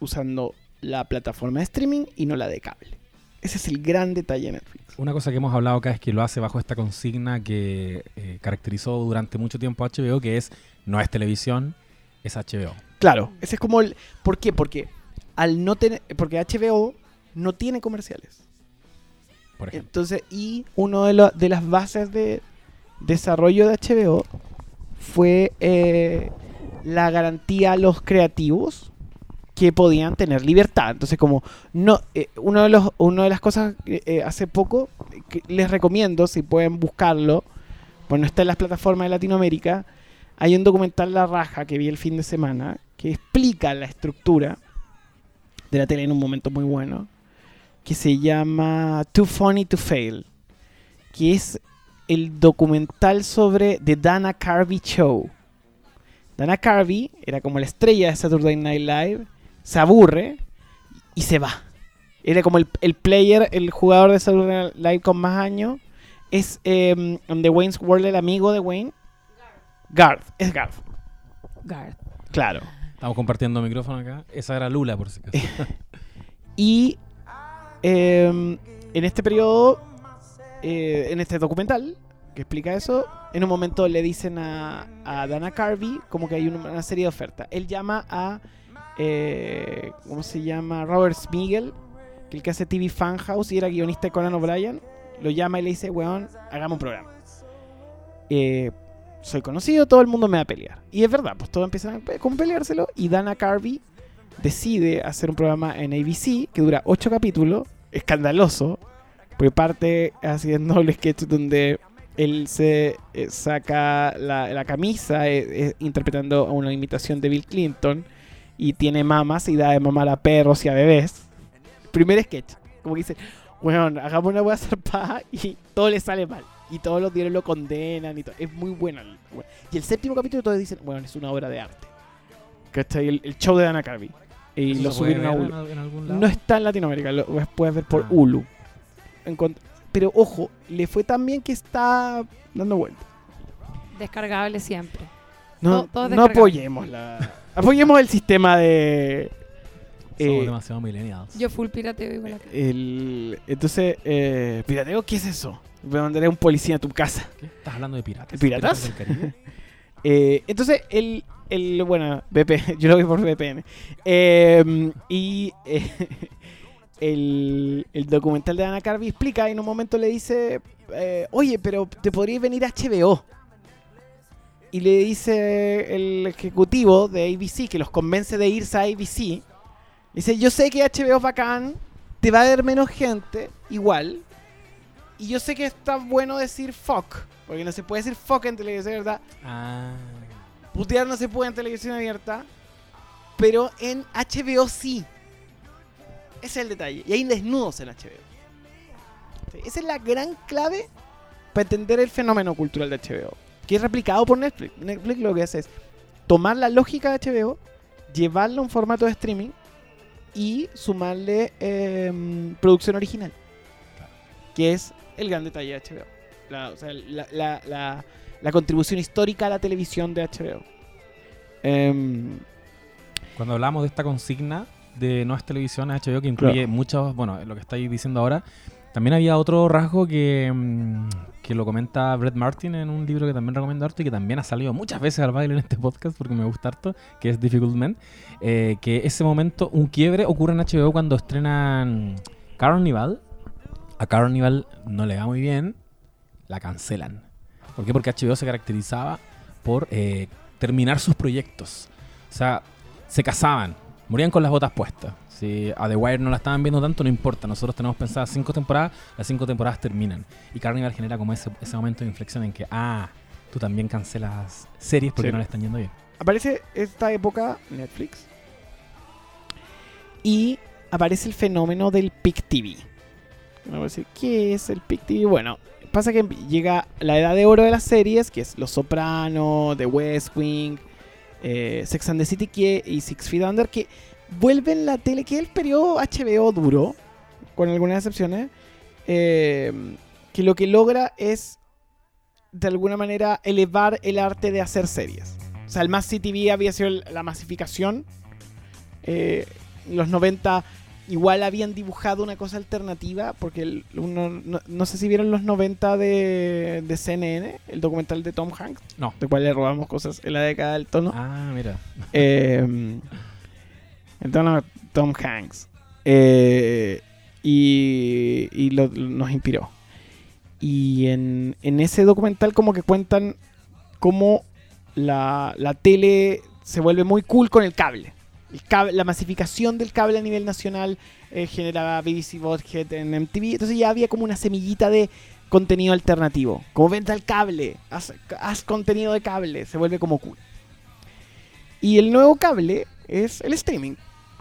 usando la plataforma de streaming y no la de cable. Ese es el gran detalle de Netflix. Una cosa que hemos hablado acá es que lo hace bajo esta consigna que eh, caracterizó durante mucho tiempo a HBO, que es no es televisión, es HBO. Claro, ese es como el... ¿Por qué? Porque al no tener... Porque HBO no tiene comerciales. Por ejemplo. Entonces, y uno de, de las bases de desarrollo de HBO fue eh, la garantía a los creativos que podían tener libertad. Entonces, como no, eh, uno de los, una de las cosas eh, eh, hace poco que les recomiendo si pueden buscarlo, bueno está en las plataformas de Latinoamérica. Hay un documental La Raja que vi el fin de semana que explica la estructura de la tele en un momento muy bueno que se llama Too Funny to Fail, que es el documental sobre The Dana Carvey Show. Dana Carvey era como la estrella de Saturday Night Live, se aburre y se va. Era como el, el player, el jugador de Saturday Night Live con más años. Es eh, de Wayne's World el amigo de Wayne. Garth, es Garth, Garth. claro. Estamos compartiendo micrófono acá. Esa era Lula, por si acaso. [laughs] Y eh, en este periodo, eh, en este documental que explica eso, en un momento le dicen a, a Dana Carvey como que hay una, una serie de ofertas. Él llama a, eh, ¿cómo se llama? Robert Smigel, que el que hace TV Fan House y era guionista de Conan O'Brien. Lo llama y le dice, weón, hagamos un programa. Eh, soy conocido, todo el mundo me va a pelear. Y es verdad, pues todos empiezan a con peleárselo y Dana Carvey decide hacer un programa en ABC que dura ocho capítulos, escandaloso, porque parte haciendo el sketch donde él se eh, saca la, camisa eh, eh, interpretando una imitación de Bill Clinton y tiene mamas y da de mamar a perros y a bebés. Primer sketch, como que dice, bueno, hagamos una hueá zarpada y todo le sale mal. Y todos los diarios lo condenan y todo. Es muy bueno. el- Y el séptimo capítulo todos dicen, bueno, es una obra de arte. ¿Cachai? El, el show de Dana Carvey. Y ¿Eso lo subieron a Hulu. en? No está en Latinoamérica, lo puedes ver por Ah. Hulu. Pero ojo, le fue tan bien que está dando vuelta. Descargable siempre. No, Todo- todo no apoyemos la. Apoyemos el sistema de. Somos eh, demasiado millennials. Yo full pirateo igual acá. el, entonces, eh, pirateo, ¿qué es eso? Me mandaré un policía a tu casa. ¿Qué? ¿Estás hablando de piratas? ¿Piratas? del Caribe? [laughs] Eh, entonces, el, el. Bueno, VPN, [laughs] yo lo vi por VPN. Eh, y eh, [laughs] el, el documental de Ana Carvey explica y en un momento le dice: eh, Oye, pero te podrías venir a HBO. Y le dice el ejecutivo de ABC que los convence de irse a ABC. Dice: Yo sé que HBO es bacán, te va a ver menos gente, igual. Y yo sé que está bueno decir fuck, porque no se puede decir fuck en televisión, ¿verdad? ah. Putear no se puede en televisión abierta, pero en HBO sí. Ese es el detalle. Y hay desnudos en HBO. Esa es la gran clave para entender el fenómeno cultural de HBO, que es replicado por Netflix. Netflix lo que hace es tomar la lógica de HBO, llevarla a un formato de streaming y sumarle eh, producción original, que es el gran detalle de HBO. La, o sea, la- la- la- la contribución histórica a la televisión de HBO. Em, Cuando hablamos de esta consigna de no es televisión es HBO, que incluye Claro. muchos, bueno, lo que estáis diciendo ahora, también había otro rasgo que, mm, que lo comenta Brett Martin en un libro que también recomiendo harto y que también ha salido muchas veces al baile en este podcast porque me gusta harto, que es Difficult Men, eh, que ese momento, un quiebre ocurre en HBO cuando estrenan Carnival. A Carnival no le va muy bien, la cancelan. ¿Por qué? Porque HBO se caracterizaba por eh, terminar sus proyectos. O sea, se casaban, morían con las botas puestas. Si a The Wire no la estaban viendo tanto, no importa. Nosotros tenemos pensadas cinco temporadas, las cinco temporadas terminan. Y Carnival genera como ese, ese momento de inflexión en que, ah, tú también cancelas series porque Sí. no le están yendo bien. aparece esta época Netflix y aparece el fenómeno del Pick TV. ¿qué es el Pick TV? Bueno, pasa que llega la edad de oro de las series, que es Los Soprano, The West Wing, eh, Sex and the City que- y Six Feet Under, que vuelven la tele, que es el periodo HBO duro, con algunas excepciones, eh, que lo que logra es de alguna manera elevar el arte de hacer series. O sea, el Mass CTV había sido la masificación. eh, los 90 igual habían dibujado una cosa alternativa, porque el- uno, no, no sé si vieron los 90 de, de CNN, el documental de Tom Hanks, No. de cual le robamos cosas en la década del tono. Ah, mira. Eh, [laughs] el tono Tom Hanks. Eh, y y lo- nos inspiró. Y en, ese documental como que cuentan cómo la, tele se vuelve muy cool con el cable. El cable- la masificación del cable a nivel nacional eh, generaba BBC Bothead en MTV. Entonces ya había como una semillita de contenido alternativo. Como venta al cable, haz, haz contenido de cable, se vuelve como cool. Y el nuevo cable es el streaming.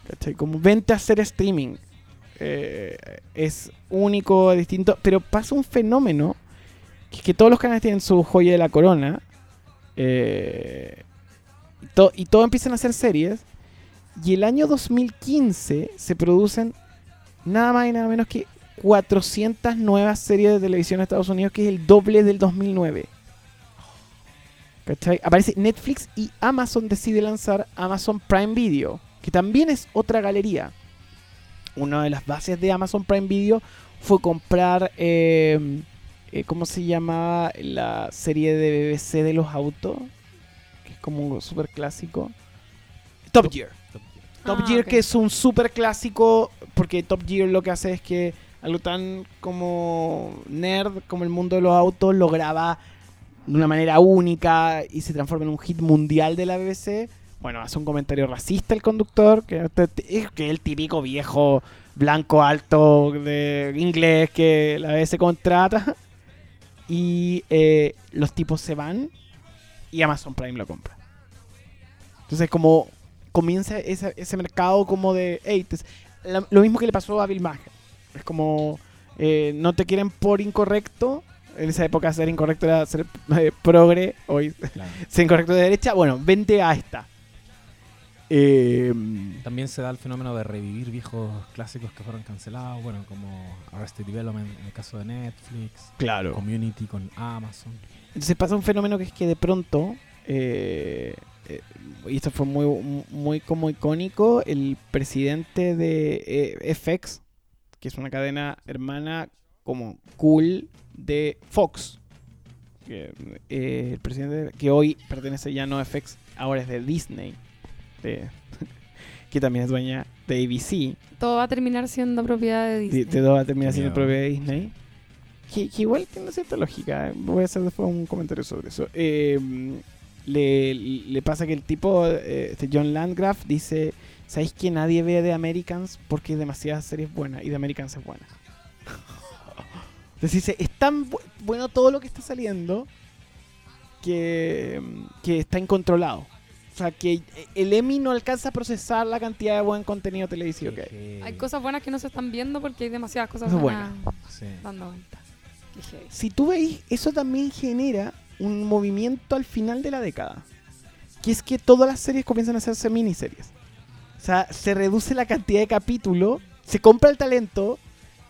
¿Cachai? Como vente a hacer streaming. Eh, es único, distinto. Pero pasa un fenómeno que es que todos los canales tienen su joya de la corona. eh, y, to- y todos empiezan a hacer series. Y el año 2015 se producen nada más y nada menos que 400 nuevas series de televisión en Estados Unidos, que es el doble del 2009. ¿Cachai? Aparece Netflix y Amazon decide lanzar Amazon Prime Video, que también es otra galería. Una de las bases de Amazon Prime Video fue comprar, eh, eh, ¿cómo se llama la serie de BBC de los autos? Que es como un super clásico. Top Gear. Top Ah, Gear ok. que es un super clásico porque Top Gear lo que hace es que algo tan como nerd como el mundo de los autos lo graba de una manera única y se transforma en un hit mundial de la BBC. Bueno, hace un comentario racista el conductor, que es que el típico viejo blanco alto de inglés que la BBC contrata. Y eh, los tipos se van y Amazon Prime lo compra. Entonces como comienza ese, ese mercado como de... hey, te- la- lo mismo que le pasó a Bill Maher. Es como... eh, no te quieren por incorrecto. En esa época ser incorrecto era ser [laughs] eh, progre. Hoy Claro. ser incorrecto de derecha. Bueno, vente a esta. Eh, También se da el fenómeno de revivir viejos clásicos que fueron cancelados, bueno, como Arrested Development en el caso de Netflix, claro. Community con Amazon. Entonces pasa un fenómeno que es que de pronto, eh, eh, y esto fue muy, muy como icónico, el presidente de eh, FX, que es una cadena hermana como cool de Fox, que, eh, el presidente que hoy pertenece ya no a FX, ahora es de Disney, de- [laughs] que también es dueña de ABC, Todo va a terminar siendo propiedad de Disney. de, de va a terminar siendo propiedad de Disney. Que, que igual tiene cierta lógica. Voy a hacer después un comentario sobre eso. Eh, le, le pasa que el tipo, eh, este John Landgraf, dice: ¿Sabéis que nadie ve de Americans porque hay demasiadas series buenas y de Americans es buena? [laughs] Entonces dice: Es tan bu- bueno todo lo que está saliendo que, que está incontrolado. O sea, que el Emmy no alcanza a procesar la cantidad de buen contenido televisivo que hay. Hay cosas buenas que no se están viendo porque hay demasiadas cosas buenas Sí. dando vueltas. Si tú veis, eso también genera un movimiento al final de la década. Que es que todas las series comienzan a hacerse miniseries. O sea, se reduce la cantidad de capítulos, se compra el talento,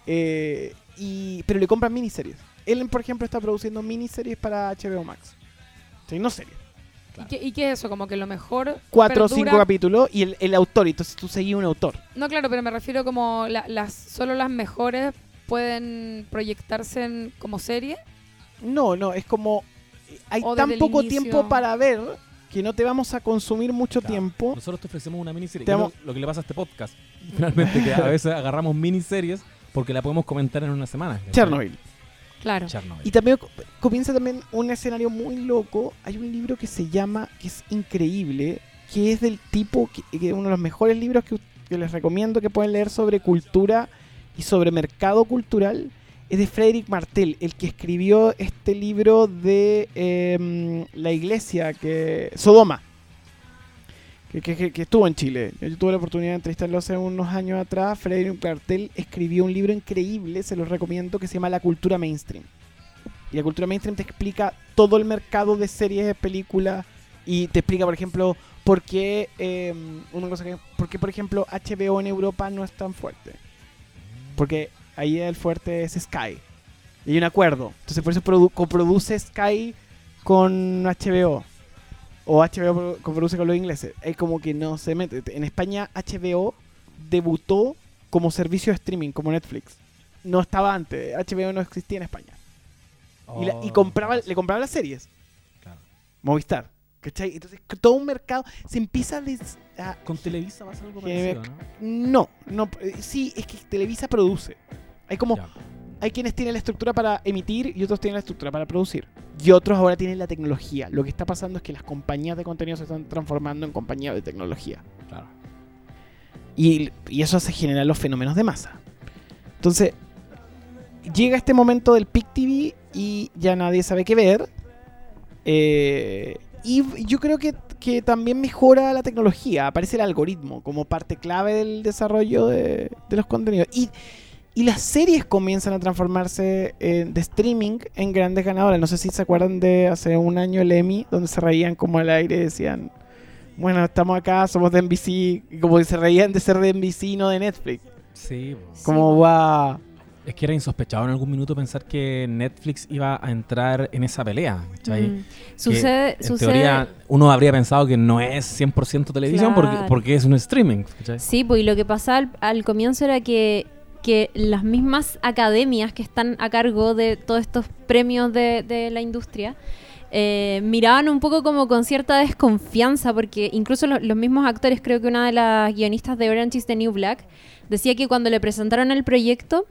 eh, y, pero le compran miniseries. Ellen, por ejemplo, está produciendo miniseries para HBO Max. No series. ¿Y, qué, y qué es eso? Como que lo mejor. Cuatro o cinco capítulos y el, el autor. Entonces tú seguís un autor. No, claro, pero me refiero como la- las solo las mejores pueden proyectarse en- como serie. No, no, es como. eh, Hay O tan poco inicio. tiempo para ver que no te vamos a consumir mucho Claro. tiempo. Nosotros te ofrecemos una miniserie. Te vamos- lo, lo que le pasa a este podcast. [laughs] Finalmente, que a veces agarramos miniseries porque la podemos comentar en una semana. Chernobyl. Claro. Chernobyl. Y también co- comienza también un escenario muy loco. Hay un libro que se llama, que es increíble, que es del tipo, que, que uno de los mejores libros que, que les recomiendo que pueden leer sobre cultura y sobre mercado cultural. Es de Frederick Martel, el que escribió este libro de em, la iglesia, que Sodoma, que, estuvo en Chile. Yo tuve la oportunidad de entrevistarlo hace unos años atrás. Frederick Martel escribió un libro increíble, se lo recomiendo, que se llama La cultura mainstream. Y la cultura mainstream te explica todo el mercado de series, de películas, y te explica, por ejemplo, por qué, eh, una cosa que, por qué, por ejemplo, HBO en Europa no es tan fuerte. Porque ahí el fuerte es Sky. Y hay un acuerdo. Entonces por eso produ- coproduce Sky con HBO. O HBO pro- coproduce con los ingleses. Es como que no se mete. En España HBO debutó como servicio de streaming, como Netflix. No estaba antes, HBO no existía en España. Y, la- y Oh, compraba, le compraba las series. Claro. Movistar. ¿Cachai? Entonces, todo un mercado se empieza a, des- a- Con Televisa pasa algo Que- parecido, ¿no? No, no. eh, Sí, es que Televisa produce. Hay como. Ya. Hay quienes tienen la estructura para emitir y otros tienen la estructura para producir. Y otros ahora tienen la tecnología. Lo que está pasando es que las compañías de contenido se están transformando en compañías de tecnología. Claro. Y, y eso hace generar los fenómenos de masa. Entonces, llega este momento del PIC TV y ya nadie sabe qué ver. Eh, y yo creo que, que también mejora la tecnología. Aparece el algoritmo como parte clave del desarrollo de, de los contenidos. Y, y las series comienzan a transformarse eh, de streaming en grandes ganadoras. No sé si se acuerdan de hace un año el Emmy, donde se reían como al aire y decían, bueno, estamos acá, somos de NBC. Y como que se reían de ser de NBC y no de Netflix. Sí. Como va... es que era insospechado en algún minuto pensar que Netflix iba a entrar en esa pelea. ¿cachai? Mm. Sucede, en sucede. teoría, uno habría pensado que no es 100% televisión porque, porque es un streaming. ¿cachai? Sí, pues y lo que pasaba al, al comienzo era que, que las mismas academias que están a cargo de todos estos premios de, de la industria eh, miraban un poco como con cierta desconfianza, porque incluso lo- los mismos actores, creo que una de las guionistas de Orange is the New Black, decía que cuando le presentaron el proyecto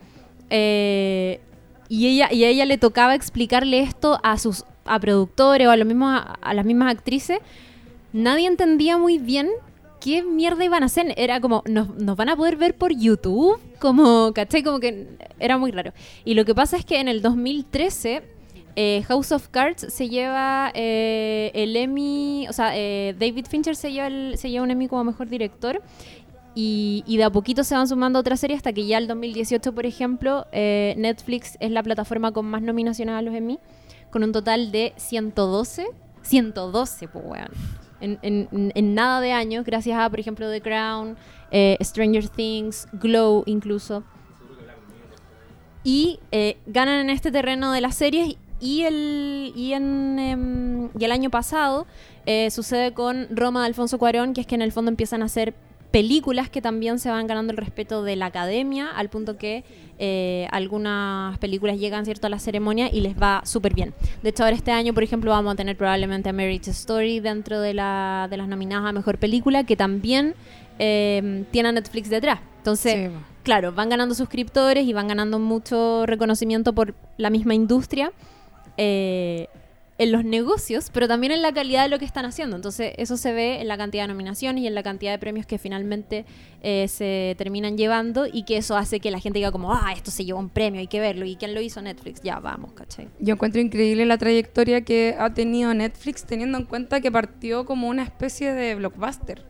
eh, y, ella, y a ella le tocaba explicarle esto a sus a productores o a, los mismos, a, a las mismas actrices, nadie entendía muy bien qué mierda iban a hacer. Era como, ¿nos, van a poder ver por YouTube? Como, ¿cachai? Como que era muy raro. Y lo que pasa es que en el 2013 eh, House of Cards se lleva eh, el Emmy, o sea, eh, David Fincher se lleva, el- se lleva un Emmy como mejor director. Y, y de a poquito se van sumando otras series hasta que ya el 2018, por ejemplo, eh, Netflix es la plataforma con más nominaciones a los Emmy, con un total de 112. 112, pues, weón. En, en- en nada de años, gracias a, por ejemplo, The Crown, eh, Stranger Things, Glow incluso. Y eh, ganan en este terreno de las series y el, y en, em, el año pasado eh, sucede con Roma de Alfonso Cuarón, que es que en el fondo empiezan a hacer películas que también se van ganando el respeto de la academia, al punto que eh, algunas películas llegan cierto a la ceremonia y les va súper bien. De hecho, ahora este año, por ejemplo, vamos a tener probablemente a Marriage Story dentro de, la, de las nominadas a Mejor Película, que también eh, tiene a Netflix detrás. Entonces, Sí, claro, van ganando suscriptores y van ganando mucho reconocimiento por la misma industria eh, en los negocios, pero también en la calidad de lo que están haciendo. Entonces, eso se ve en la cantidad de nominaciones y en la cantidad de premios que finalmente eh, se terminan llevando y que eso hace que la gente diga como, ah, esto se llevó un premio, hay que verlo. ¿Y quién lo hizo? Netflix. Ya, vamos, ¿cachai? Yo encuentro increíble la trayectoria que ha tenido Netflix teniendo en cuenta que partió como una especie de blockbuster.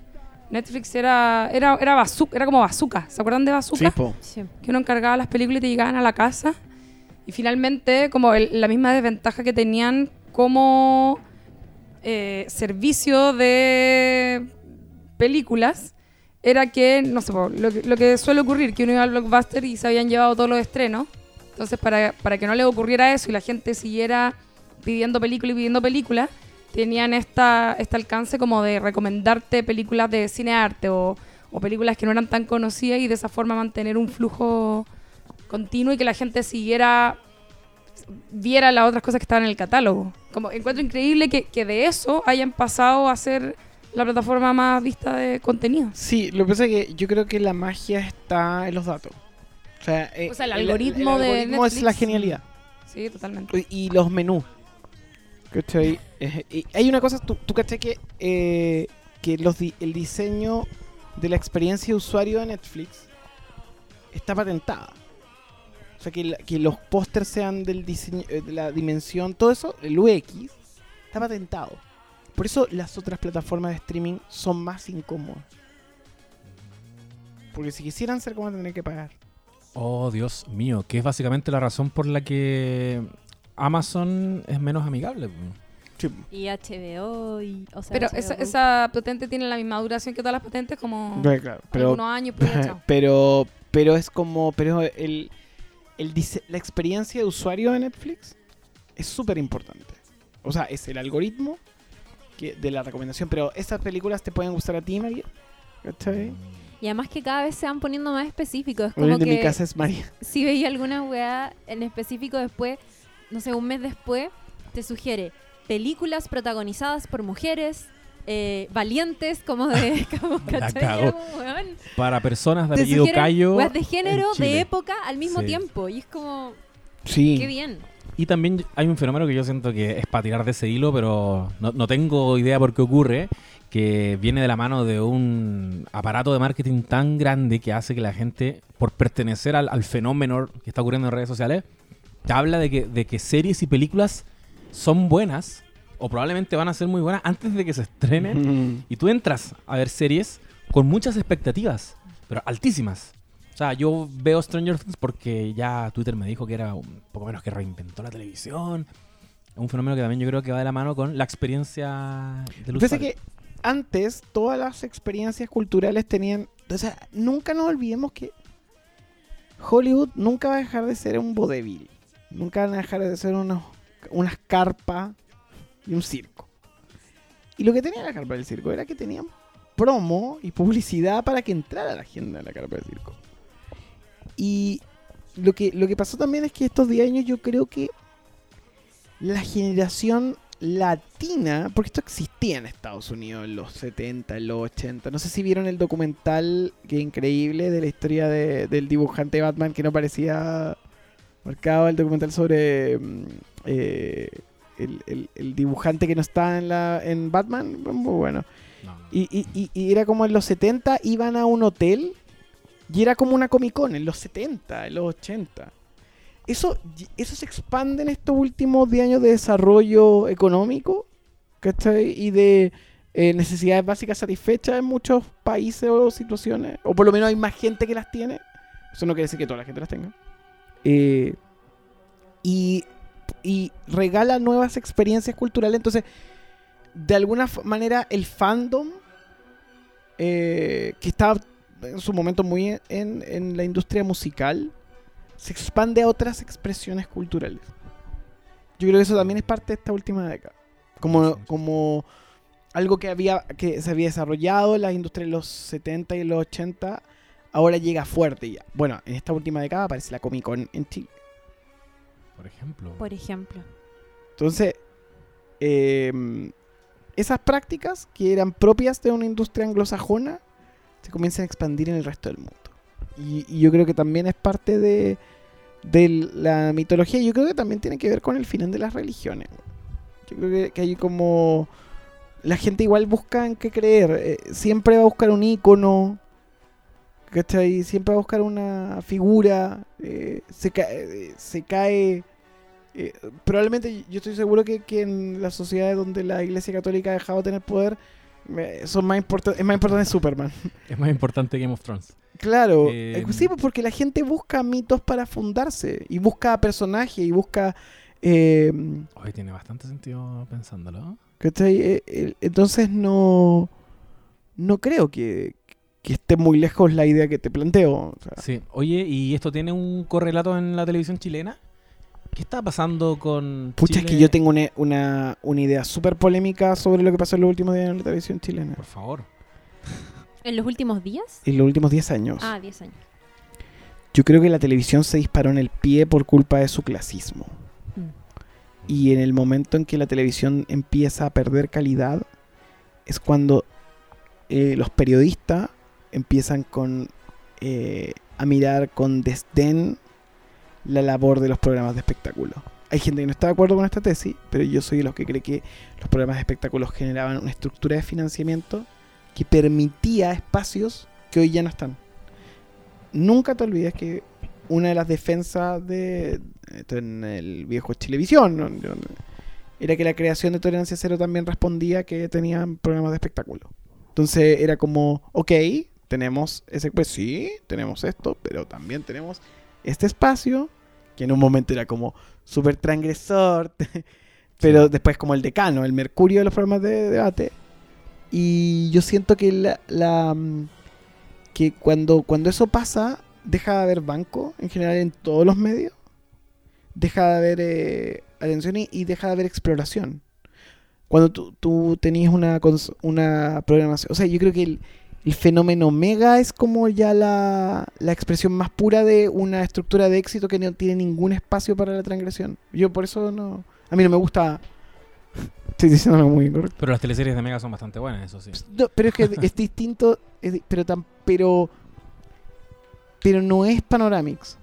Netflix era era era, bazooka, era como bazooka. ¿Se acuerdan de bazooka? po. Sí. que uno encargaba las películas y te llegaban a la casa. Y finalmente, como el- la misma desventaja que tenían como eh, servicio de películas, era que, no sé, lo, que- lo que suele ocurrir, que uno iba al blockbuster y se habían llevado todos los estrenos. Entonces, para, para que no le ocurriera eso y la gente siguiera pidiendo película y pidiendo película, tenían esta, este alcance como de recomendarte películas de cine arte o, o películas que no eran tan conocidas y de esa forma mantener un flujo continuo y que la gente siguiera viera las otras cosas que estaban en el catálogo. Como encuentro increíble que, que de eso hayan pasado a ser la plataforma más vista de contenido. Sí, lo que pasa es que yo creo que la magia está en los datos. O sea, eh, O sea, el algoritmo de algoritmo es la Netflix. genialidad. Sí, totalmente. Y y los menús. ¿Cachai? Y hay una cosa, tú, tú cachai que, eh, que los di- el diseño de la experiencia de usuario de Netflix está patentada. O sea, que, la- que los pósters sean del diseño, eh, de la dimensión, todo eso, el UX, está patentado. Por eso las otras plataformas de streaming son más incómodas. Porque si quisieran ser como tendrían que pagar. Oh, Dios mío, que es básicamente la razón por la que Amazon es menos amigable. po. Y HBO y... O sea, Pero HBO esa, patente tiene la misma duración que todas las patentes, como Claro, claro, pero, algunos años. Pero, [laughs] chao. pero pero es como pero el, el la experiencia de usuario de Netflix es súper importante o sea es el algoritmo que, de la recomendación pero esas películas te pueden gustar a ti María ¿Cachai? Y además que cada vez se van poniendo más específicos. Es como de mi que casa es María. si veía alguna weá en específico después, no sé, un mes después, te sugiere películas protagonizadas por mujeres, eh, valientes, como de... [laughs] [laughs] Como, Para personas de apellido Cayo. de género, de época, al mismo Sí. tiempo. Y es como, Sí. qué bien. Y también hay un fenómeno que yo siento que es para tirar de ese hilo, pero no, no tengo idea por qué ocurre, que viene de la mano de un aparato de marketing tan grande que hace que la gente, por pertenecer al, al fenómeno que está ocurriendo en redes sociales, te habla de que, de que series y películas son buenas, o probablemente van a ser muy buenas antes de que se estrenen. Mm. [laughs] Y tú entras a ver series con muchas expectativas, pero altísimas. O sea, yo veo Stranger Things porque ya Twitter me dijo que era un poco menos que reinventó la televisión. Un fenómeno que también yo creo que va de la mano con la experiencia del usuario. que antes todas las experiencias culturales tenían. O sea, nunca nos olvidemos que Hollywood nunca va a dejar de ser un vodevil. Nunca van a dejar de ser unos, unas carpas y un circo. Y lo que tenía la carpa del circo era que tenían promo y publicidad para que entrara la gente a la carpa del circo. Y lo que, lo que pasó también es que estos 10 años yo creo que la generación latina, porque esto existía en Estados Unidos en los 70, en los 80. No sé si vieron el documental, que increíble, de la historia de- del dibujante de Batman que no parecía marcado, el documental sobre mm, eh, el, el- el dibujante que no está en, la, en Batman, muy bueno. No, no. Y, y- y- y era como en los 70 iban a un hotel y era como una Comic Con en los 70, en los 80. Eso, eso se expande en estos últimos 10 años de desarrollo económico ¿cachai? y de eh, necesidades básicas satisfechas en muchos países o situaciones. O por lo menos hay más gente que las tiene. Eso no quiere decir que toda la gente las tenga. Eh, y, y regala nuevas experiencias culturales. Entonces, de alguna manera, el fandom, eh, que estaba en su momento muy en, en la industria musical, se expande a otras expresiones culturales. Yo creo que eso también es parte de esta última década. Como, como algo que había que se había desarrollado en la industria de los 70 y los 80, ahora llega fuerte ya. Bueno, en esta última década aparece la Comic Con en Chile. Por ejemplo. Por ejemplo. Entonces, eh, esas prácticas que eran propias de una industria anglosajona se comienzan a expandir en el resto del mundo. Y, y yo creo que también es parte de, de la mitología. y Yo creo que también tiene que ver con el final de las religiones. Yo creo que, que hay como... La gente igual busca en qué creer. eh, siempre va a buscar un ícono. ¿Cachai? Siempre va a buscar una figura. eh, se, eh, se cae... eh, probablemente yo estoy seguro que, que en las sociedades donde la Iglesia Católica ha dejado de tener poder eh, son más es más importante Superman. [laughs] Es más importante Game of Thrones. Claro, Eh, sí, pues, porque la gente busca mitos para fundarse y busca personajes y busca... Hoy tiene bastante sentido pensándolo. ¿cachai? Entonces no... No creo que, que esté muy lejos la idea que te planteo. o sea, Sí. Oye, ¿y esto tiene un correlato en la televisión chilena? ¿Qué está pasando con Pucha, es que yo tengo una, una, una idea súper polémica sobre lo que pasó en los últimos días en la televisión chilena. Por favor. ¿En los últimos días? En los últimos 10 años. Ah, 10 años. Yo creo que la televisión se disparó en el pie por culpa de su clasismo. Mm. Y en el momento en que la televisión empieza a perder calidad, es cuando eh, los periodistas empiezan con eh, a mirar con desdén la labor de los programas de espectáculo. Hay gente que no está de acuerdo con esta tesis, pero yo soy de los que cree que los programas de espectáculos generaban una estructura de financiamiento que permitía espacios que hoy ya no están. Nunca te olvides que una de las defensas de esto en el viejo Chilevisión ¿no? Era que la creación de Tolerancia Cero también respondía que tenían programas de espectáculo. Entonces era como, ok, tenemos ese, pues sí, tenemos esto, pero también tenemos este espacio que en un momento era como súper transgresor, [laughs] pero después como el decano, el mercurio de los programas de debate. Y yo siento que la, la, mm, que cuando, cuando eso pasa, deja de haber banco en general en todos los medios. Deja de haber eh, atención y, y deja de haber exploración. Cuando tú, tú tenías una, una programación. O sea, yo creo que el, El fenómeno mega es como ya la, la expresión más pura de una estructura de éxito que no tiene ningún espacio para la transgresión. Yo por eso no... A mí no me gusta... [laughs] Estoy diciendo algo muy incorrecto. Pero las teleseries de Mega son bastante buenas, eso sí. No, pero es que es distinto, es di- pero tan, pero pero no es Panoramix.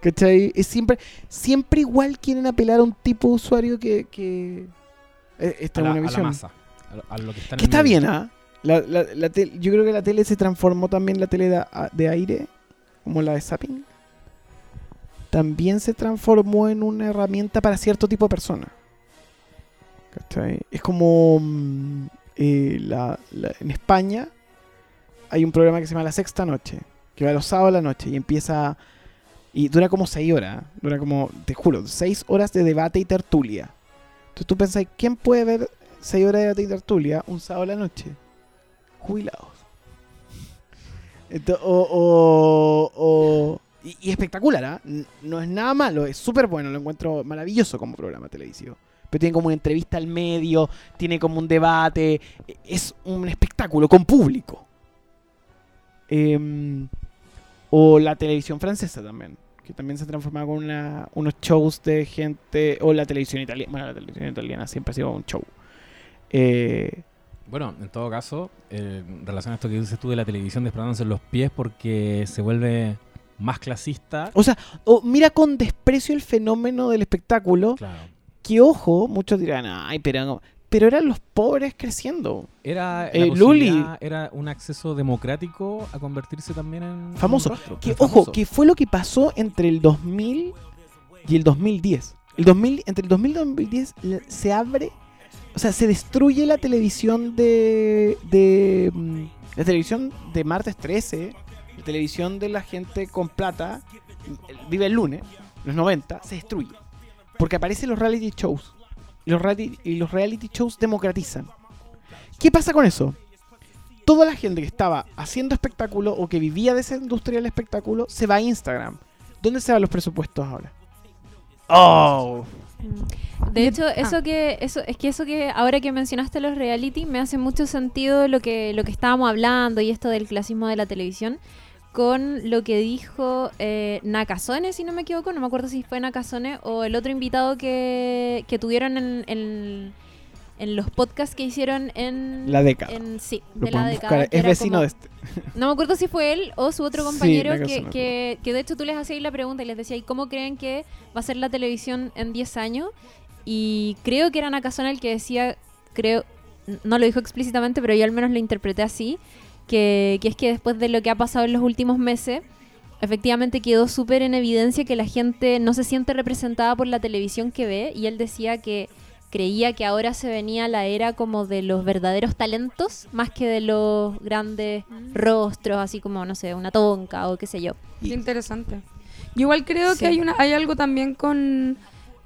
¿Cachai? Es siempre siempre igual quieren apelar a un tipo de usuario que, que eh, esta a la, una a la visión. masa. A lo, a lo que está en Que el está bien, ¿ah? La, la, la tel- yo creo que la tele se transformó también la tele de, de aire, como la de Zapping. También se transformó en una herramienta para cierto tipo de personas. ¿Cachai? Es como mm, eh, la- en España hay un programa que se llama La Sexta Noche, que va los sábados a la noche y empieza y dura como seis horas, dura como, te juro, seis horas de debate y tertulia. Entonces tú pensás, ¿quién puede ver seis horas de debate y tertulia un sábado a la noche? Jubilados. O, o- o- y, y espectacular, ¿ah? N- No es nada malo, es súper bueno, lo encuentro maravilloso como programa televisivo. Pero tiene como una entrevista al medio, tiene como un debate, e- es un espectáculo con público. Em, o la televisión francesa también, que también se transforma con una- unos shows de gente, o la televisión italiana, bueno, la televisión italiana siempre ha sido un show. Eh, Bueno, en todo caso, eh, en relación a esto que dices tú de la televisión desplazándose en los pies porque se vuelve más clasista. o sea, o mira con desprecio el fenómeno del espectáculo, Claro. que ojo, muchos dirán, ay, pero, pero eran los pobres creciendo. Era, Eh, Luli. era un acceso democrático a convertirse también en Famoso. en rostro, Que, en ojo, famoso. que fue lo que pasó entre el 2000 y el 2010. El 2000, entre el 2000 y el 2010 le- se abre, o sea, se destruye la televisión de, de mm, la televisión de martes 13, la televisión de la gente con plata, mm, vive el lunes, los 90, se destruye. Porque aparecen los reality shows. Y los, reality, y los reality shows democratizan. ¿Qué pasa con eso? Toda la gente que estaba haciendo espectáculo o que vivía de esa industria del espectáculo se va a Instagram. ¿Dónde se van los presupuestos ahora? Oh. De Y- hecho, ah. eso que eso es que eso que ahora que mencionaste los reality me hace mucho sentido lo que lo que estábamos hablando y esto del clasismo de la televisión con lo que dijo eh, Nakazone, si no me equivoco, no me acuerdo si fue Nakazone o el otro invitado que, que tuvieron en, en, en los podcasts que hicieron en La década. en- sí, lo de la década. buscar. Es vecino como- de este. [laughs] no me acuerdo si fue él o su otro compañero que, persona. que, que de hecho tú les hacías la pregunta y les decías, ¿y cómo creen que va a ser la televisión en 10 años? Y creo que era Nakazona el que decía, creo, no lo dijo explícitamente, pero yo al menos lo interpreté así, que, que es que después de lo que ha pasado en los últimos meses, efectivamente quedó súper en evidencia que la gente no se siente representada por la televisión que ve y él decía que creía que ahora se venía la era como de los verdaderos talentos más que de los grandes rostros, así como, no sé, una tonca o qué sé yo. Qué interesante. Yo igual creo Sí. que hay una hay algo también con,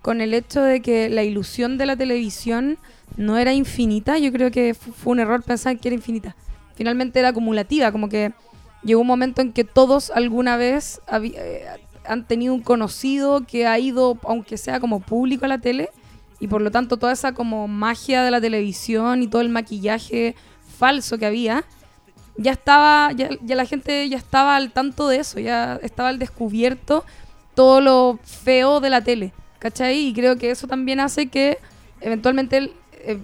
con el hecho de que la ilusión de la televisión no era infinita. Yo creo que fu- fue un error pensar que era infinita. Finalmente era acumulativa, como que llegó un momento en que todos alguna vez eh, han tenido un conocido que ha ido, aunque sea como público a la tele, y por lo tanto toda esa como magia de la televisión y todo el maquillaje falso que había, ya estaba, ya, la gente ya estaba al tanto de eso, ya estaba al descubierto todo lo feo de la tele, ¿cachai? Y creo que eso también hace que eventualmente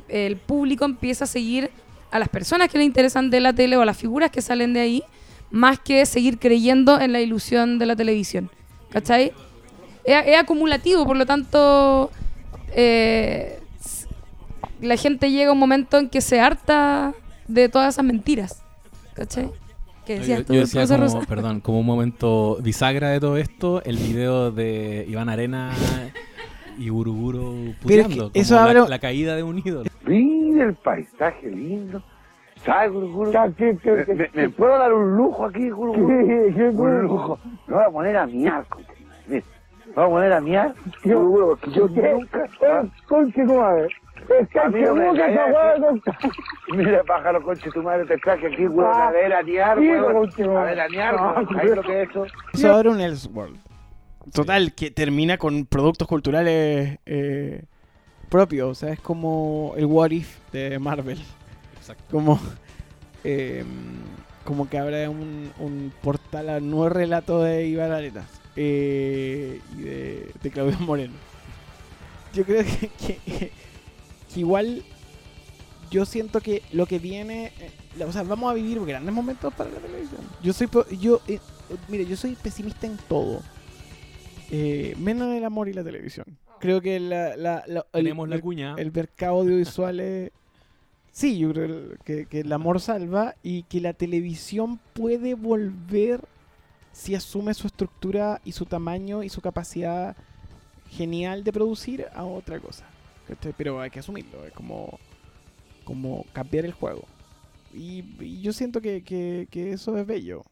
el, público empiece a seguir a las personas que le interesan de la tele o a las figuras que salen de ahí, más que seguir creyendo en la ilusión de la televisión, ¿cachai? Es acumulativo, por lo tanto, eh, la gente llega a un momento en que se harta de todas esas mentiras, ¿cachai? ¿Qué Yo, decías yo tú, decía Rosa como, Rosa? perdón, como un momento bisagra de todo esto, el video de Iván Arena y Buruburu es puteando, que eso como la, caída de un ídolo. Mira el paisaje lindo. ¿Sabes, Guruguru? ¿Me, me, me puedo dar un lujo aquí, Guruguru? un lujo. Me voy a poner a miar, conche. Voy a poner a miar. Guruguru, porque yo nunca... Conche tu madre. A mí no me caía que- [laughs] Mira, pájaro, conche tu madre, te traje aquí, huevo, a ver a miar, huevo. A ver a miar, huevo. ¿Sabes lo que es eso? Eso abre un Elseworld. Total, que termina con productos culturales eh, propios. O sea, es como el What If de Marvel. Exacto. Como eh, como que habrá un, un portal a nuevo relato de Iván Arenas eh, y de, de Claudio Moreno. Yo creo que, que- que igual yo siento que lo que viene, eh, o sea, vamos a vivir grandes momentos para la televisión. Yo soy, yo, eh, mire, yo soy pesimista en todo, eh, menos en el amor y la televisión. Creo que la, la- la- el- Tenemos la cuña. el mercado audiovisual es... Sí, yo creo que, que el amor salva y que la televisión puede volver si asume su estructura y su tamaño y su capacidad genial de producir a otra cosa. Pero hay que asumirlo, es como, como cambiar el juego. Y, y yo siento que, que- que eso es bello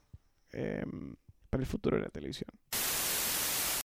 em, para el futuro de la televisión.